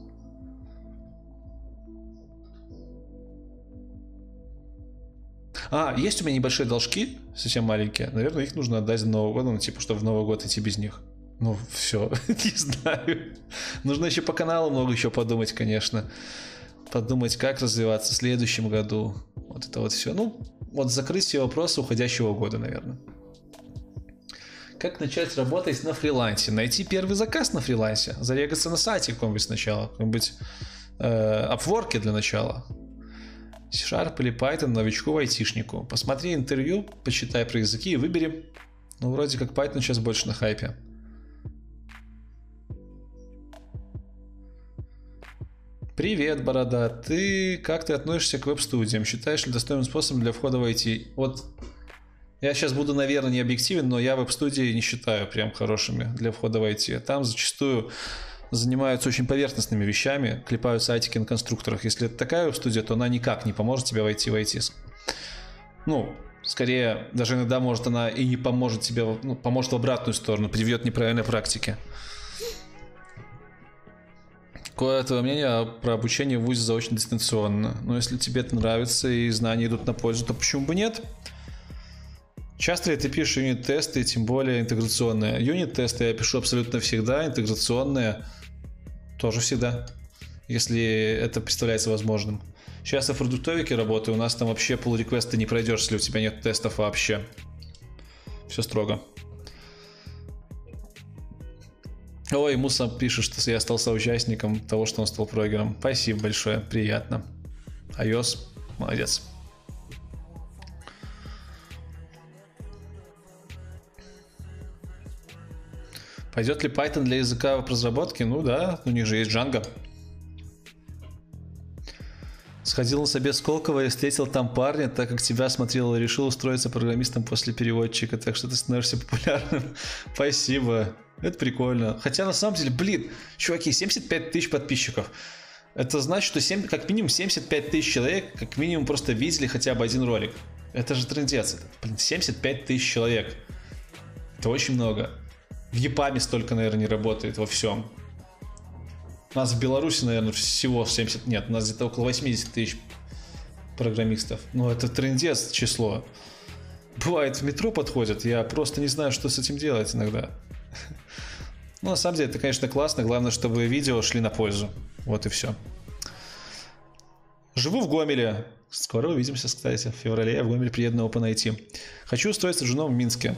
Speaker 1: А, есть у меня небольшие должки, совсем маленькие. Наверное, их нужно отдать до Нового года, ну, типа, чтобы в Новый год идти без них. Ну, все, не знаю. Нужно еще по каналу много еще подумать, конечно. Подумать, как развиваться в следующем году. Вот это вот все. Ну, вот закрыть все вопросы уходящего года, наверное. Как начать работать на фрилансе? Найти первый заказ на фрилансе. Зарегаться на сайте каком-нибудь сначала. Каком-нибудь э, для начала. C-Sharp или Python новичку-айтишнику. Посмотри интервью, почитай про языки и выбери. Ну, вроде как Python сейчас больше на хайпе. Привет, Борода. Ты как ты относишься к веб-студиям? Считаешь ли достойным способом для входа в IT? Вот я сейчас буду, наверное, не объективен, но я веб-студии не считаю прям хорошими для входа в IT. Там зачастую занимаются очень поверхностными вещами, клепают сайтики на конструкторах. Если это такая студия, то она никак не поможет тебе войти в IT. Ну, скорее, даже иногда может она и не поможет тебе, ну, поможет в обратную сторону, приведет неправильной практике. Какое твое мнение про обучение в ВУЗе заочно дистанционно? Ну, если тебе это нравится и знания идут на пользу, то почему бы нет? Часто ли ты пишешь юнит-тесты, тем более интеграционные? Юнит-тесты я пишу абсолютно всегда, интеграционные тоже всегда. если это представляется возможным. Сейчас я в продуктовике работаю, у нас там вообще пул реквеста не пройдешь, если у тебя нет тестов вообще. Все строго. Ой, Муса пишет, что я стал соучастником того, что он стал прогером. Спасибо большое, приятно. iOS, молодец. Пойдет ли Python для языка в разработке? Ну да, у них же есть Django. Сходил на собес Сколково и встретил там парня, так как тебя смотрел и решил устроиться программистом после переводчика, так что ты становишься популярным. Спасибо. Это прикольно. Хотя на самом деле, блин, чуваки, 75 тысяч подписчиков. Это значит, что 7, как минимум 75 тысяч человек как минимум просто видели хотя бы один ролик. Это же трендец. Блин, 75 тысяч человек. Это очень много. В ЕПАМе столько, наверное, не работает во всем. У нас в Беларуси, наверное, всего 70... Нет, у нас где-то около 80 тысяч программистов. Ну, это трендец число. Бывает, в метро подходят, я просто не знаю, что с этим делать иногда. Ну, на самом деле, это, конечно, классно. Главное, чтобы видео шли на пользу. Вот и все. Живу в Гомеле. Скоро увидимся, кстати. В феврале я в Гомель приеду на OpenIT. Хочу устроиться джуном в Минске.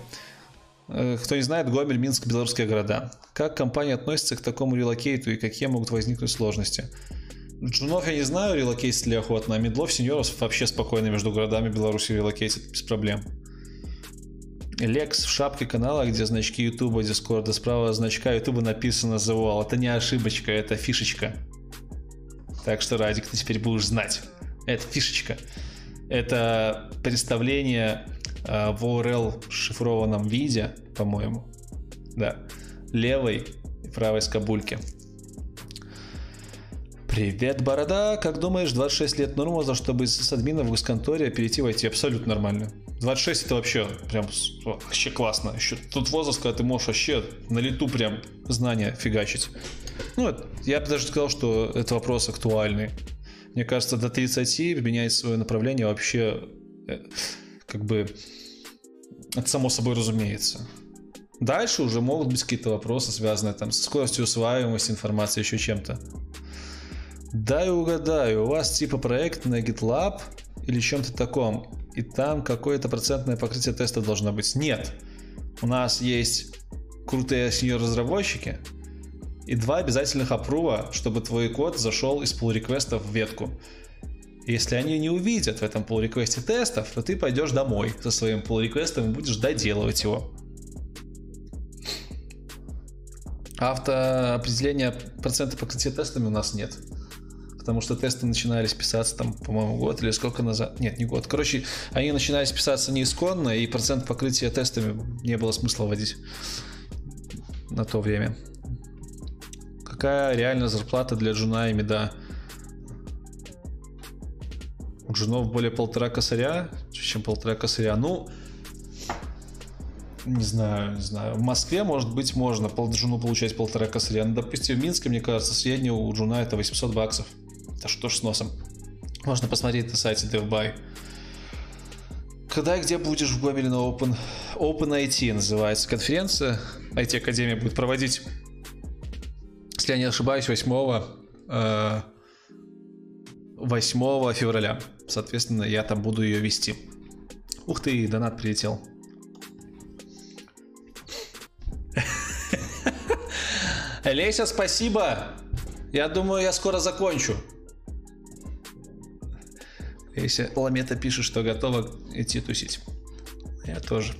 Speaker 1: Э, кто не знает, Гомель, Минск, белорусские города. Как компания относится к такому релокейту и какие могут возникнуть сложности? Джунов я не знаю, релокейтит ли охотно, а мидлов, сеньоров вообще спокойно между городами Беларуси релокейтит без проблем. Лекс в шапке канала, где значки Ютуба, Дискорда, справа значка Ютуба написано The Wall. Это не ошибочка, это фишечка. Так что, Радик, ты теперь будешь знать. Это фишечка. Это представление э, в URL шифрованном виде, по-моему. Да. Левой и правой скобульки. Привет, Борода. Как думаешь, 26 лет норма, за чтобы из админа в госконторе перейти в IT? Абсолютно нормально. 26 это вообще прям вообще классно. Еще тут возраст, когда ты можешь вообще на лету прям знания фигачить. Ну, я бы даже сказал, что это вопрос актуальный. Мне кажется, до 30 менять свое направление вообще э, как бы это само собой разумеется. Дальше уже могут быть какие-то вопросы, связанные там со скоростью усваиваемости информации, еще чем-то. Дай угадаю, у вас типа проект на GitLab или чем-то таком и там какое-то процентное покрытие теста должно быть. Нет. У нас есть крутые сеньор-разработчики и два обязательных апрува, чтобы твой код зашел из pull реквеста в ветку. Если они не увидят в этом pull реквесте тестов, то ты пойдешь домой со своим pull реквестом и будешь доделывать его. Автоопределения процента покрытия тестами у нас нет потому что тесты начинались писаться там, по-моему, год или сколько назад. Нет, не год. Короче, они начинались писаться неисконно, и процент покрытия тестами не было смысла вводить на то время. Какая реальная зарплата для джуна и меда? Джунов более полтора косаря, чем полтора косаря. Ну, не знаю, не знаю. В Москве, может быть, можно пол джуну получать полтора косаря. Но, допустим, в Минске, мне кажется, средний у джуна это 800 баксов. Да что ж с носом. Можно посмотреть на сайте DevBuy. Когда и где будешь в Гомеле на Open? Open IT называется конференция. IT Академия будет проводить, если я не ошибаюсь, 8, 8 э, февраля. Соответственно, я там буду ее вести. Ух ты, донат прилетел. Леся, спасибо. Я думаю, я скоро закончу. Если Ламета пишет, что готова идти тусить. Я тоже.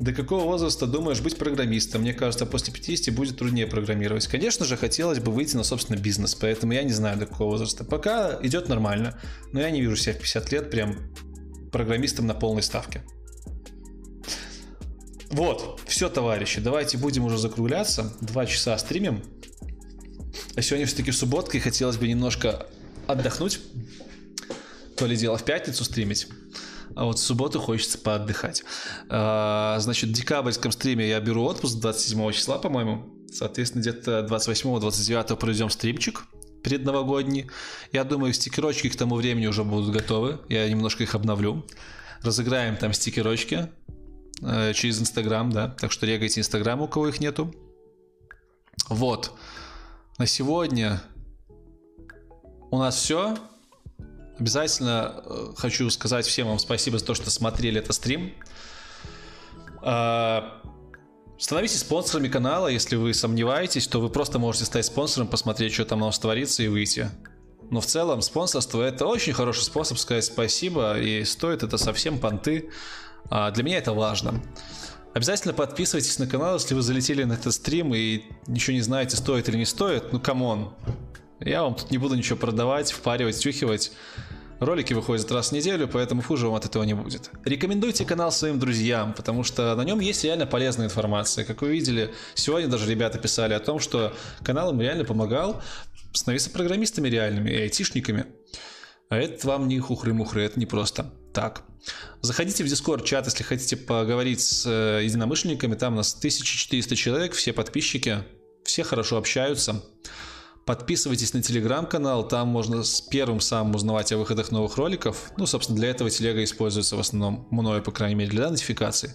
Speaker 1: До какого возраста думаешь быть программистом? Мне кажется, после 50 будет труднее программировать. Конечно же, хотелось бы выйти на собственный бизнес, поэтому я не знаю до какого возраста. Пока идет нормально, но я не вижу себя в 50 лет прям программистом на полной ставке. Вот, все, товарищи, давайте будем уже закругляться. Два часа стримим. А сегодня все-таки субботка, и хотелось бы немножко отдохнуть то ли дело в пятницу стримить, а вот в субботу хочется поотдыхать. А, значит, в декабрьском стриме я беру отпуск 27 числа, по-моему. Соответственно, где-то 28-29 проведем стримчик предновогодний. Я думаю, стикерочки к тому времени уже будут готовы. Я немножко их обновлю. Разыграем там стикерочки э, через Инстаграм, да. Так что регайте Инстаграм, у кого их нету. Вот. на сегодня у нас все. Обязательно э, хочу сказать всем вам спасибо за то, что смотрели этот стрим. А, Становитесь спонсорами канала, если вы сомневаетесь, то вы просто можете стать спонсором, посмотреть, что там у нас творится и выйти. Но в целом спонсорство это очень хороший способ сказать спасибо, и стоит это совсем понты. А для меня это важно. Обязательно подписывайтесь на канал, если вы залетели на этот стрим и ничего не знаете, стоит или не стоит. Ну, come on. Я вам тут не буду ничего продавать, впаривать, втюхивать. Ролики выходят раз в неделю, поэтому хуже вам от этого не будет. Рекомендуйте канал своим друзьям, потому что на нем есть реально полезная информация. Как вы видели, сегодня даже ребята писали о том, что канал им реально помогал становиться программистами реальными и айтишниками. А это вам не хухры-мухры, это не просто так. Заходите в Discord чат, если хотите поговорить с э, единомышленниками. Там у нас 1400 человек, все подписчики, все хорошо общаются. Подписывайтесь на телеграм-канал, там можно с первым самым узнавать о выходах новых роликов. Ну, собственно, для этого телега используется в основном мною, по крайней мере, для нотификации.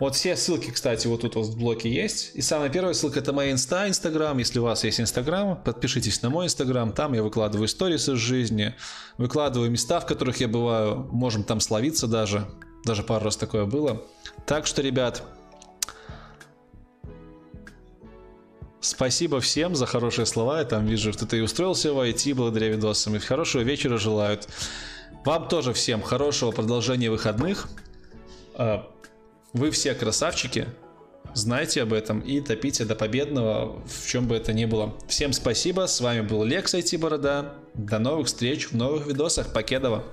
Speaker 1: Вот все ссылки, кстати, вот тут вот в блоке есть. И самая первая ссылка это моя инста, инстаграм. Если у вас есть инстаграм, подпишитесь на мой инстаграм. Там я выкладываю истории из жизни, выкладываю места, в которых я бываю. Можем там словиться даже. Даже пару раз такое было. Так что, ребят, Спасибо всем за хорошие слова. Я там вижу, кто-то и устроился в IT благодаря видосам. И хорошего вечера желают. Вам тоже всем хорошего продолжения выходных. А, вы все красавчики. Знайте об этом и топите до победного, в чем бы это ни было. Всем спасибо. С вами был Лекс IT Борода. До новых встреч в новых видосах. Покедова.